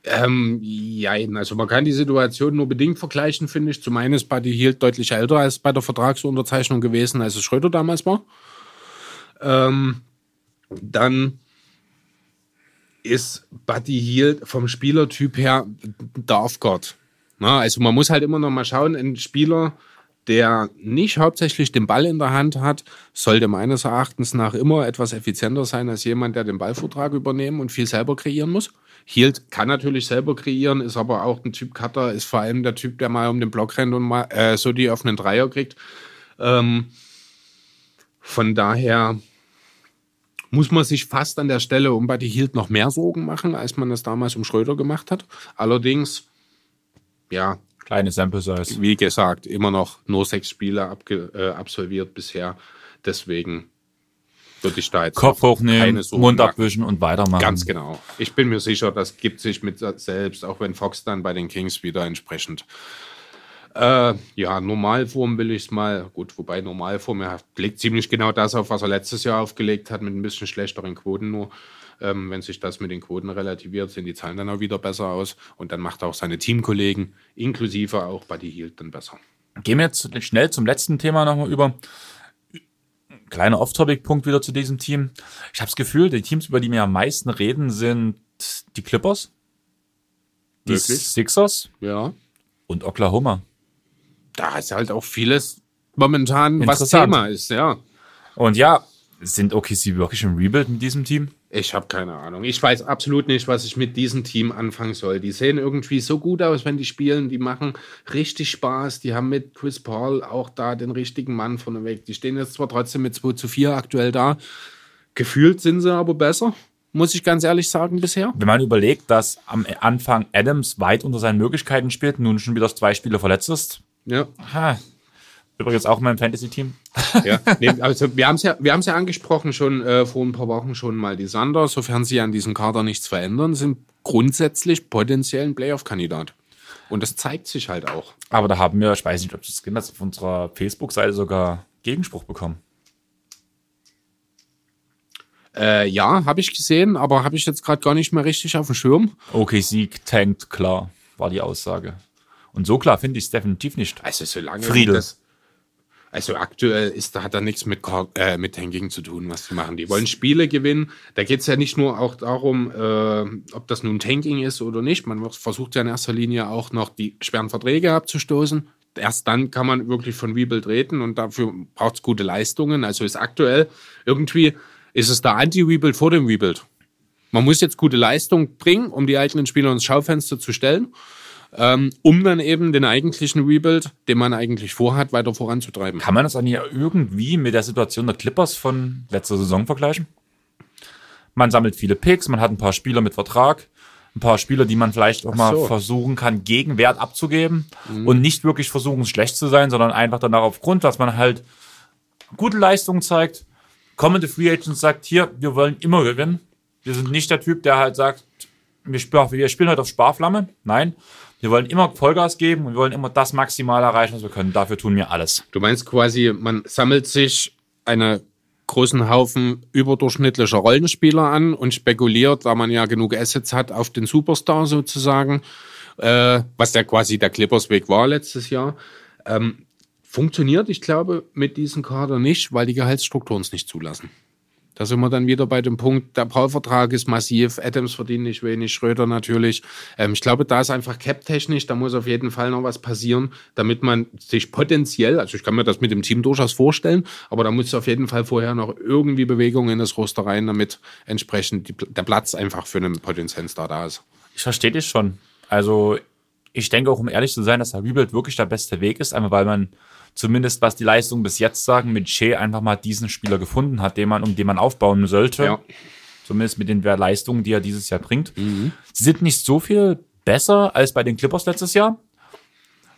Ähm, ja, also man kann die Situation nur bedingt vergleichen, finde ich. Zum einen ist Buddy Hield deutlich älter als bei der Vertragsunterzeichnung gewesen, als es Schröder damals war. Ähm, dann ist Buddy Hield vom Spielertyp her Darfgott. Na, also man muss halt immer noch mal schauen, ein Spieler, der nicht hauptsächlich den Ball in der Hand hat, sollte meines Erachtens nach immer etwas effizienter sein als jemand, der den Ballvortrag übernehmen und viel selber kreieren muss. Hield kann natürlich selber kreieren, ist aber auch ein Typ Cutter, ist vor allem der Typ, der mal um den Block rennt und mal äh, so die offenen Dreier kriegt. Ähm, von daher muss man sich fast an der Stelle um Buddy Hield noch mehr Sorgen machen, als man das damals um Schröder gemacht hat. Allerdings, ja. Kleine Sample Size. Wie gesagt, immer noch nur sechs Spiele äh, absolviert bisher. Deswegen würde ich da jetzt Kopf hochnehmen, Mund abwischen und weitermachen. Ganz genau. Ich bin mir sicher, das gibt sich mit selbst, auch wenn Fox dann bei den Kings wieder entsprechend äh, ja, Normalform will ich es mal, gut, wobei Normalform, er legt ziemlich genau das auf, was er letztes Jahr aufgelegt hat, mit ein bisschen schlechteren Quoten nur. Ähm, wenn sich das mit den Quoten relativiert, sehen die Zahlen dann auch wieder besser aus. Und dann macht auch seine Teamkollegen, inklusive auch Buddy Hield, dann besser. Gehen wir jetzt schnell zum letzten Thema nochmal über. Kleiner Off-Topic-Punkt wieder zu diesem Team. Ich habe das Gefühl, die Teams, über die wir am meisten reden, sind die Clippers, die Wirklich? Sixers ja. und Oklahoma da ist halt auch vieles momentan, was Thema ist, ja. Und ja, sind OKC wirklich im Rebuild mit diesem Team? Ich habe keine Ahnung. Ich weiß absolut nicht, was ich mit diesem Team anfangen soll. Die sehen irgendwie so gut aus, wenn die spielen. Die machen richtig Spaß. Die haben mit Chris Paul auch da den richtigen Mann vorneweg. Die stehen jetzt zwar trotzdem mit 2 zu 4 aktuell da. Gefühlt sind sie aber besser, muss ich ganz ehrlich sagen, bisher. Wenn man überlegt, dass am Anfang Adams weit unter seinen Möglichkeiten spielt, nun schon wieder zwei Spiele verletzt ist, ja. Ha. Übrigens auch mein Fantasy-Team. Ja, nee, also wir haben es ja, wir haben ja angesprochen schon äh, vor ein paar Wochen schon mal. Die Sander, sofern sie an diesem Kader nichts verändern, sind grundsätzlich potenziell ein Playoff-Kandidat. Und das zeigt sich halt auch. Aber da haben wir, ich weiß nicht, ob das hast, auf unserer Facebook-Seite sogar Gegenspruch bekommen. Äh, ja, habe ich gesehen, aber habe ich jetzt gerade gar nicht mehr richtig auf dem Schirm. Okay, Sieg tankt, klar, war die Aussage. Und so klar finde ich es definitiv nicht. Also solange Friedel. Das, also aktuell ist, da hat da nichts mit, äh, mit Tanking zu tun, was sie machen. Die wollen Spiele gewinnen. Da geht es ja nicht nur auch darum, äh, ob das nun Tanking ist oder nicht. Man versucht ja in erster Linie auch noch die schweren Verträge abzustoßen. Erst dann kann man wirklich von Rebuild reden und dafür braucht es gute Leistungen. Also ist aktuell irgendwie, ist es der Anti-Rebuild vor dem Rebuild. Man muss jetzt gute Leistung bringen, um die eigenen Spieler ins Schaufenster zu stellen ähm, um dann eben den eigentlichen Rebuild, den man eigentlich vorhat, weiter voranzutreiben. Kann man das dann ja irgendwie mit der Situation der Clippers von letzter Saison vergleichen? Man sammelt viele Picks, man hat ein paar Spieler mit Vertrag, ein paar Spieler, die man vielleicht auch mal versuchen kann, Gegenwert abzugeben mhm. und nicht wirklich versuchen, schlecht zu sein, sondern einfach danach aufgrund, dass man halt gute Leistungen zeigt, kommende Free Agents sagt, hier, wir wollen immer gewinnen. Wir sind nicht der Typ, der halt sagt, wir spielen, wir spielen halt auf Sparflamme. Nein, wir wollen immer Vollgas geben und wir wollen immer das maximal erreichen, was wir können. Dafür tun wir alles. Du meinst quasi, man sammelt sich einen großen Haufen überdurchschnittlicher Rollenspieler an und spekuliert, da man ja genug Assets hat, auf den Superstar sozusagen, äh, was ja quasi der Clippers-Weg war letztes Jahr. Ähm, funktioniert, ich glaube, mit diesem Kader nicht, weil die Gehaltsstrukturen es nicht zulassen. Da sind wir dann wieder bei dem Punkt, der Paul-Vertrag ist massiv, Adams verdient nicht wenig, Schröder natürlich. Ähm, ich glaube, da ist einfach cap-technisch, da muss auf jeden Fall noch was passieren, damit man sich potenziell, also ich kann mir das mit dem Team durchaus vorstellen, aber da muss auf jeden Fall vorher noch irgendwie Bewegung in das Roster rein, damit entsprechend die, der Platz einfach für einen potenziellen Star da ist. Ich verstehe dich schon. Also ich denke auch, um ehrlich zu sein, dass der Rebuild wirklich der beste Weg ist, einfach weil man zumindest was die Leistung bis jetzt sagen, mit Shea einfach mal diesen Spieler gefunden hat, den man, um den man aufbauen sollte. Ja. Zumindest mit den Leistungen, die er dieses Jahr bringt. Mhm. Sie sind nicht so viel besser als bei den Clippers letztes Jahr.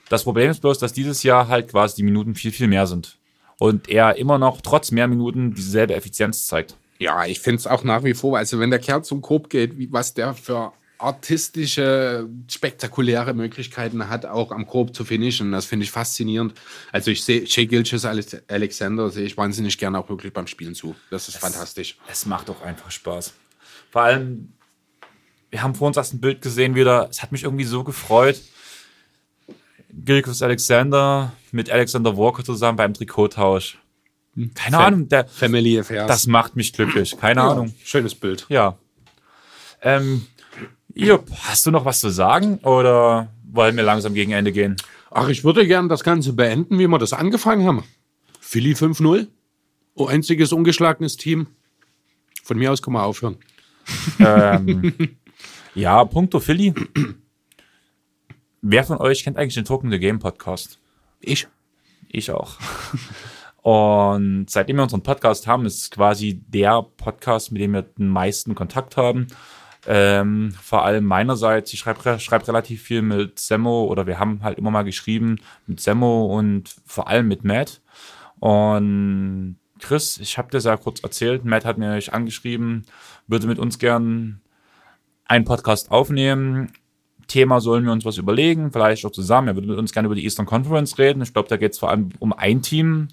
Das Problem ist bloß, dass dieses Jahr halt quasi die Minuten viel, viel mehr sind. Und er immer noch trotz mehr Minuten dieselbe Effizienz zeigt. Ja, ich finde es auch nach wie vor, also wenn der Kerl zum Korb geht, wie, was der für artistische, spektakuläre Möglichkeiten hat, auch am Korb zu finishen. Das finde ich faszinierend. Also ich sehe Shea Gilches Alexander sehe ich wahnsinnig gerne auch wirklich beim Spielen zu. Das ist es, fantastisch. Es macht auch einfach Spaß. Vor allem, wir haben vor uns das ein Bild gesehen wieder. Es hat mich irgendwie so gefreut. Gilches Alexander mit Alexander Walker zusammen beim Trikottausch. Keine Fa Ahnung, der, Family Affairs. Das macht mich glücklich. Keine ja, Ahnung. Schönes Bild. Ja. Ähm, Jupp, hast du noch was zu sagen oder wollen wir langsam gegen Ende gehen? Ach, ich würde gern das Ganze beenden, wie wir das angefangen haben. Philly 5-0. Oh, einziges ungeschlagenes Team. Von mir aus kann man aufhören. Ähm, ja, punkto Philly. Wer von euch kennt eigentlich den Talking the Game Podcast? Ich. Ich auch. Und seitdem wir unseren Podcast haben, ist es quasi der Podcast, mit dem wir den meisten Kontakt haben. Ähm, vor allem meinerseits, ich schreibe schreib relativ viel mit Semmo oder wir haben halt immer mal geschrieben mit Semmo und vor allem mit Matt. Und Chris, ich habe dir sehr kurz erzählt, Matt hat mir angeschrieben, würde mit uns gern einen Podcast aufnehmen. Thema sollen wir uns was überlegen, vielleicht auch zusammen. Er würde mit uns gerne über die Eastern Conference reden. Ich glaube, da geht es vor allem um ein Team,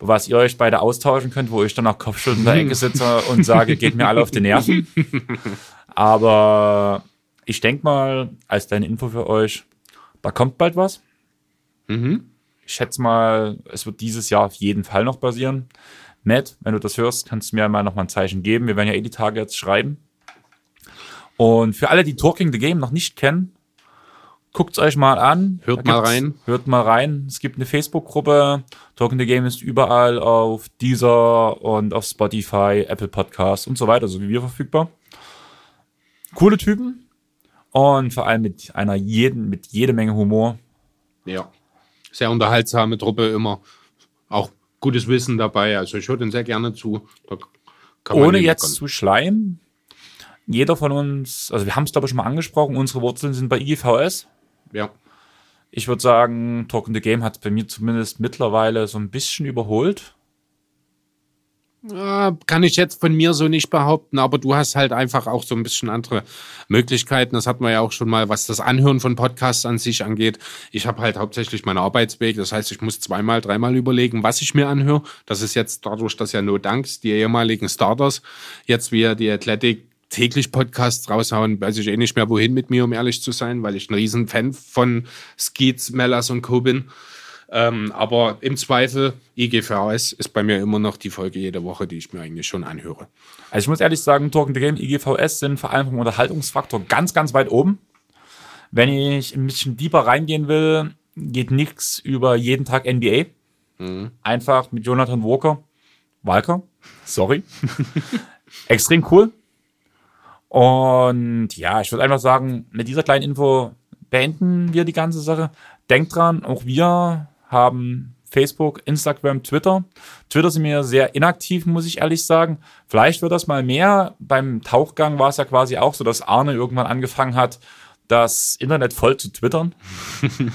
was ihr euch beide austauschen könnt, wo ich dann auch Kopfschütteln in der Ecke sitze und sage, geht mir alle auf die Nerven. Aber ich denke mal, als deine Info für euch, da kommt bald was. Mhm. Ich schätze mal, es wird dieses Jahr auf jeden Fall noch passieren. Matt, wenn du das hörst, kannst du mir mal noch mal ein Zeichen geben. Wir werden ja eh die Tage jetzt schreiben. Und für alle, die Talking the Game noch nicht kennen, guckt es euch mal an. Hört mal rein. Hört mal rein. Es gibt eine Facebook-Gruppe. Talking the Game ist überall auf Deezer und auf Spotify, Apple Podcasts und so weiter, so wie wir verfügbar coole Typen und vor allem mit einer jeden, mit jede Menge Humor. Ja, sehr unterhaltsame Truppe immer. Auch gutes Wissen dabei. Also ich höre den sehr gerne zu. Ohne jetzt meckern. zu schleimen. Jeder von uns, also wir haben es glaube ich schon mal angesprochen, unsere Wurzeln sind bei IGVS. Ja. Ich würde sagen, Talk in the Game hat bei mir zumindest mittlerweile so ein bisschen überholt. Kann ich jetzt von mir so nicht behaupten, aber du hast halt einfach auch so ein bisschen andere Möglichkeiten. Das hatten wir ja auch schon mal, was das Anhören von Podcasts an sich angeht. Ich habe halt hauptsächlich meinen Arbeitsweg. Das heißt, ich muss zweimal, dreimal überlegen, was ich mir anhöre. Das ist jetzt dadurch, dass ja No Danks, die ehemaligen Starters, jetzt wie die Athletic täglich Podcasts raushauen, weiß ich eh nicht mehr wohin mit mir, um ehrlich zu sein, weil ich ein riesen Fan von Skeets, Mellas und Co. bin. Ähm, aber im Zweifel, IGVS ist bei mir immer noch die Folge jede Woche, die ich mir eigentlich schon anhöre. Also ich muss ehrlich sagen, Talking the Game, IGVS sind vor allem vom Unterhaltungsfaktor ganz, ganz weit oben. Wenn ich ein bisschen deeper reingehen will, geht nichts über jeden Tag NBA. Mhm. Einfach mit Jonathan Walker. Walker, sorry. Extrem cool. Und ja, ich würde einfach sagen, mit dieser kleinen Info beenden wir die ganze Sache. Denkt dran, auch wir haben Facebook, Instagram, Twitter. Twitter sind mir sehr inaktiv, muss ich ehrlich sagen. Vielleicht wird das mal mehr. Beim Tauchgang war es ja quasi auch so, dass Arne irgendwann angefangen hat, das Internet voll zu twittern.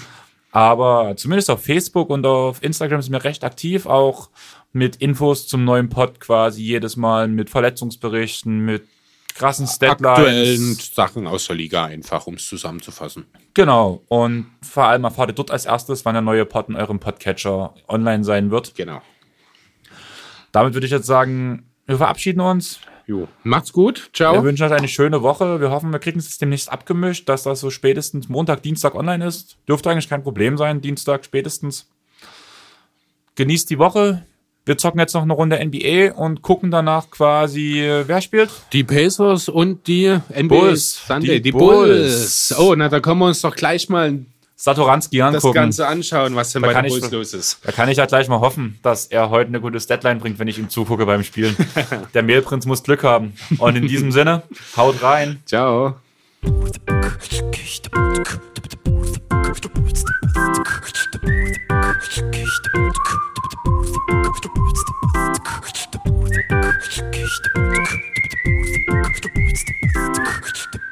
Aber zumindest auf Facebook und auf Instagram sind wir recht aktiv, auch mit Infos zum neuen Pod quasi jedes Mal, mit Verletzungsberichten, mit krassen Statlines. Aktuellen Sachen aus der Liga einfach, um es zusammenzufassen. Genau. Und vor allem erfahrt ihr dort als erstes, wann der neue Pod in eurem Podcatcher online sein wird. Genau. Damit würde ich jetzt sagen, wir verabschieden uns. Jo. Macht's gut. Ciao. Wir wünschen euch eine schöne Woche. Wir hoffen, wir kriegen es demnächst abgemischt, dass das so spätestens Montag, Dienstag online ist. Dürfte eigentlich kein Problem sein. Dienstag spätestens. Genießt die Woche. Wir zocken jetzt noch eine Runde NBA und gucken danach quasi, äh, wer spielt? Die Pacers und die NBA Bulls. Sunday. Die Die, Bulls. Bulls. Oh, na, da können wir uns doch gleich mal Satoranski das angucken. Ganze anschauen, was denn bei kann den ich Bulls so- los ist. Da kann ich ja gleich mal hoffen, dass er heute eine gute Deadline bringt, wenn ich ihm zugucke beim Spielen. Der Mehlprinz muss Glück haben. Und in diesem Sinne, haut rein. Ciao. Thank you.